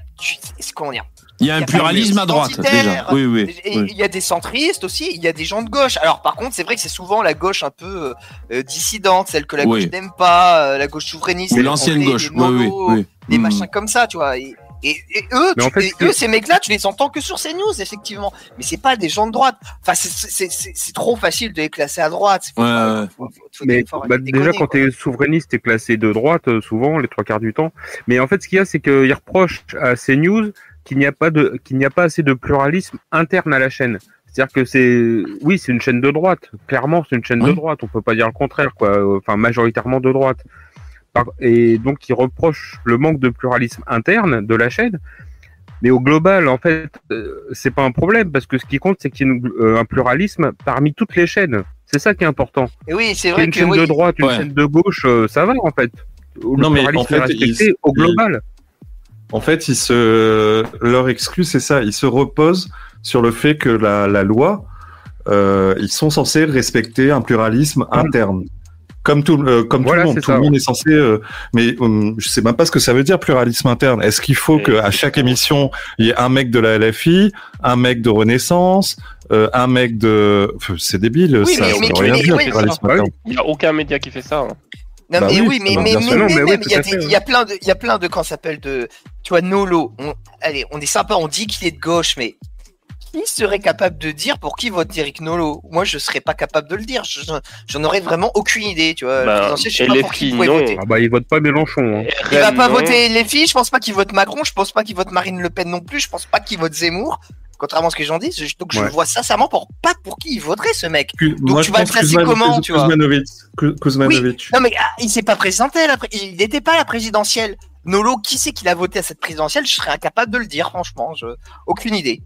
comment dire, Il y a y un a pluralisme à droite déjà. identitaire. Oui, oui. Et oui. il y a des centristes aussi, il y a des gens de gauche. Alors par contre c'est vrai que c'est souvent la gauche un peu euh, dissidente, celle que la Oui. gauche n'aime pas, euh, la gauche souverainiste, Ou l'ancienne gauche. des Oui, oui, des Hmm. machins comme ça, tu vois. Et, et, et eux, en tu- fait, et que- eux, ces mecs-là, tu les entends que sur ces news, effectivement. Mais c'est pas des gens de droite. Enfin, c'est- c'est c'est- c'est trop facile de les classer à droite. Faut- Ouais, faut- ouais. faut- faut- faut- Mais faut bah, déjà, déconner, quand tu es souverainiste, tu es classé de droite, euh, souvent, les trois quarts du temps. Mais en fait, ce qu'il y a, c'est qu'ils reprochent à CNews qu'il n'y a, pas de- qu'il n'y a pas assez de pluralisme interne à la chaîne. C'est-à-dire que c'est, oui, c'est une chaîne de droite. Clairement, c'est une chaîne de droite. On peut pas dire le contraire, quoi. Enfin, majoritairement de droite. Et donc, ils reprochent le manque de pluralisme interne de la chaîne. Mais au global, en fait, euh, c'est pas un problème parce que ce qui compte, c'est qu'il y ait une- euh, un pluralisme parmi toutes les chaînes. C'est ça qui est important. Et oui, c'est vrai une que chaîne oui. de droite, une Ouais. chaîne de gauche, euh, ça va en fait. Le Non, mais pluralisme en fait, est respecté ils- au global. En fait, ils se, leur excuse, c'est ça. Ils se reposent sur le fait que la, la loi, euh, ils sont censés respecter un pluralisme interne. Comme tout, euh, comme Voilà, tout le monde, tout ça, le monde ouais. est censé. euh, mais hum, je sais même pas ce que ça veut dire pluralisme interne. Est-ce qu'il faut Et- que à chaque émission il y ait un mec de la LFI, un mec de Renaissance, euh, un mec de. Enfin, C'est débile, Oui, ça. mais- ça mais- veut rien mais- dire oui, pluralisme interne. Il n'y a aucun média qui fait ça. hein. Non, Bah mais oui, mais, bah, mais, mais, mais il y, a plein de, il y a plein de, quand ça s'appelle de, tu vois, Nolo. On, allez, on est sympa, on dit qu'il est de gauche, mais qui serait capable de dire pour qui vote Eric Nolo Moi, je serais pas capable de le dire. Je- je- J'en aurais vraiment aucune idée, tu vois. Bah, je sais et pas pour qui il non. voter. Ah bah, ils votent pas Mélenchon. hein. Il va pas non. voter les filles, je pense pas qu'il vote Macron, je pense pas qu'il vote Marine Le Pen non plus, je pense pas qu'il vote Zemmour. Contrairement à ce que j'en dis, je- donc je Ouais. le vois sincèrement pour pas pour qui il voterait ce mec. Moi, tu vas le Kuzman- comment, tu vois? Kuzmanovic. Non mais ah, il s'est pas présenté, à la pré- il n'était pas à la présidentielle. Nolo, qui c'est qu'il a voté à cette présidentielle? Je serais incapable de le dire, franchement. Je... Aucune idée.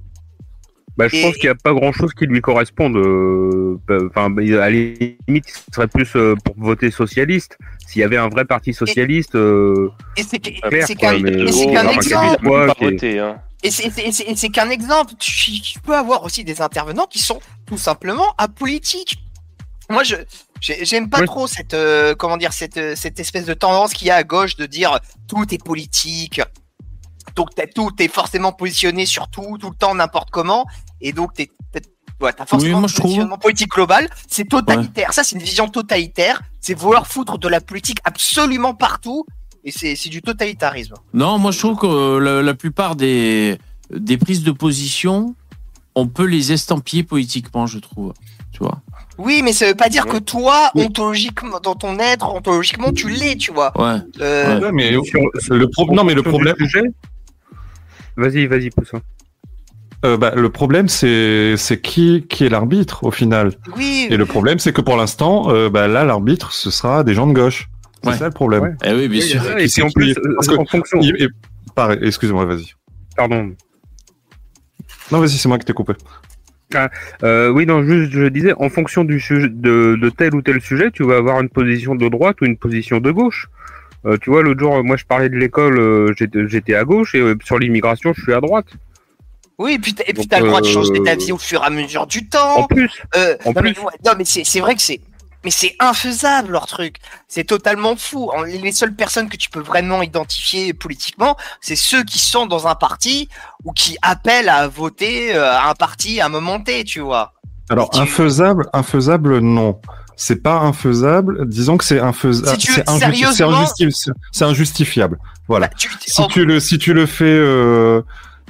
Bah, je Et- pense qu'il n'y a pas grand chose qui lui corresponde. euh, Enfin, bah, à la limite, il serait plus euh, pour voter socialiste. S'il y avait un vrai parti socialiste, euh, Et c'est qu'un mais, et euh, c'est qu'un enfin, exemple. Et c'est- qu'un exemple. Tu, tu peux avoir aussi des intervenants qui sont tout simplement apolitiques. Moi, je j'ai- j'aime pas Oui. trop cette euh, comment dire cette euh, cette espèce de tendance qu'il y a à gauche de dire tout est politique. Donc t'as- tout est forcément positionné sur tout tout le temps n'importe comment et donc t'es t'es- ouais, t'as forcément moi, un positionnement politique global. C'est totalitaire. Ça, c'est une vision totalitaire. C'est vouloir foutre de la politique absolument partout et c'est c'est du totalitarisme. Non, moi je trouve que euh, la, la plupart des, des prises de position, on peut les estampiller politiquement, je trouve. Tu vois Oui, mais ça veut pas dire que toi, ontologiquement, dans ton être, ontologiquement, tu l'es, tu vois. Ouais. Euh, Ouais, mais sur- le pro- non, mais le problème, sujet- Vas-y, vas-y, Poussin. euh, bah, le problème, c'est c'est qui qui est l'arbitre au final. Oui. Et le problème, c'est que pour l'instant, euh, bah, là, l'arbitre, ce sera des gens de gauche. C'est Ouais. ça le problème. Eh oui, bien sûr. Et c'est puis en plus, parce euh, que- en fonction. Il- et- pareil, excuse-moi, vas-y. Pardon. Non, vas-y, c'est moi qui t'ai coupé. Euh, oui, non, juste, je disais, en fonction du sujet, de, de tel ou tel sujet, tu vas avoir une position de droite ou une position de gauche. Euh, tu vois, l'autre jour, moi, je parlais de l'école, euh, j'étais à gauche, et euh, sur l'immigration, je suis à droite. Oui, et puis t'as, t'as le droit de changer euh, ta vie au fur et à mesure du temps. En plus, Euh, en non, mais, plus. ouais, non, mais c'est, vrai que c'est, mais c'est infaisable leur truc. C'est totalement fou. Les seules personnes que tu peux vraiment identifier politiquement, c'est ceux qui sont dans un parti ou qui appellent à voter euh, à un parti à un moment T, tu vois. Alors, tu- infaisable, infaisable, non. C'est pas infaisable. Disons que c'est infaisable. Si c'est injusti- injustifiable. Voilà. Bah, tu- Si tu le, si tu le fais, euh,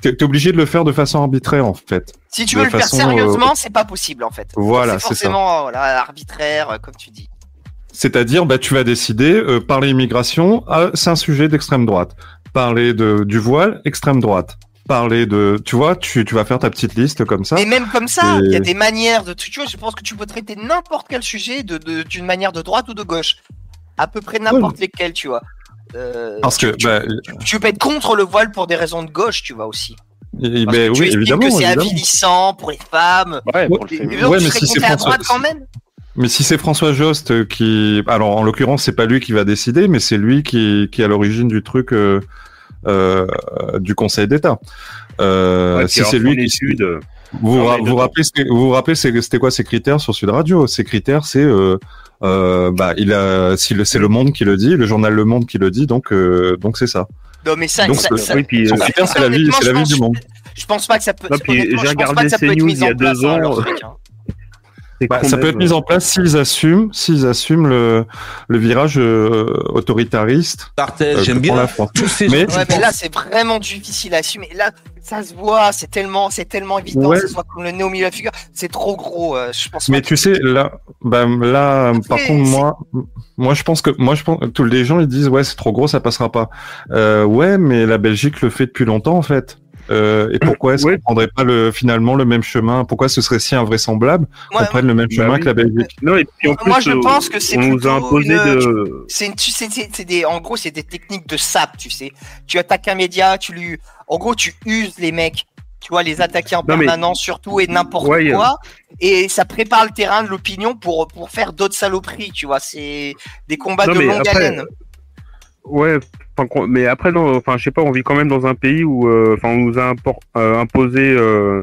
t'es obligé de le faire de façon arbitraire en fait. Si tu de veux le faire façon, sérieusement, euh, c'est pas possible en fait. Voilà, c'est c'est ça. forcément voilà, arbitraire, euh, comme tu dis. C'est-à-dire, bah, tu vas décider, euh, parler immigration, ah, c'est un sujet d'extrême droite. Parler de, du voile, extrême droite. Parler de, tu vois, tu, tu vas faire ta petite liste comme ça. Et même comme ça, Et- il y a des manières de. Tu vois, je pense que tu peux traiter n'importe quel sujet de, de- d'une manière de droite ou de gauche. À peu près n'importe lesquels, tu vois. Euh, Parce que, bah, tu peux être contre le voile pour des raisons de gauche, tu vois aussi. et- Parce ben que tu oui, évidemment, que c'est avilissant pour les femmes. Ouais, pour le Et féminisme. donc, Ouais, tu mais si c'est à droite quand même. Mais si c'est François Jost qui, alors en l'occurrence, c'est pas lui qui va décider, mais c'est lui qui, qui est à l'origine du truc euh, euh, du Conseil d'État. Euh, Ouais, si c'est lui qui, euh, vous ra- vous rappelez, vous vous rappelez, c'était quoi ces critères sur Sud Radio? Ces critères, c'est euh, euh, bah il a, si le- c'est Le Monde qui le dit, le journal Le Monde qui le dit, donc euh, donc c'est ça. Non, mais ça, Donc, ça, euh, ça- oui, puis, Son euh, critère, c'est la vie, c'est la du monde. Je pense pas que ça peut. J'ai je pense pas regardé que ça peut être CNews mis il y a en place, deux hein, ans, Bah, ça peut être mis en place s'ils assument, s'ils assument le, le virage euh, autoritariste. Barthez, euh, j'aime bien la France. tous ces Mais-. Ouais, mais là, c'est vraiment difficile à assumer. Là, ça se voit, c'est tellement, c'est tellement évident, Ouais. ça se voit comme le nez au milieu de la figure. C'est trop gros, euh, je pense Mais tu sais, là, bah, là, par contre, moi, moi, je pense que, moi, je pense, tous les gens, ils disent, ouais, c'est trop gros, ça passera pas. Euh, ouais, mais la Belgique le fait depuis longtemps, en fait. Euh, et pourquoi est-ce Ouais. qu'on prendrait pas le, finalement le même chemin? Pourquoi ce serait si invraisemblable qu'on Ouais, prenne le même Bah chemin oui. que la Belgique? Non, et puis en plus, Moi, je euh, pense que c'est on nous a plutôt imposé une- de. C'est une, tu sais, c'est c'est des, en gros, c'est des techniques de sap, tu sais. Tu attaques un média, tu lui, en gros, tu uses les mecs. Tu vois, les attaquer en Non, mais- permanence, surtout, et n'importe Ouais, quoi. Et ça prépare le terrain de l'opinion pour, pour faire d'autres saloperies, tu vois. C'est des combats Non, de longue après, haleine. Ouais, mais après, non, enfin, je sais pas, on vit quand même dans un pays où, euh, enfin, on nous a impor- euh, imposé euh,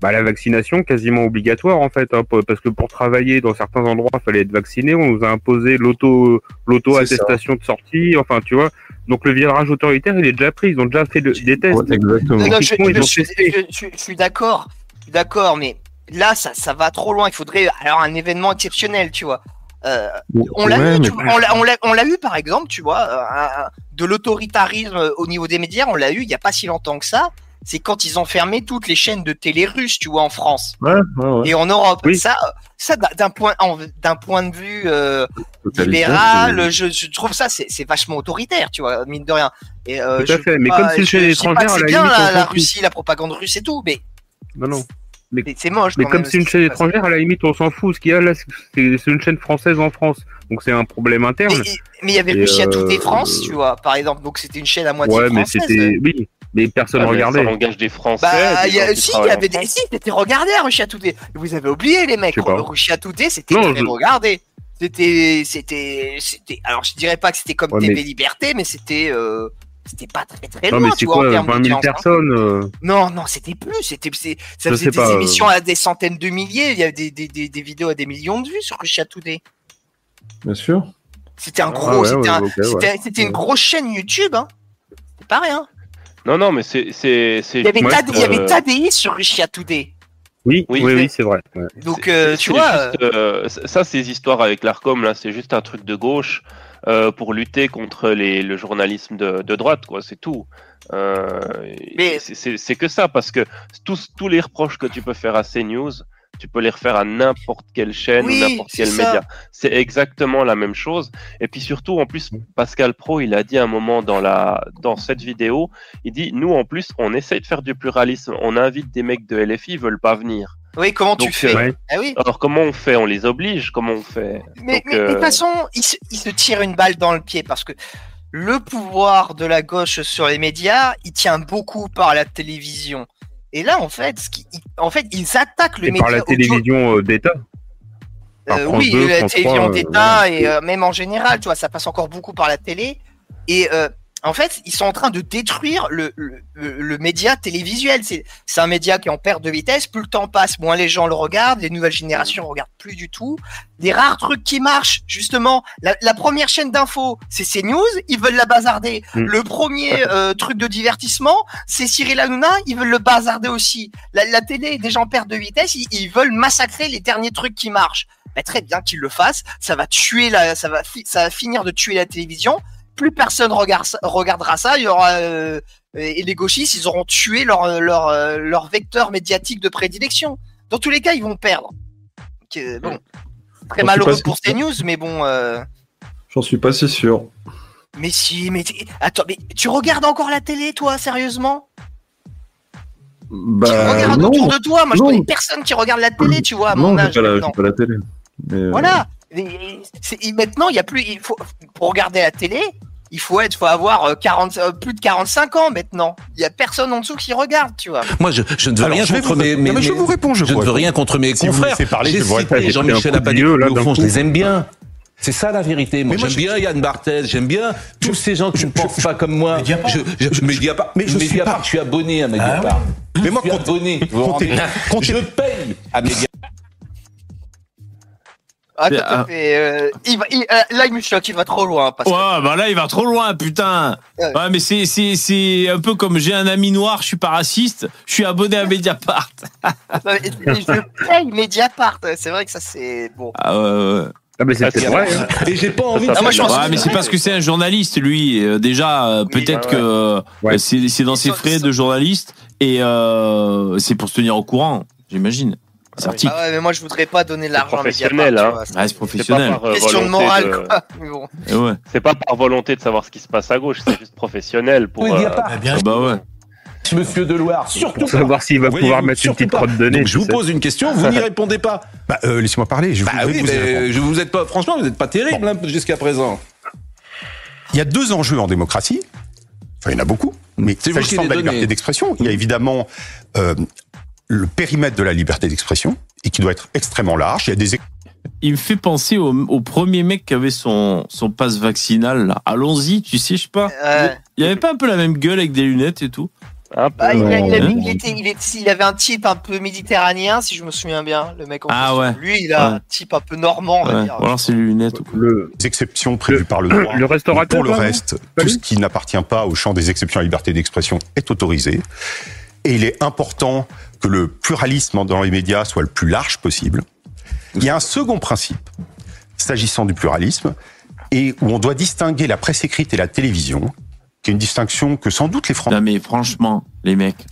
bah, la vaccination quasiment obligatoire en fait, hein, parce que pour travailler dans certains endroits, il fallait être vacciné. On nous a imposé l'auto, l'auto attestation de sortie. Enfin, tu vois. Donc le virage autoritaire, il est déjà pris. Ils ont déjà fait de- des tests. Ouais, exactement. Non, non, je, je- ont je- testé. je- je- je suis d'accord, d'accord, mais là, ça, ça va trop loin. Il faudrait alors un événement exceptionnel, tu vois. Euh, on l'a Ouais, eu, mais- on l'a- eu par exemple, tu vois, euh, un- un- de l'autoritarisme au niveau des médias, on l'a eu il y a pas si longtemps que ça. C'est quand ils ont fermé toutes les chaînes de télé russes, tu vois, en France Ouais, ouais, ouais. et en Europe. Oui. Ça, ça d'un- point, d'un point de vue euh, libéral, je, je trouve ça c'est vachement autoritaire, tu vois, mine de rien. Et, euh, Tout à je fait, mais pas- comme c'est une chaîne étrangère, c'est bien la, la. Russie, la propagande russe et tout, mais Non, non. Mais c'est moche. Mais comme c'est une chaîne étrangère, à la limite, on s'en fout. Ce qu'il y a là, c'est une chaîne française en France. Donc c'est un problème interne. Mais mais il y avait Russie à toutes les euh, France, tu vois, par exemple, donc c'était une chaîne à moitié Ouais, mais française. c'était. Oui. Mais personne Ah, mais regardait. Ça engage des Français. Bah, des il y a- si, il y avait des, si, c'était regardé à Russia Today. Vous avez oublié, les mecs. Russia Today, c'était très je- regardé. C'était, c'était, c'était, alors je dirais pas que c'était comme Ouais, TV mais- Liberté, mais c'était, euh, c'était pas très très Non, loin, mais tu c'est vois, quoi, en termes 20 000 d'audience, hein. personnes euh, Non, non, c'était plus. C'était, c'est- ça Je faisait des pas, euh. émissions à des centaines de milliers. Il y avait des, des, des, des vidéos à des millions de vues sur Russia Today. Bien sûr. C'était un Ah gros, ouais, c'était, ouais, un- ok, ouais. c'était, une grosse chaîne YouTube. Hein. C'est pas rien. Non, non, mais c'est. c'est- c'est Il y avait, juste, Tade- il y avait euh, Tadei sur Russia Today. Oui, oui, Oui, oui, c'est- c'est vrai. ouais. Donc, C'est- euh, c'est- tu c'est vois. juste, euh, ça, ces histoires avec l'Arcom, là, c'est juste un truc de gauche euh, pour lutter contre les, le journalisme de, de droite, quoi. C'est tout. Euh, Mais- c'est- que ça, parce que tous, tous les reproches que tu peux faire à CNews, tu peux les refaire à n'importe quelle chaîne Oui, ou n'importe quel ça. média. C'est exactement la même chose. Et puis surtout, en plus, Pascal Pro, il a dit un moment dans la dans cette vidéo, il dit nous en plus, on essaye de faire du pluralisme. On invite des mecs de LFI, ils veulent pas venir. Oui, comment tu Donc, fais euh, Ah oui. Alors comment on fait? On les oblige Comment on fait? Mais, Donc, mais- mais de euh, toute façon, il se, il se tire une balle dans le pied parce que le pouvoir de la gauche sur les médias, il tient beaucoup par la télévision. Et là, en fait, ce qui, il- en fait, ils attaquent le Et média. par la télévision euh, d'État? Euh, oui, 2, la télévision 3, euh, d'État ouais. et euh, même en général, tu vois, ça passe encore beaucoup par la télé. Et euh, en fait, ils sont en train de détruire le, le, le- média télévisuel. C'est un média qui est en perte de vitesse. Plus le temps passe, moins les gens le regardent. Les nouvelles générations regardent plus du tout. Des rares trucs qui marchent, justement. La, la première chaîne d'info, c'est CNews. Ils veulent la bazarder. Mm. Le premier euh, truc de divertissement, c'est Cyril Hanouna. Ils veulent le bazarder aussi. La, la télé, des gens en perte de vitesse. Ils, ils veulent massacrer les derniers trucs qui marchent. Bah, très bien qu'ils le fassent. Ça va tuer la, ça va, ça va finir de tuer la télévision. Plus personne regarde regardera ça. Il y aura euh, et les gauchistes, ils auront tué leur leur euh, leur vecteur médiatique de prédilection. Dans tous les cas, ils vont perdre. Donc, euh, bon, très malheureux pour sûr. CNews, mais bon. euh, J'en suis pas si sûr. mais si, mais attends, mais tu regardes encore la télé, toi, sérieusement? Bah, Regarde non. autour de toi. Moi, je connais personne qui regarde la télé, tu vois, à mon non, âge j'ai pas, la- pas la télé. Mais, euh, Voilà. Et maintenant, il y a plus. Il faut pour regarder la télé, il faut être, faut avoir euh, 40, euh, plus de 45 ans maintenant. Il y a personne en dessous qui regarde, tu vois. Moi, je, je ne veux Alors, rien je contre vous- mes, Non, mes- mais je vous réponds, je ne vous veux rien contre mes Si confrères. J'ai je cité. Jean-Michel Apathy, au fond, je les aime bien. C'est ça la vérité. Moi, j'aime je- bien Yann Barthès, j'aime bien tous ces gens qui je- ne pensent je- pas comme moi. Mediapart. Je, je, Mediapart, mais je suis pas- je suis abonné à Mediapart. Mais moi, je suis abonné. comptez- Je paye à Mediapart. Ah, Mais, tout à ah. fait, euh, il va, il- euh, là, il me choque, il va trop loin. Parce que- Ouais, bah là, il va trop loin, putain. Ouais. Ouais, mais c'est, c'est, c'est un peu comme j'ai un ami noir, je suis pas raciste, je suis abonné à Mediapart. Non, mais je paye Mediapart. C'est vrai que ça, c'est bon. Ah ouais, ouais. Ah, mais c'est Ah, vrai. vrai. hein. Et j'ai pas envie Ah, moi, je de. pense Ouais, que mais c'est parce que c'est un journaliste, lui. Euh, déjà, euh, Oui, peut-être ouais, que Ouais. c'est, dans ses frais de journaliste et euh, c'est pour se tenir au courant, j'imagine. C'est article. Ah ouais, mais moi, je voudrais pas donner de l'argent à professionnel, hein. Ah, c'est C'est pas professionnel. par euh, Question de volonté morale, de- quoi. Bon. Eh ouais. C'est pas par volonté de savoir ce qui se passe à gauche, c'est juste professionnel pour. euh, Mediapart. Ah bah ouais. Monsieur Deloire, surtout Pour savoir s'il va pouvoir mettre une petite pas. crotte de nez. Donc, je vous sais. pose une question, vous n'y répondez pas. Bah, euh, laissez-moi parler. Je Bah vous, oui, vous y répondre. mais je vous êtes pas, franchement, vous n'êtes pas terrible hein, jusqu'à présent. Il y a deux enjeux en démocratie. Enfin, il y en a beaucoup. Mais s'agissant de la liberté d'expression, il y a évidemment euh, le périmètre de la liberté d'expression et qui doit être extrêmement large. Il y a des Il me fait penser au, au premier mec qui avait son, son passe vaccinal, là. Allons-y, tu sais, je sais pas. Euh, Il avait pas un peu la même gueule avec des lunettes et tout bah, il, a- il, a- Ouais. il était, il, est- il avait un type un peu méditerranéen, si je me souviens bien, le mec en Ah ouais. Lui, il a Ouais. un type un peu normand, on va Ouais. dire. Ou alors c'est les lunettes. ou quoi. Le, exceptions prévues par le droit. le restaurateur. Pour le reste, tout ce qui n'appartient pas au champ des exceptions à la liberté d'expression est autorisé. Et il est important que le pluralisme dans les médias soit le plus large possible. Il y a un second principe, s'agissant du pluralisme, et où on doit distinguer la presse écrite et la télévision, qui est une distinction que sans doute les Français... Non mais franchement, les mecs,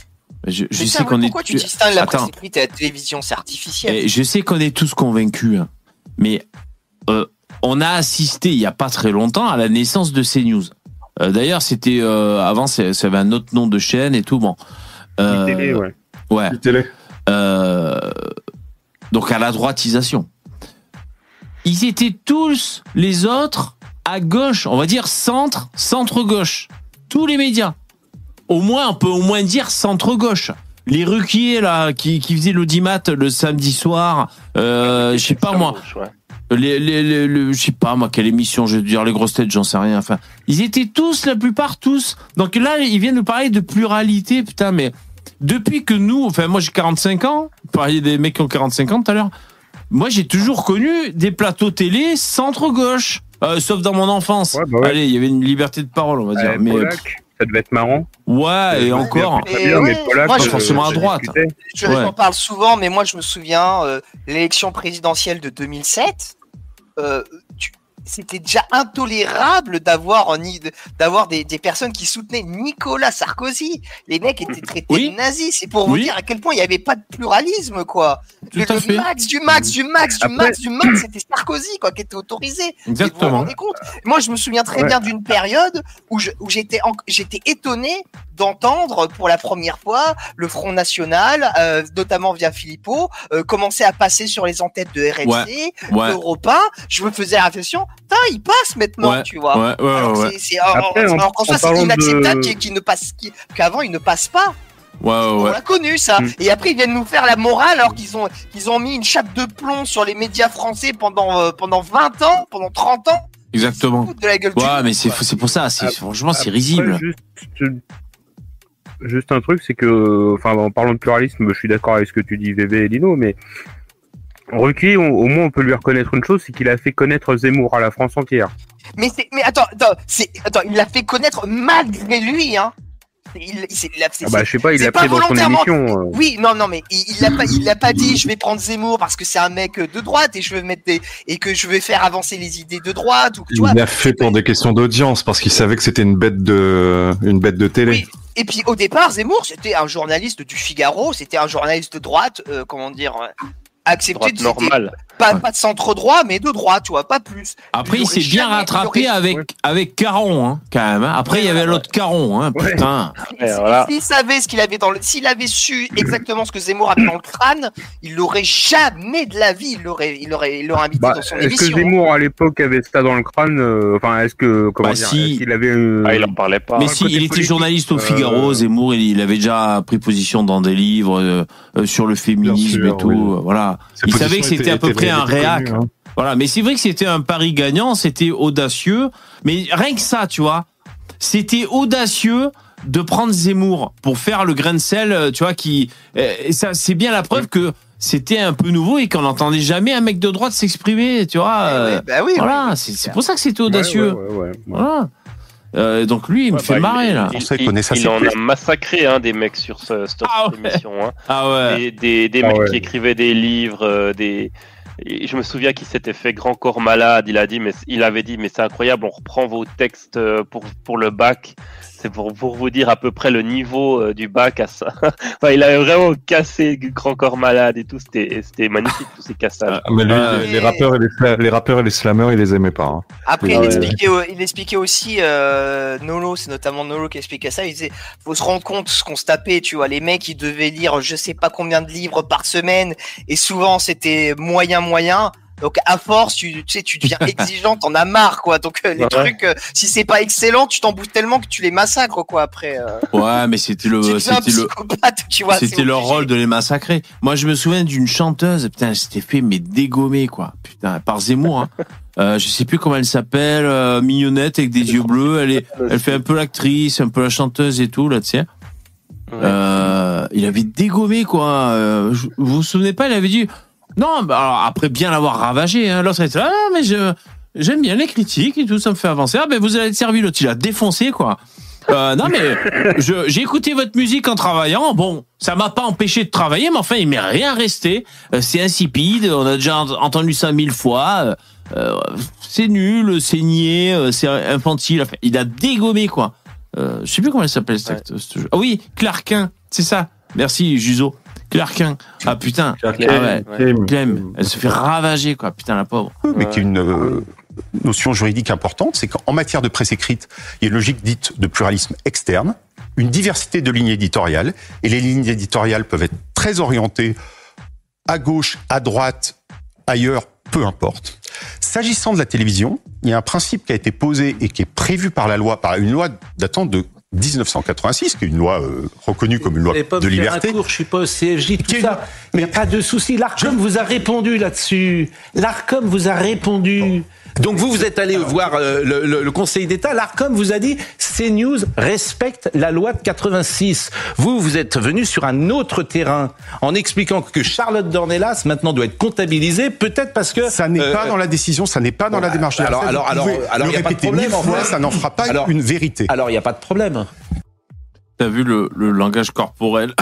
je, sais qu'on est. pourquoi tu distingues la presse écrite et la télévision C'est artificiel. Eh, je sais qu'on est tous convaincus, hein. mais euh, on a assisté il y a pas très longtemps à la naissance de CNews. Euh, D'ailleurs, c'était euh, avant, ça avait un autre nom de chaîne et tout. Bon, Euh, Télé, ouais. ouais. Télé. Euh, donc à la droitisation. Ils étaient tous les autres à gauche, on va dire centre, centre gauche. Tous les médias. au moins, on peut au moins dire centre-gauche. Les Ruquier, là, qui, qui faisaient l'audimat le samedi soir, euh, je sais pas moi. Les, les, les- le- je sais pas moi quelle émission je veux dire les grosses têtes j'en sais rien enfin. Ils étaient tous la plupart tous. Donc là ils viennent nous parler de pluralité putain mais depuis que nous enfin moi j'ai 45 ans vous parliez des mecs qui ont 45 ans tout à l'heure. Moi j'ai toujours connu des plateaux télé centre gauche Euh, sauf dans mon enfance. Bah ouais. allez il y avait une liberté de parole on va dire Ouais, mais Polak, ça devait être marrant. ouais et encore. bien, mais Polak, moi, pas je- forcément à je- droite. Je Ouais. j'en parle souvent, mais moi je me souviens, euh, l'élection présidentielle de 2007, euh, tu- c'était déjà intolérable d'avoir d'avoir des, des personnes qui soutenaient Nicolas Sarkozy. Les mecs étaient traités de nazis. C'est pour vous dire à quel point il n'y avait pas de pluralisme, quoi. Le, max du max du max du Après- max du max, c'était Sarkozy, quoi, qui était autorisé. Et Vous vous Exactement. rendez compte? Moi, je me souviens très Ouais. bien d'une période où je- où j'étais j'étais étonné d'entendre pour la première fois le Front National, euh, notamment via Philippot, euh, commencer à passer sur les entêtes de RMC, Ouais, ouais. d'Europe 1. Je me faisais la réflexion, putain, il passe maintenant, Ouais, tu vois. ouais, ouais, alors ouais. c'est- c'est- alors- Après, en- alors qu'en en soi, c'est parlant de- inacceptable qu'il- ne passe, qu'il- qu'avant il ne passe pas. ouais ouais On ouais l'a connu ça. Et après ils viennent nous faire la morale alors qu'ils ont qu'ils ont mis une chape de plomb sur les médias français pendant euh, pendant 20 ans, pendant 30 ans. exactement de la gueule ouais mais c'est c'est pour ça c'est franchement c'est risible Juste, juste un truc, c'est que, enfin, en parlant de pluralisme, je suis d'accord avec ce que tu dis, VV et Lino, mais Ruquier, on- au moins, on peut lui reconnaître une chose, c'est qu'il a fait connaître Zemmour à la France entière. Mais c'est mais attends attends c'est attends il l'a fait connaître malgré lui hein. Il, a- Ah bah, je sais pas, il c'est l'a pris dans son volontairement- émission, euh. Oui, non, non, mais il, il l'a pas, il l'a pas dit. Je vais prendre Zemmour parce que c'est un mec de droite et je vais mettre des et que je vais faire avancer les idées de droite ou. Il l'a fait pour des questions d'audience parce qu'il savait que c'était une bête de une bête de télé. Et puis au départ, Zemmour, c'était un journaliste du Figaro, c'était un journaliste de droite, euh, comment dire, euh, accepté. Droite normale. Pas, pas de centre droit, mais de droite, tu vois, pas plus. Après, il aurait s'est bien rattrapé aurait- avec, avec Caron, hein, quand même. hein. Après, il y avait l'autre Caron, hein, putain. S'il savait ce qu'il avait dans le, s'il avait su exactement ce que Zemmour avait dans le crâne, il l'aurait jamais de la vie, il l'aurait, il l'aurait, il l'aurait invité Bah, dans son est-ce que émission. Zemmour à l'époque avait ça dans le crâne euh, Enfin, est-ce que comment Bah, dire si. qu'il avait euh, Ah, il en parlait pas. Mais si, il était journaliste au euh, Figaro, Zemmour, il, il avait déjà pris position dans des livres euh, euh, sur le féminisme sûr, et tout. oui. Voilà. Il savait que c'était à peu près un réac. hein. Voilà. Mais c'est vrai que c'était un pari gagnant, c'était audacieux. Mais rien que ça, tu vois, c'était audacieux de prendre Zemmour pour faire le grain de sel, euh, tu vois, qui, euh, et ça, c'est bien la preuve que c'était un peu nouveau et qu'on n'entendait jamais un mec de droite s'exprimer, tu vois. euh, bah oui, voilà, oui, c'est pour ça que c'était audacieux. ouais, ouais, ouais, ouais. Voilà. Euh, donc lui, il me Ouais, fait bah, marrer il, là. Il, il- connaît ça, en plus. a massacré hein, des mecs sur ce, cette Ah ouais. émission. Hein. Ah ouais. Des, des, des Ah mecs ouais. qui écrivaient des livres, euh, des. Je me souviens qu'il s'était fait grand corps malade. Il a dit, mais il avait dit, mais c'est incroyable. On reprend vos textes euh, pour pour le bac. C'est pour, pour vous dire à peu près le niveau euh, du bac à ça. enfin, il avait vraiment cassé grand corps malade et tout. C'était c'était magnifique tous ces cassages. Ah, mais lui, Ah, les, les rappeurs et les, les rappeurs et les slammers, il les aimait pas. hein. Après, expliquait, il expliquait aussi, euh, Nolo, c'est notamment Nolo qui expliquait ça, il disait, faut se rendre compte ce qu'on se tapait, tu vois, les mecs, ils devaient lire je sais pas combien de livres par semaine, et souvent c'était moyen, moyen, donc à force, tu, tu sais, tu deviens exigeant, t'en as marre, quoi, donc euh, les Ouais. trucs, euh, si c'est pas excellent, tu t'en bouffes tellement que tu les massacres, quoi, après. euh. Ouais, mais c'était le, c'était le, c'était leur rôle de les massacrer. Moi, je me souviens d'une chanteuse, putain, elle s'était fait mais dégommer quoi, putain, par Zemmour. Hein. Euh, je sais plus comment elle s'appelle, euh, mignonnette avec des yeux bleus. Elle est, elle fait un peu l'actrice, un peu la chanteuse et tout là, tu sais. Euh, il avait dégommé quoi. Euh, vous vous souvenez pas Il avait dit non. Bah, alors, après bien l'avoir ravagé, hein, l'autre était là. Ah, mais je j'aime bien les critiques et tout, ça me fait avancer. Ah ben vous allez être servi. L'autre il a défoncé quoi. Euh, non mais je- j'ai écouté votre musique en travaillant. Bon, ça m'a pas empêché de travailler, mais enfin il m'est rien resté. Euh, c'est insipide. On a déjà ent- entendu ça mille fois. Euh, euh, c'est nul, c'est niais, euh, c'est infantile. Enfin, il a dégommé quoi. Euh, je sais plus comment elle s'appelle cette jeu. Ah oui, Clarkin, c'est ça. Merci Juzo. Clarkin. Ah putain. Ah ouais. Clem. Clem. Elle se fait ravager quoi. Putain la pauvre. mais qui est une euh, notion juridique importante, c'est qu'en matière de presse écrite, il y a une logique dite de pluralisme externe, une diversité de lignes éditoriales, et les lignes éditoriales peuvent être très orientées à gauche, à droite, ailleurs, peu importe. S'agissant de la télévision, il y a un principe qui a été posé et qui est prévu par la loi, par une loi datant de 1986, qui est une loi euh, reconnue comme une loi de liberté. un cours, je suis pas au CFJ, tout ça. Mais il n'y a pas de souci. L'ARCOM vous a répondu là-dessus. L'ARCOM vous a répondu. Donc vous, vous êtes allé voir euh, le, le- le Conseil d'État. L'ARCOM vous a dit CNews respecte la loi de 86. Vous, vous êtes venu sur un autre terrain en expliquant que Charlotte Dornelas maintenant doit être comptabilisée, peut-être parce que Ça n'est pas dans la décision, ça n'est pas dans la démarche de la Alors, alors, alors, alors, le il y a pas de répéter problème. en fait. ça n'en fera pas Alors- une vérité. Alors, il n'y a pas de problème. T'as vu le, le langage corporel?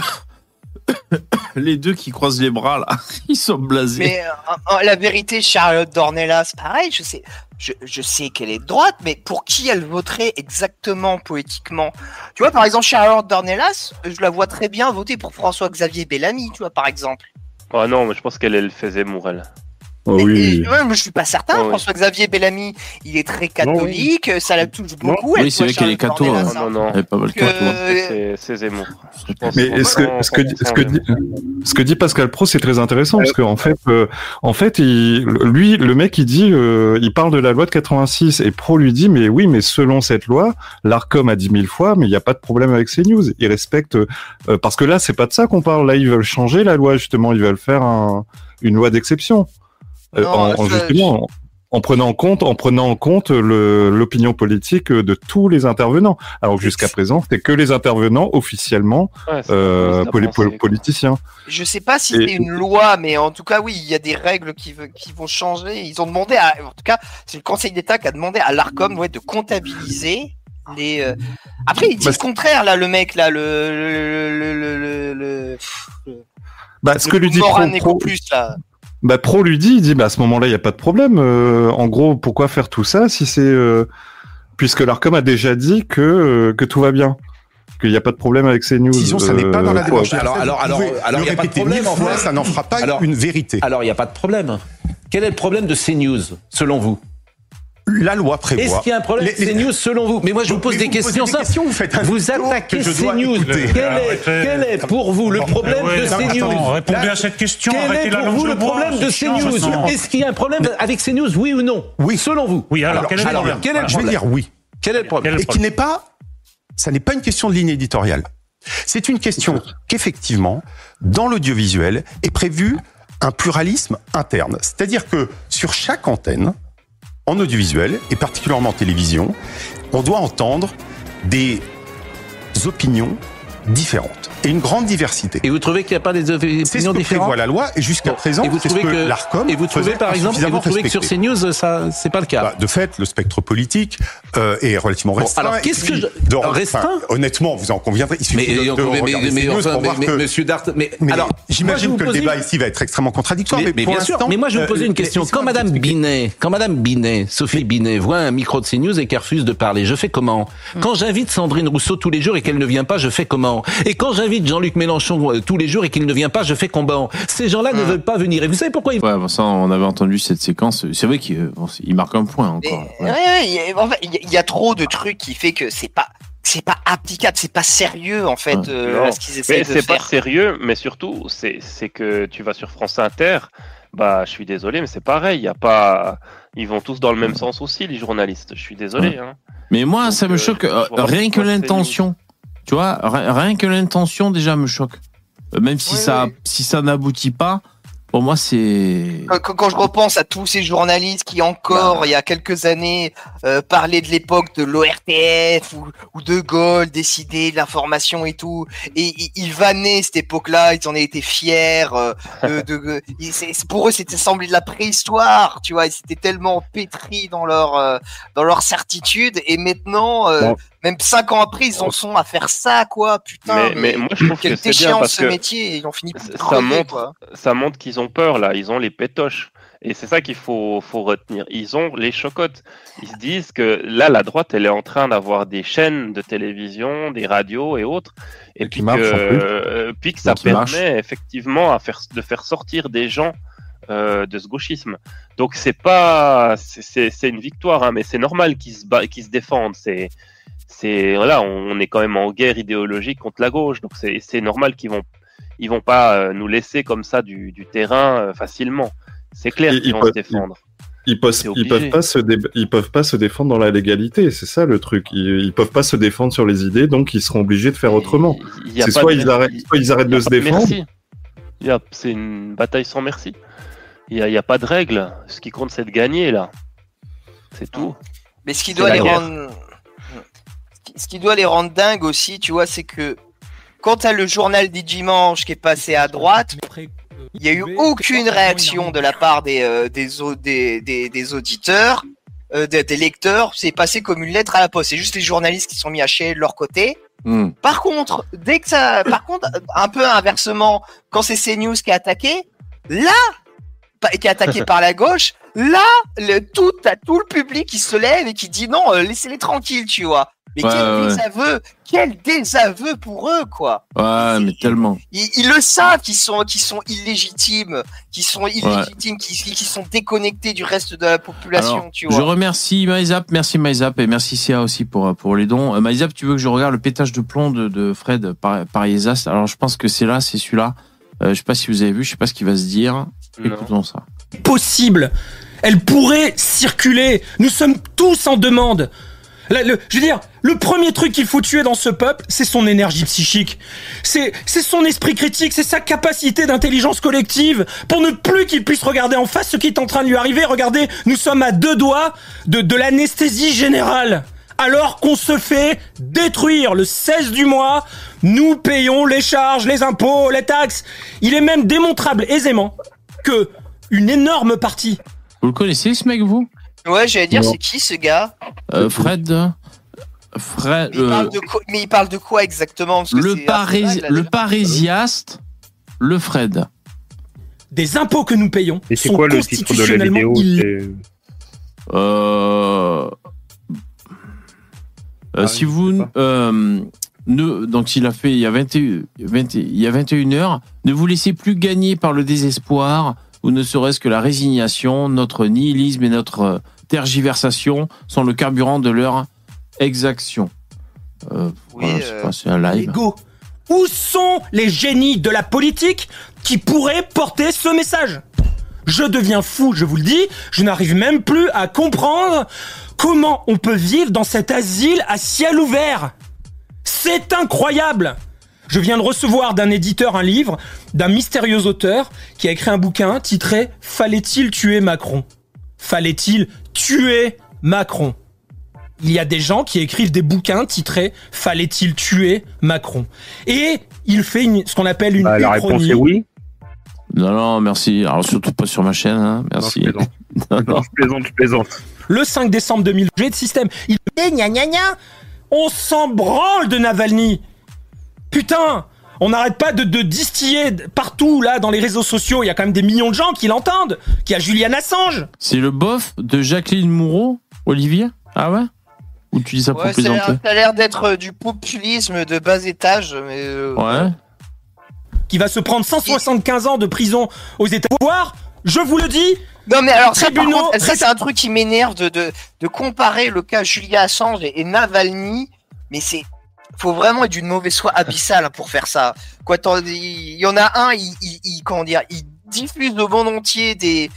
Les deux qui croisent les bras, là, ils sont blasés. Mais euh, euh, la vérité, Charlotte Dornelas, pareil, je sais, je, je sais qu'elle est de droite, mais pour qui elle voterait exactement poétiquement? Tu vois, par exemple, Charlotte Dornelas, je la vois très bien voter pour François-Xavier Bellamy, tu vois, par exemple. Ah non, mais je pense qu'elle elle faisait Mourel. Oh Et- oui. ouais, mais je suis pas certain. Oh oui. François-Xavier Bellamy, il est très catholique, ça la touche beaucoup. elle, oui, c'est vrai qu'elle est catho. Hein. Non, non, non. Elle est pas mal Que- catho. hein. C'est Zemmour. Mais est-ce que, ce que, dit- ce que 100% dit, ce que dit Pascal Pro, c'est très intéressant parce qu'en fait, euh, en fait, il, lui, le mec, il dit, euh, il parle de la loi de 86 et Pro lui dit, mais oui, mais selon cette loi, l'Arcom a dit mille fois, mais il n'y a pas de problème avec ces news. Ils respectent, euh, parce que là, c'est pas de ça qu'on parle. Là, ils veulent changer la loi justement. Ils veulent faire un- une loi d'exception. Euh, Non, en, justement, prenant en compte, en prenant en compte l'opinion politique de tous les intervenants. Alors que jusqu'à présent, c'est que les intervenants officiellement Ouais, euh, poli- politiciens. Je sais pas si c'est une loi, mais en tout cas, oui, il y a des règles qui, vont changer. Ils ont demandé à, en tout cas, c'est le Conseil d'État qui a demandé à l'Arcom ouais, de comptabiliser les. euh, Après, il dit Bah, le contraire, là, le mec, là, le. le, le, le, le, le- le- Bah, ce que lui dit Morin Pro, Néco Pro- plus, là. Bah, Pro lui dit, il dit, bah, à ce moment-là, il n'y a pas de problème. Euh, en gros, pourquoi faire tout ça si c'est, euh, puisque l'Arcom a déjà dit que, euh, que tout va bien. Qu'il n'y a pas de problème avec ces news. Décision, ça n'est pas dans la Euh, démarche. alors- alors- alors- alors, il y a pas de répéter problème, en fait. ça n'en fera pas Alors- une vérité. Alors, il n'y a pas de problème. Quel est le problème de CNews, selon vous? La loi prévoit. Est-ce qu'il y a un problème Les- de les- CNews, selon vous Mais moi, je vous pose des vous questions simples. questions, vous faites Vous attaquez CNews. Quel quel est pour vous le problème Ouais, de CNews attends, répondez à cette question, Quel est pour vous le bois, problème de CNews. Est-ce qu'il y a un problème avec CNews, oui ou non Oui. Selon vous Oui, alors, Alors, quel est le problème quel est le Je vais dire oui. Quel est le problème Et qui n'est pas, ça n'est pas une question de ligne éditoriale. C'est une question qu'effectivement, dans l'audiovisuel, est prévu un pluralisme interne. C'est-à-dire que sur chaque antenne, en audiovisuel, et particulièrement en télévision, on doit entendre des opinions différentes et une grande diversité. Et vous trouvez qu'il n'y a pas des C'est ce opinions que différentes prévoit la loi et jusqu'à présent, et vous c'est ce que, que l'Arcom et vous trouvez par exemple, et insuffisamment vous trouvez que sur. CNews ça c'est pas le cas. Bah, de fait, le spectre politique euh, est relativement Bon, restreint. alors, qu'est-ce que je- de- restreint enfin, Honnêtement, vous en conviendrez. Il mais, suffit de, de mais, mais, regarder mais, CNews enfin, pour mais, voir mais, que. Monsieur Dart, mais, Mais alors j'imagine que le débat ici va être extrêmement contradictoire. Mais, Mais, mais bien sûr. Mais moi, je vais vous euh, poser une question. Quand Madame. Binet, quand Madame Binet, Sophie Binet, voit un micro de CNews et qu'elle refuse de parler, je fais comment? Quand j'invite Sandrine Rousseau tous les jours et qu'elle ne vient pas, je fais comment? Et quand j'invite Jean-Luc Mélenchon euh, tous les jours et qu'il ne vient pas, je fais comment Ces gens-là ne veulent pas venir. Et vous savez pourquoi ils Ouais, bon, ça, on avait entendu cette séquence. C'est vrai qu'il bon, il marque un point encore. Ouais, ouais, il y a- en fait, il y, a- il y a trop de trucs qui fait que c'est pas. C'est pas applicable, c'est pas sérieux en fait euh, à ce qu'ils essaient Mais de c'est pas faire. sérieux, mais surtout, c'est que tu vas sur France Inter, bah je suis désolé, mais c'est pareil, il y a pas. Ils vont tous dans le même sens aussi, les journalistes. Je suis désolé. Hein. Mais moi, ça me euh, choque. euh, rien que l'intention. Tu vois, ri- rien que l'intention déjà me choque. Euh, Même si Oui, ça, oui. si ça n'aboutit pas, pour moi, c'est. Quand, je repense à tous ces journalistes qui encore, il y a quelques années, euh, parlaient de l'époque de l'ORTF ou, ou de Gaulle, décider de l'information et tout, et ils, vannaient cette époque-là, ils en étaient fiers. euh, de, de- de- ils- c'est- c'est- pour eux, c'était semblé de la préhistoire, tu vois. Ils étaient tellement pétris dans leur euh, dans leur certitude, et maintenant, euh, Bon. Même cinq ans après, ils en sont à faire ça, quoi. Putain, Mais, mais moi je trouve quelle que c'est bien déchéance parce ce que métier, et ils ont fini par ça crever, montre, quoi. ça montre qu'ils ont peur là, ils ont les pétoches. Et c'est ça qu'il faut, faut retenir. Ils ont les chocottes. Ils se disent que là, la droite, elle est en train d'avoir des chaînes de télévision, des radios et autres. Et, puis, que, euh, puis que ça permet effectivement à faire, de faire sortir des gens euh, de ce gauchisme. Donc c'est pas, c'est- c'est c'est une victoire, hein, mais c'est normal qu'ils se, ba- qu'ils se défendent. C'est, c'est voilà, on est quand même en guerre idéologique contre la gauche, donc c'est normal qu'ils vont, ils vont pas euh, nous laisser comme ça du, du terrain euh, facilement. C'est clair qu'ils ils vont peuvent- se défendre. Ils peuvent, ils peuvent pas se dé- ils peuvent pas se défendre dans la légalité, c'est ça le truc. Ils, ils peuvent pas se défendre sur les idées, donc ils seront obligés de faire autrement. C'est soit de- ils arrêtent, soit ils arrêtent il y a de se défendre. C'est une bataille sans merci. Il n'y a, il y a pas de règle. Ce qui compte, c'est de gagner, là. C'est tout. Mais ce qui doit les rendre, ce qui- doit les rendre dingues aussi, tu vois, c'est que quand t'as le journal du dimanche qui est passé à droite, il n'y a eu aucune réaction de la part des euh, des, des, des, des auditeurs, euh, des, des lecteurs. C'est passé comme une lettre à la poste. C'est juste les journalistes qui sont mis à chier de leur côté. Hmm. Par contre, dès que ça, par contre, un peu inversement, quand c'est CNews qui est attaqué, là, qui est attaqué par la gauche, là, le, tout, t'as tout le public qui se lève et qui dit non, euh, laissez-les tranquilles, tu vois. Mais Ouais, quel ouais, ouais. désaveu, quel désaveu pour eux, quoi. Ouais, mais tellement. Ils, ils le savent qu'ils sont, qu'ils sont illégitimes, qu'ils sont illégitimes, qu'ils qu'ils sont déconnectés du reste de la population, Alors, tu je vois. remercie Maïzap, merci Maïzap et merci Sia aussi pour, pour les dons. Euh, Maïzap, tu veux que je regarde le pétage de plomb de, de Fred par, par Yesas Alors je pense que c'est là, c'est celui-là. Euh, je sais pas si vous avez vu, je sais pas ce qu'il va se dire. Écoutons ça. possible. Elle pourrait circuler. Nous sommes tous en demande. Là, le- je veux dire, le premier truc qu'il faut tuer dans ce peuple, c'est son énergie psychique. C'est, c'est son esprit critique, c'est sa capacité d'intelligence collective pour ne plus qu'il puisse regarder en face ce qui est en train de lui arriver. Regardez, nous sommes à deux doigts de, de l'anesthésie générale. Alors qu'on se fait détruire le 16 du mois, nous payons les charges, les impôts, les taxes. Il est même démontrable aisément que une énorme partie. Vous le connaissez ce mec, vous? Ouais, j'allais dire, c'est qui ce gars? Euh, Fred Fred. il parle euh, de quoi, Mais il parle de quoi exactement? Parce que le, là, le déjà. parésiaste, le Fred. Des impôts que nous payons Et c'est quoi le titre de la vidéo? Euh... euh, si vous euh, ne donc s'il a fait il y a 21 20 il y a 21 heures, ne vous laissez plus gagner par le désespoir ou ne serait-ce que la résignation, notre nihilisme et notre euh, tergiversation sont le carburant de leur exaction. Euh, voilà, euh, pas- c'est un live. Légaux. Où sont les génies de la politique qui pourraient porter ce message? Je deviens fou, je vous le dis, je n'arrive même plus à comprendre comment on peut vivre dans cet asile à ciel ouvert. C'est incroyable Je viens de recevoir d'un éditeur un livre d'un mystérieux auteur qui a écrit un bouquin titré Fallait-il tuer Macron? Fallait-il tuer Macron? Il y a des gens qui écrivent des bouquins titrés Fallait-il tuer Macron? Et il fait une- ce qu'on appelle une Bah, la réponse est oui. Non, non, merci. Alors surtout pas sur ma chaîne, hein. merci. Non, non. Je plaisante, je plaisante. Le 5 décembre 2000, j'ai de système. Il dit gna gna gna. On s'en branle de Navalny. Putain, on n'arrête pas de, de distiller partout là dans les réseaux sociaux. Il y a quand même des millions de gens qui l'entendent. Qui a Julian Assange. C'est le bof de Jacqueline Moureau, Olivier? Ah ouais? Ou tu dis ça pour Ouais, ça a l'air- plaisanter? ça a l'air d'être euh, du populisme de bas étage, mais euh, Ouais. Qui va se prendre 175 ans de prison aux États-Unis. Je vous le dis. Non mais alors ça, par Tribunaux contre, ça c'est un truc qui m'énerve de, de, de comparer le cas Julia Assange et, et Navalny, mais c'est faut vraiment être d'une mauvaise foi abyssale pour faire ça. Quoi, il y en a un, il, il, il- comment dire, il diffuse au monde entier des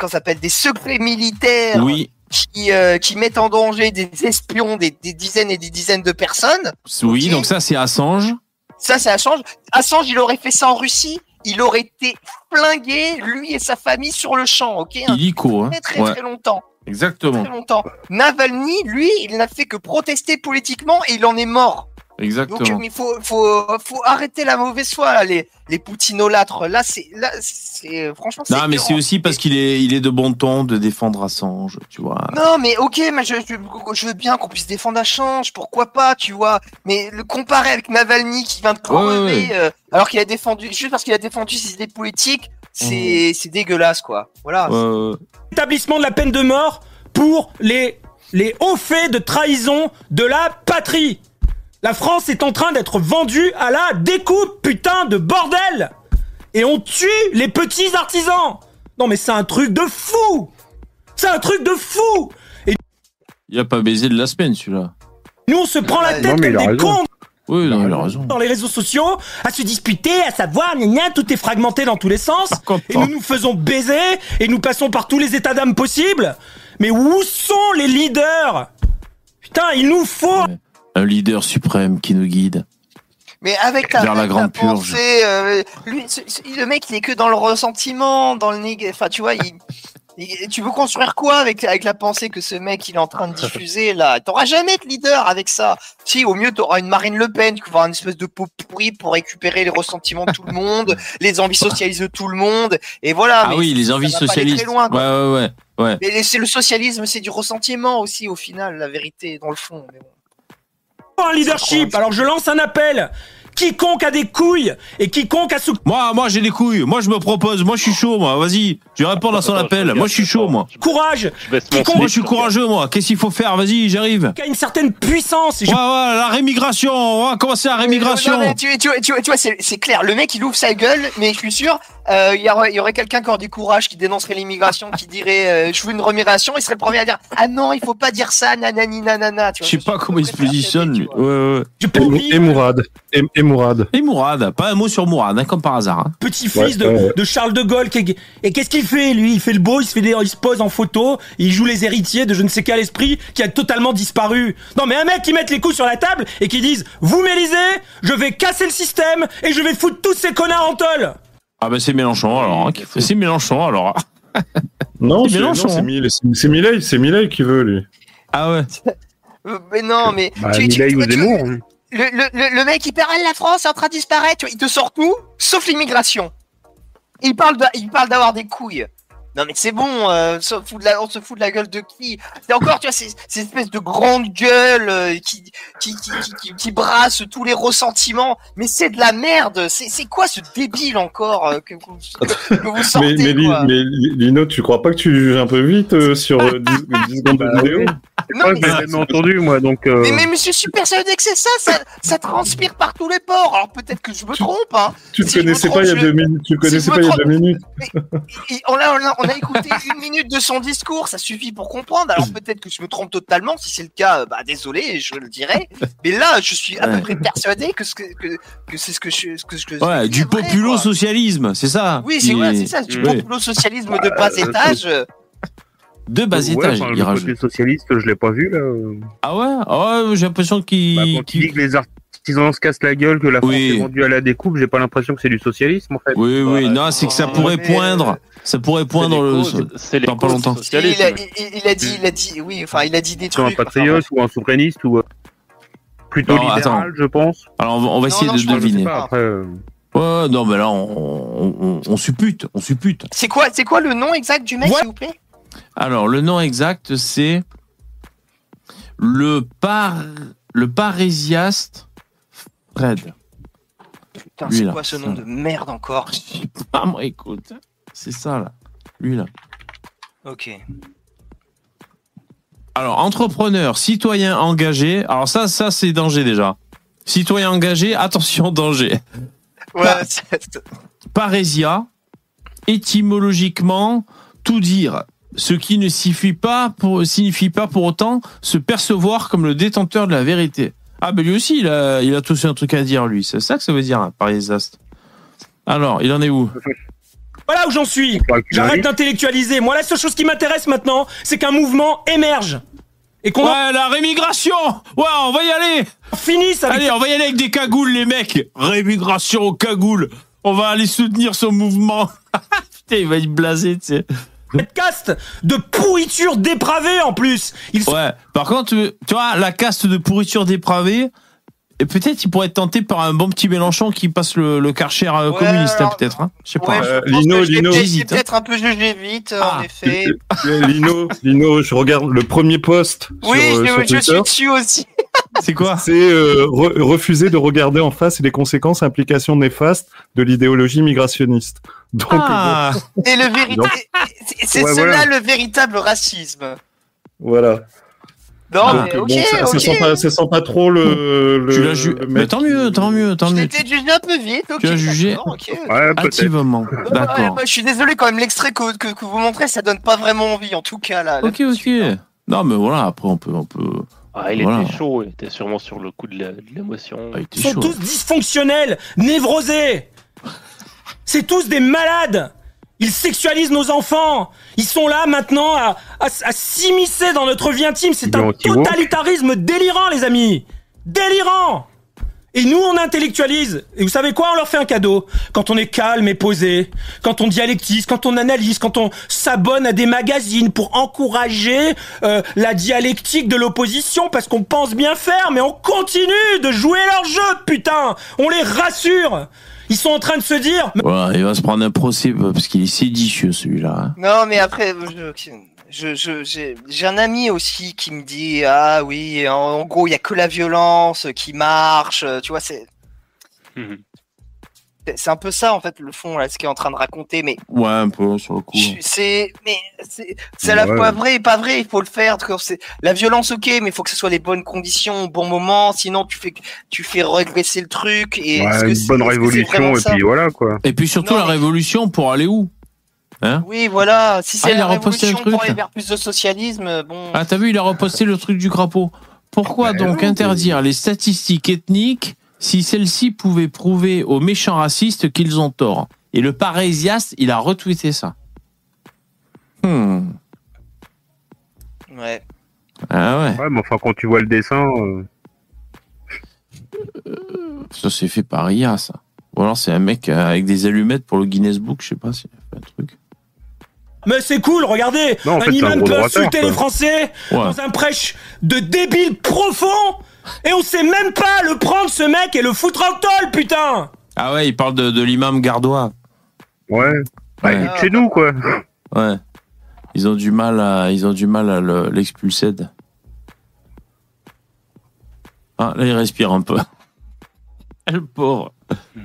ça s'appelle des secrets militaires Oui. qui euh, qui mettent en danger des espions, des, des dizaines et des dizaines de personnes. Oui, donc ça c'est Assange. Ça, c'est Assange. Assange, il aurait fait ça en Russie. Il aurait été flingué, lui et sa famille, sur le champ, ok hein, Illico, hein. Très, très, Ouais. très longtemps. Exactement. Très longtemps. Navalny, lui, il n'a fait que protester politiquement et il en est mort. Donc, Exactement. il faut, faut, faut arrêter la mauvaise foi, là, les, les poutinolâtres. Là, c'est, là, c'est, franchement, c'est Non, mais c'est écœurant. aussi parce qu'il est, il est de bon ton de défendre Assange, tu vois. Non, mais ok, mais je, je, je veux bien qu'on puisse défendre Assange, pourquoi pas, tu vois. Mais le comparer avec Navalny qui vient de crever, Ouais, ouais. euh, alors qu'il a défendu, juste parce qu'il a défendu ses idées politiques, c'est, c'est dégueulasse, quoi. Voilà. Établissement de la peine de mort pour les, les hauts faits de trahison de la patrie. La France est en train d'être vendue à la découpe, putain de bordel Et on tue les petits artisans Non mais c'est un truc de fou C'est un truc de fou Et Il a pas baisé de la semaine, celui-là. nous on se prend la tête mais il comme a des raison. cons Oui, non, il a raison. dans les réseaux sociaux à se disputer, à savoir, gna gna, tout est fragmenté dans tous les sens. Et nous nous faisons baiser et nous passons par tous les états d'âme possibles. Mais où sont les leaders? Putain, il nous faut Un leader suprême qui nous guide. Mais avec ta, Vers la grande ta purge. euh, lui, ce- ce- le mec, il est que dans le ressentiment, dans le négatif. Enfin, tu vois, il, il- tu veux construire quoi avec, avec la pensée que ce mec, il est en train de diffuser là? T'auras jamais de leader avec ça. Si, au mieux, t'auras une Marine Le Pen qui va avoir une espèce de peau pourrie pour récupérer les ressentiments de tout le monde, les envies socialistes de tout le monde, et voilà. Ah mais oui, les envies socialistes. Très loin, ouais, ouais, ouais. Mais c'est le socialisme, c'est du ressentiment aussi, au final, la vérité, dans le fond. Mais bon. Un leadership. Alors je lance un appel. Quiconque a des couilles et quiconque a ce Moi, moi, j'ai des couilles. Moi, je me propose. Moi, je suis chaud, moi. Vas-y. Je vais répondre à son appel. Moi, je suis chaud, moi. courage, Moi, je suis courageux, moi. Qu'est-ce qu'il faut faire? Vas-y, j'arrive. qui a une certaine puissance. Je- Ouais, ouais, la rémigration. On va commencer la rémigration. Non, mais tu, tu, tu, tu vois, c'est clair. Le mec, il ouvre sa gueule, mais je suis sûr, euh, il y aurait, il y aurait quelqu'un qui aurait du courage, qui dénoncerait l'immigration, qui dirait euh, je veux une rémigration. Il serait le premier à dire ah non, il faut pas dire ça, nanani nanana. Tu Je vois, sais pas comment il se positionne, lui. Ouais, ouais. Et, et Mourad. Et, et Mourad. Et Mourad. Pas un mot sur Mourad, hein, comme par hasard. hein. petit-fils de, Ouais, ouais. de Charles de Gaulle. qui est- Et qu'est-ce qu'il fait lui? Il fait le beau, il se fait des, il se pose en photo, il joue les héritiers de je ne sais quel esprit qui a totalement disparu. Non mais un mec qui mette les coups sur la table et qui dise vous m'élisez, je vais casser le système et je vais foutre tous ces connards en tôle. Ah, ben, c'est Mélenchon, alors. hein, C'est Mélenchon, alors. Non, C'est Mélenchon, c'est hein. Milei, c'est- qui veut, lui. Ah ouais. Euh, Mais non, mais Bah, tu, tu- Milei ou tu- Zemmour. Le, le, le, mec, parle la France est en train de disparaître. il te sort tout, sauf l'immigration. Il parle de, il parle d'avoir des couilles. Non mais c'est bon, euh, se fout de la- on se fout de la gueule de qui? C'est encore, tu vois, ces, ces espèces de grandes gueules euh, qui, qui, qui, qui, qui, qui brassent tous les ressentiments. Mais c'est de la merde. C'est c'est quoi ce débile encore euh, que, vous, que, que vous sortez Mais, quoi? Mais Li- Lino, tu crois pas que tu juges un peu vite euh, sur euh, 10, 10 secondes de vidéo? Non, Moi, mais jamais entendu, moi, donc. euh, Mais, mais, mais je suis persuadé que c'est ça, ça, ça transpire par tous les ports. Alors peut-être que je me trompe, hein. Tu le Si connaissais trompe, pas il y a deux minutes. Tu connaissais pas il y a deux minutes. Et on, a, on, a, on a écouté une minute de son discours, ça suffit pour comprendre. Alors peut-être que je me trompe totalement. Si c'est le cas, euh, bah désolé, je le dirai. Mais là, je suis à peu près persuadé que, ce que, que, que c'est ce que je. Ce que, ce que Ouais, du populo-socialisme, c'est ça. Oui, c'est ouais, c'est ça, du Ouais. populo-socialisme de bas Euh, étage. euh, De bas ouais, étage, enfin, il le rajoute. côté socialiste, je l'ai pas vu, là. Ah ouais? Ah ouais, j'ai l'impression qu'il. Bah, quand il dit que les artisans se cassent la gueule, que la France Oui. est vendue à la découpe, j'ai pas l'impression que c'est du socialisme, en fait. Oui, oui, non, c'est que ça pourrait poindre. Ça pourrait poindre le. c'est les dans pas causes longtemps. il, a, il, il a dit, il a dit, oui, enfin, il a dit des Sur un trucs. enfin, patriote ou un souverainiste ou euh, plutôt Non, libéral, attends. je pense. Alors, on va, on va Non, essayer non, de deviner. c'est pas. Après, euh, Ouais, non, mais là, on, on, on suppute, on suppute. C'est quoi, c'est quoi le nom exact du mec, s'il vous plaît? Alors, le nom exact, c'est le par, le parésiaste Fred. Putain, c'est quoi ce nom de merde encore Ah, moi, écoute, c'est ça, là. Lui, là. Ok. Alors, entrepreneur, citoyen engagé. Alors, ça, ça, c'est danger déjà. Citoyen engagé, attention, danger. Ouais, Parésia, étymologiquement, tout dire. Ce qui ne signifie pas pour, signifie pas pour autant se percevoir comme le détenteur de la vérité. Ah, ben lui aussi, il a, il a tous un truc à dire, lui. C'est ça que ça veut dire, hein, parésiaste. Alors, il en est où? Voilà où j'en suis. Bah, J'arrête d'intellectualiser. Moi, la seule chose qui m'intéresse maintenant, c'est qu'un mouvement émerge. Et qu'on en Ouais, la rémigration Ouais, on va y aller finisse avec Allez, on va y aller avec des cagoules, les mecs Rémigration aux cagoules On va aller soutenir ce mouvement Putain, il va être blasé, tu sais. Cette caste de pourriture dépravée en plus. Ils sont Ouais, par contre, tu- tu vois, la caste de pourriture dépravée, et peut-être il pourrait être tenté par un bon petit Mélenchon qui passe le, le karcher euh, Ouais, communiste, hein, peut-être. Hein Je sais Ouais, pas. Euh, je Lino, Lino. peut-être- un peu jugé vite, Ah. en effet. Euh, Lino, Lino, je regarde le premier post Oui, sur, euh, je, sur je suis dessus aussi. C'est quoi C'est euh, re- refuser de regarder en face les conséquences, implications néfastes de l'idéologie migrationniste. Donc, Ah Et le vérité, c'est Ouais, cela voilà. le véritable racisme. voilà. Non, Donc, mais bon, ok, ça, sent pas, ça sent pas trop le. le Tu l'as ju- le Mais tant mieux, tant mieux, tant mieux. peut-être jugé un peu vite. ok, Tu as jugé. Ouais. Activement. Ouais, D'accord. bah, je suis désolé quand même, l'extrait que, que, que vous montrez, ça donne pas vraiment envie, en tout cas là. Ok, ok. Non, mais voilà, après, on peut. On peut... Ah, il Voilà. était chaud, il était sûrement sur le coup de la- de l'émotion. Ils sont tous dysfonctionnels, névrosés. C'est tous des malades. Ils sexualisent nos enfants. Ils sont là maintenant à, à, à s'immiscer dans notre vie intime. C'est un totalitarisme délirant, les amis. Délirant. Et nous, on intellectualise. Et vous savez quoi? On leur fait un cadeau. Quand on est calme et posé, quand on dialectise, quand on analyse, quand on s'abonne à des magazines pour encourager euh, la dialectique de l'opposition, parce qu'on pense bien faire, mais on continue de jouer leur jeu, putain On les rassure Ils sont en train de se dire... Voilà, il va se prendre un procès parce qu'il est séditieux celui-là. hein. Non, mais après, je- je- je- j'ai j'ai un ami aussi qui me dit ah oui, en, en gros, il y a que la violence qui marche. Tu vois, c'est c'est- c'est un peu ça en fait le fond là, ce qu'il est en train de raconter. Mais Ouais, un peu sur le coup. c'est mais c'est c'est à la Ouais. fois vrai et pas vrai. Il faut le faire. La violence, ok, mais il faut que ce soit les bonnes conditions, au bon moment. Sinon, tu fais tu fais régresser le truc. Et Ouais, que une bonne révolution et puis voilà quoi. Et puis surtout la révolution pour aller où? Hein? Oui, voilà. Si Ah, c'est il a la reposté un révolution pour truc. aller vers plus de socialisme, bon. Ah, t'as vu, il a reposté le truc du crapaud. Pourquoi donc interdire les statistiques ethniques si celles-ci pouvaient prouver aux méchants racistes qu'ils ont tort Et le Parésias, il a retweeté ça. Hmm. Ouais. Ah ouais. Ouais, mais enfin quand tu vois le dessin, euh, Ça s'est fait par IA, ça. Ou alors c'est un mec euh, avec des allumettes pour le Guinness Book, je sais pas si un truc. Mais c'est cool, regardez Non, en Un fait, imam peut insulter les Français Ouais. dans un prêche de débile profond et on sait même pas le prendre ce mec et le foutre en tôle, putain Ah ouais, il parle de, de l'imam gardois. Ouais. Ouais. il est de chez nous quoi. Ouais. Ils ont du mal à, ils ont du mal à le- l'expulser. Ah, là, il respire un peu. Le pauvre.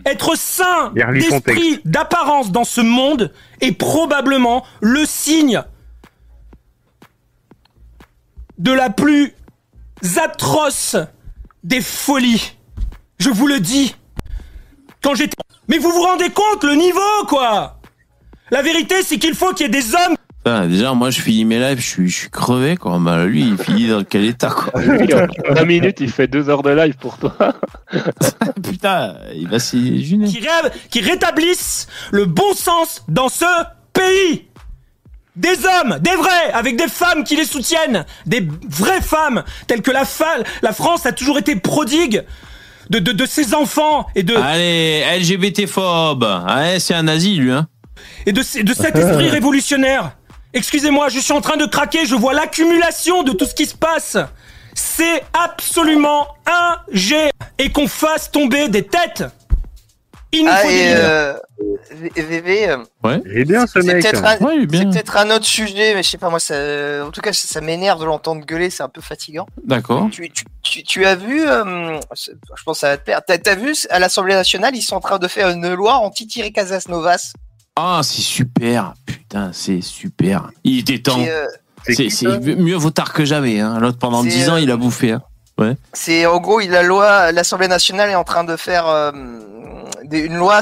Être sain Il relit son d'esprit, d'apparence dans ce monde est probablement le signe de la plus atroce des folies. Je vous le dis. Quand j'étais... Mais vous vous rendez compte le niveau, quoi La vérité, c'est qu'il faut qu'il y ait des hommes déjà, moi, je finis mes lives, je suis, je suis crevé, quoi. Bah, lui, il finit dans quel état, quoi. Lui, en 20 minutes, il fait deux heures de live pour toi. Putain, il va s'illusionner. qui, qui rétablissent le bon sens dans ce pays. Des hommes, des vrais, avec des femmes qui les soutiennent, des vraies femmes, telles que la, la France a toujours été prodigue de, de, de ses enfants et de, Allez, LGBT-phobe. Ouais, c'est un nazi, lui, hein. et de, ce- de cet esprit révolutionnaire. Excusez-moi, je suis en train de craquer, je vois l'accumulation de tout ce qui se passe. C'est absolument un jet et qu'on fasse tomber des têtes. Il nous Ah, faut des et euh, VV, euh, Ouais. Il est bien ce c'est mec. peut-être un, Ouais, autre sujet, mais je sais pas moi, ça, en tout cas, ça, ça m'énerve de l'entendre gueuler, c'est un peu fatigant. D'accord. Tu, tu, tu, tu as vu, euh, je pense que ça va te plaire, t'as, t'as vu à l'Assemblée nationale, ils sont en train de faire une loi anti-Thierry Casas Novas. Ah, c'est super. Putain, c'est super. Il était temps. Euh, C'est mieux vaut tard que jamais, hein. L'autre, pendant C'est, 10 ans, euh, il a bouffé, hein. Ouais. C'est en gros, il- la loi, l'Assemblée nationale est en train de faire euh, une loi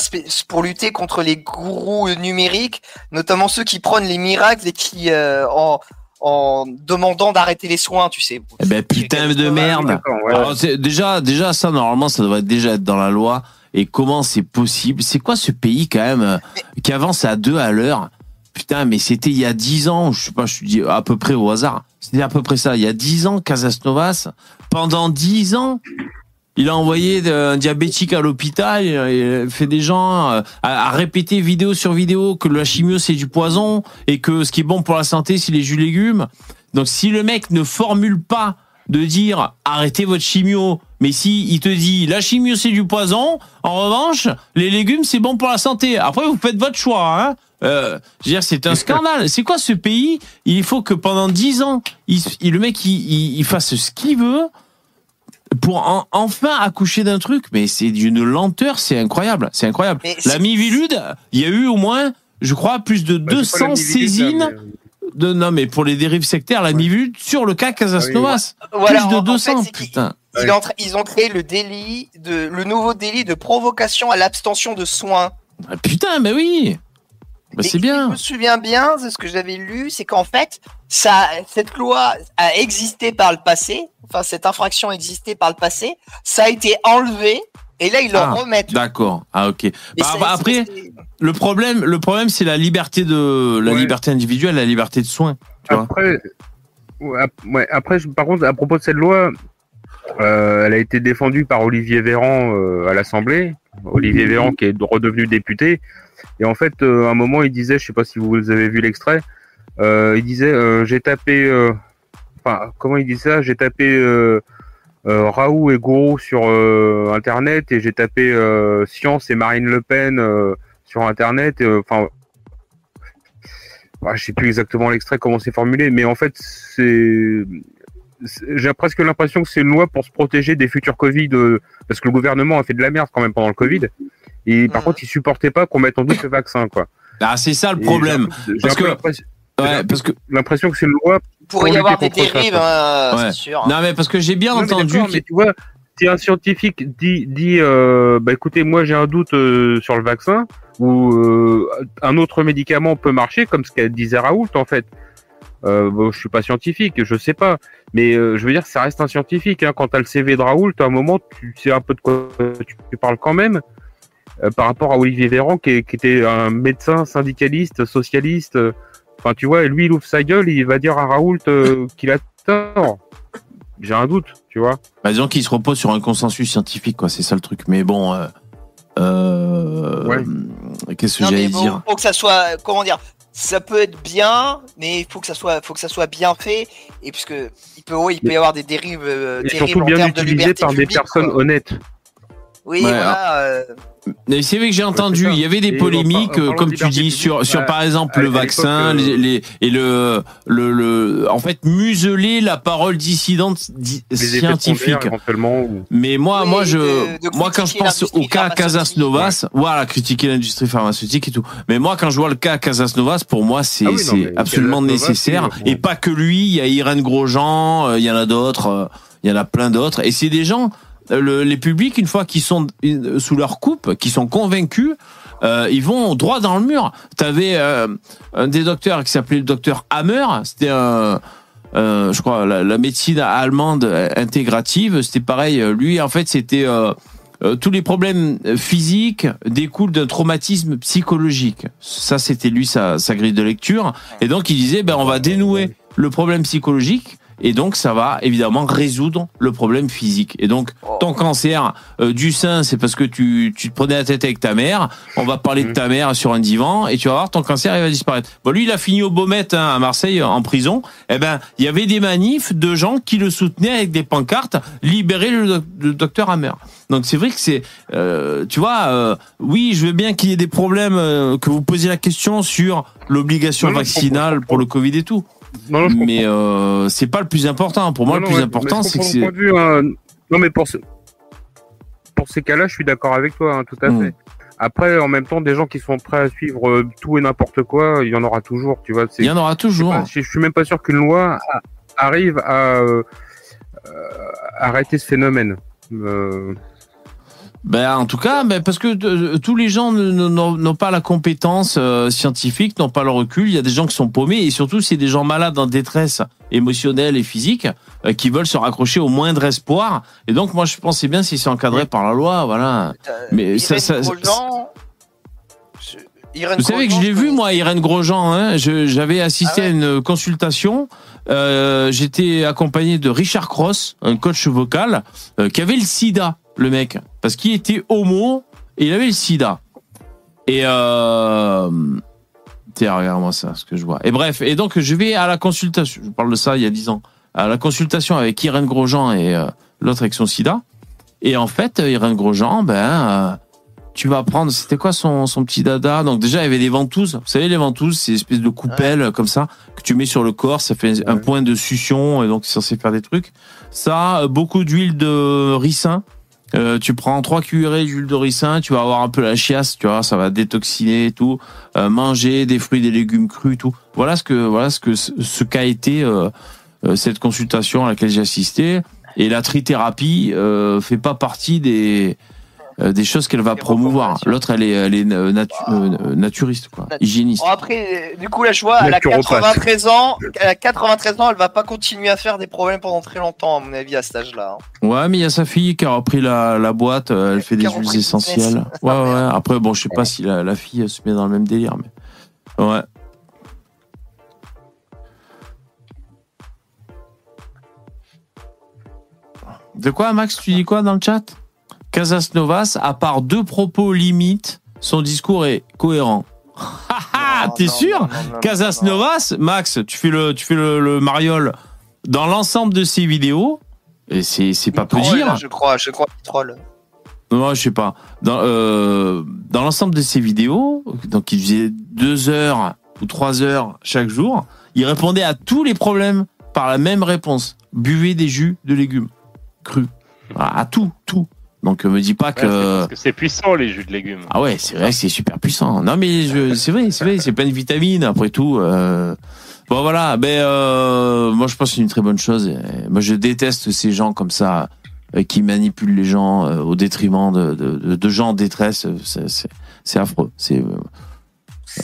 pour lutter contre les gourous numériques, notamment ceux qui prônent les miracles et qui euh, en, en demandant d'arrêter les soins, tu sais. Eh ben putain de merde. Alors, déjà, déjà ça normalement ça devrait déjà être dans la loi. Et comment c'est possible? C'est quoi ce pays quand même euh, qui avance à deux à l'heure? Putain, mais c'était il y a dix ans, je sais pas, je suis dit à peu près au hasard. C'était à peu près ça. Il y a dix ans, Casas Novas, pendant dix ans, il a envoyé un diabétique à l'hôpital, il fait des gens euh, à, répéter vidéo sur vidéo que la chimio c'est du poison et que ce qui est bon pour la santé c'est les jus légumes. Donc si le mec ne formule pas de dire arrêtez votre chimio, mais si il te dit la chimio c'est du poison, en revanche les légumes c'est bon pour la santé. Après vous faites votre choix. Hein euh, je veux dire, c'est un scandale. C'est quoi ce pays? Il faut que pendant dix ans, il, le mec il fasse ce qu'il veut pour en- enfin accoucher d'un truc. Mais c'est d'une lenteur, c'est incroyable. C'est incroyable. Mais La Mivilude, il y a eu au moins, je crois, plus de Bah, c'est pas la 200 Mivilude, là, saisines. mais- De, non, mais pour les dérives sectaires, la Mivilude sur le cas Ah Novas. Voilà, plus de en- en 200, fait, c'est qu'il- putain. Ils ont créé le délit de le nouveau délit de provocation à l'abstention de soins. Ah, putain, mais oui. Bah, c'est Je bien. me souviens bien de ce que j'avais lu, c'est qu'en fait, ça, cette loi a existé par le passé, enfin cette infraction existait par le passé, ça a été enlevé, et là ils le Ah, remettent. D'accord. Ah ok. Bah, ça- bah, après, le problème, le problème, c'est la liberté de la Ouais. liberté individuelle, la liberté de soins. Tu vois. Après, ouais, ap- ouais, après, je- par contre, à propos de cette loi, euh, elle a été défendue par Olivier Véran euh, à l'Assemblée. Olivier Véran qui est redevenu député. Et en fait, euh, à un moment, il disait, je sais pas si vous avez vu l'extrait, euh, il disait, euh, j'ai tapé, enfin, comment il dit ça? J'ai tapé Raoult et Gourou sur Internet et j'ai tapé Science et Marine Le Pen sur Internet. et, Enfin, ah, je sais plus exactement l'extrait comment c'est formulé, mais en fait, j'ai presque l'impression que c'est une loi pour se protéger des futurs Covid, parce que le gouvernement a fait de la merde quand même pendant le Covid. Et par contre, il supportait pas qu'on mette en doute le vaccin, quoi. Ah, c'est ça le Et problème. Parce que- l'impression- Ouais, parce que l'impression que c'est une loi. Il pourrait y avoir des dérives, hein, Ouais. c'est sûr. Non mais parce que j'ai bien Non, entendu. mais tu vois, si un scientifique dit, dit euh, bah écoutez, moi j'ai un doute euh, sur le vaccin, ou euh, un autre médicament peut marcher, comme ce qu'elle disait Raoult en fait. Euh, bon, je suis pas scientifique, je sais pas, mais euh, je veux dire, ça reste un scientifique. Hein. Quand t'as le CV de Raoult, à un moment, tu sais un peu de quoi tu, tu parles quand même. Euh, par rapport à Olivier Véran, qui, était un médecin syndicaliste, socialiste. euh, Enfin, tu vois, lui, il ouvre sa gueule, il va dire à Raoult euh, qu'il a tort. J'ai un doute, tu vois. Bah, disons qu'il se repose sur un consensus scientifique, quoi. C'est ça le truc. Mais bon, euh, euh, qu'est-ce que j'allais bon, dire faut que ça soit, comment dire, ça peut être bien, mais il faut que ça soit, faut que ça soit bien fait, et puisque il peut, oui, il peut y avoir des dérives euh, Et terribles surtout en bien termes de liberté par des personnes quoi. honnêtes. Oui, Ouais, voilà. euh, Mais c'est vrai que j'ai entendu, il y avait des Et polémiques, parlant comme tu dis, sur, sur par exemple le vaccin, l'époque, les, euh, les- et le, le, le, en fait, museler la parole dissidente di- scientifique. ou- Mais moi, Oui, moi, je, de- de moi, quand je pense au cas Casas Novas, voilà, critiquer l'industrie pharmaceutique et tout. Mais moi, quand je vois le cas Casas Novas, pour moi, c'est, Ah oui, absolument nécessaire. Et pas que lui, il y a Irène Grosjean, euh, il y en a d'autres, euh, il y en a plein d'autres. Et c'est des gens, euh, le- les publics, une fois qu'ils sont euh, sous leur coupe, qui sont convaincus, euh, ils vont droit dans le mur. T'avais euh, un des docteurs qui s'appelait le docteur Hammer, c'était un euh, je crois, la, médecine allemande intégrative, c'était pareil. euh, Lui, en fait, c'était euh, tous les problèmes physiques découlent d'un traumatisme psychologique. Ça, c'était lui sa, sa grille de lecture. Et donc, il disait, ben, on va dénouer le problème psychologique. Et donc, ça va évidemment résoudre le problème physique. Et donc, ton cancer euh, du sein, c'est parce que tu, tu te prenais la tête avec ta mère. On va parler de ta mère sur un divan et tu vas voir ton cancer, il va disparaître. Bon, lui, il a fini au Baumette hein, à Marseille en prison. Eh ben, il y avait des manifs de gens qui le soutenaient avec des pancartes libérer le, doc- le docteur Hammer. Donc c'est vrai que c'est, euh, tu vois, euh, oui, je veux bien qu'il y ait des problèmes, euh, que vous posiez la question sur l'obligation vaccinale pour le Covid et tout. Non, non, mais euh, c'est pas le plus important. Pour moi, Non, le plus ouais, important, c'est que c'est. hein. Non, mais pour, ce... pour ces cas-là, je suis d'accord avec toi, hein, tout à Mm. fait. Après, en même temps, des gens qui sont prêts à suivre euh, tout et n'importe quoi, il y en aura toujours, tu vois. Il y en aura toujours. Je, pas, suis même pas sûr qu'une loi arrive à euh, euh, arrêter ce phénomène. Euh, Ben, en tout cas, ben, parce que euh, tous les gens n'ont pas la compétence euh, scientifique, n'ont pas le recul. Il y a des gens qui sont paumés et surtout, c'est des gens malades en détresse émotionnelle et physique euh, qui veulent se raccrocher au moindre espoir. Et donc, moi, je pensais bien si c'est encadré par la loi, voilà. Mais ça, ça, Grosjean, je- Irène vous savez que je l'ai vu, moi, Irène Grosjean. Hein, J'avais assisté à une consultation. J'étais accompagné de Richard Cross, un coach vocal, qui avait le sida, le mec. Parce qu'il était homo et il avait le sida. Et... Euh... Tiens, regarde-moi ça, ce que je vois. Et bref, et donc je vais à la consultation, je parle de ça il y a dix ans, à la consultation avec Irène Grosjean et euh, l'autre avec son sida. Et en fait, euh, Irène Grosjean, ben... euh, tu vas prendre, c'était quoi son, son petit dada? Donc déjà, il y avait des ventouses. Vous savez, les ventouses, c'est une espèce de coupelle comme ça que tu mets sur le corps. Ça fait un point de succion et donc c'est censé faire des trucs. Ça, euh, beaucoup d'huile de ricin. Euh, tu prends trois cuillerées d'huile de ricin, tu vas avoir un peu la chiasse, tu vois, ça va détoxiner et tout. Euh, manger des fruits, des légumes crus, tout. Voilà ce que voilà ce que ce qu'a été euh, euh, cette consultation à laquelle j'ai assisté. Et la trithérapie euh, fait pas partie des des choses qu'elle va promouvoir. L'autre, elle est, elle est euh, natu- euh, naturiste, quoi, hygiéniste. Bon, après, du coup, là, je vois, elle a Naturopathe. 93 ans. Elle a 93 ans, elle va pas continuer à faire des problèmes pendant très longtemps, à mon avis, à cet âge-là. hein. Ouais, mais il y a sa fille qui a repris la, la boîte, euh, elle fait des huiles essentielles. Ouais, ouais. Après, bon, je sais pas si la, la fille se met dans le même délire, mais ouais. De quoi, Max, tu dis quoi dans le chat? Casas Novas, à part deux propos limites, son discours est cohérent. T'es sûr Casas Novas, Max, tu fais le, tu fais le, le mariole dans l'ensemble de ses vidéos, et c'est, c'est pas peu dire. là, je crois, je crois qu'il troll. Non, je sais pas. Dans, euh, dans l'ensemble de ses vidéos, donc il faisait deux heures ou trois heures chaque jour, il répondait à tous les problèmes par la même réponse. Buvez des jus de légumes crus. À, à tout, tout. Donc euh, me dis pas Ouais, que... parce que c'est puissant les jus de légumes. Ah ouais, c'est vrai que c'est super puissant. Non mais je, c'est vrai, c'est vrai, c'est plein de vitamines après tout. euh. Bon voilà, ben euh, moi je pense que c'est une très bonne chose. Moi je déteste ces gens comme ça euh, qui manipulent les gens au détriment de, de, de- de gens en détresse. C'est, affreux. C'est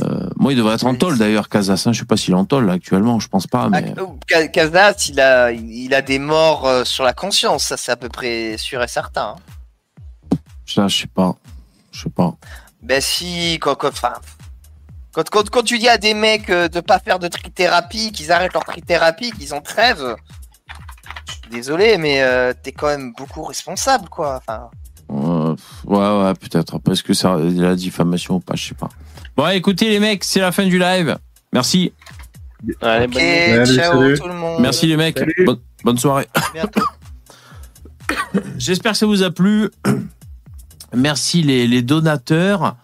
euh, moi il devrait être en tôle d'ailleurs, Casas. hein. Je sais pas s'il est en tôle là, actuellement, je pense pas. Mais Ka- Casas, il a, il a des morts sur la conscience, ça c'est à peu près sûr et certain. hein. Ça, je sais pas, je sais pas. Ben si, quand, quand, quand, quand, quand tu dis à des mecs euh, de pas faire de trithérapie, qu'ils arrêtent leur trithérapie, qu'ils en crèvent, je suis désolé, mais euh, t'es quand même beaucoup responsable, quoi. Enfin, Euh, ouais, ouais, peut-être. Parce que ça, la diffamation ou pas, je sais pas. Bon, écoutez les mecs, c'est la fin du live. Merci. Allez, ok, ciao tout le monde. Merci les mecs. Bonne, bonne soirée. J'espère que ça vous a plu. Merci les, donateurs.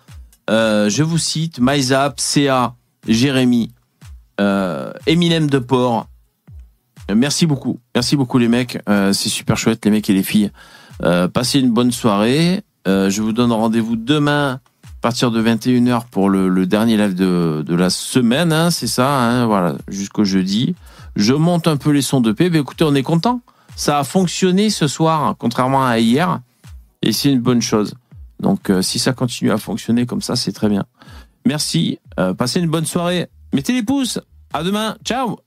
Euh, je vous cite MyZap, CA, Jérémy, euh, Eminem de Port. Merci beaucoup. Merci beaucoup les mecs. Euh, c'est super chouette les mecs et les filles. Passez une bonne soirée. Je vous donne rendez-vous demain à partir de 21h pour le, dernier live de, la semaine. hein, c'est ça, hein, voilà, jusqu'au jeudi. Je monte un peu les sons de paix. Écoutez, on est content. Ça a fonctionné ce soir, contrairement à hier. Et c'est une bonne chose. Donc, euh, si ça continue à fonctionner comme ça, c'est très bien. Merci. Euh, passez une bonne soirée. Mettez les pouces. À demain. Ciao.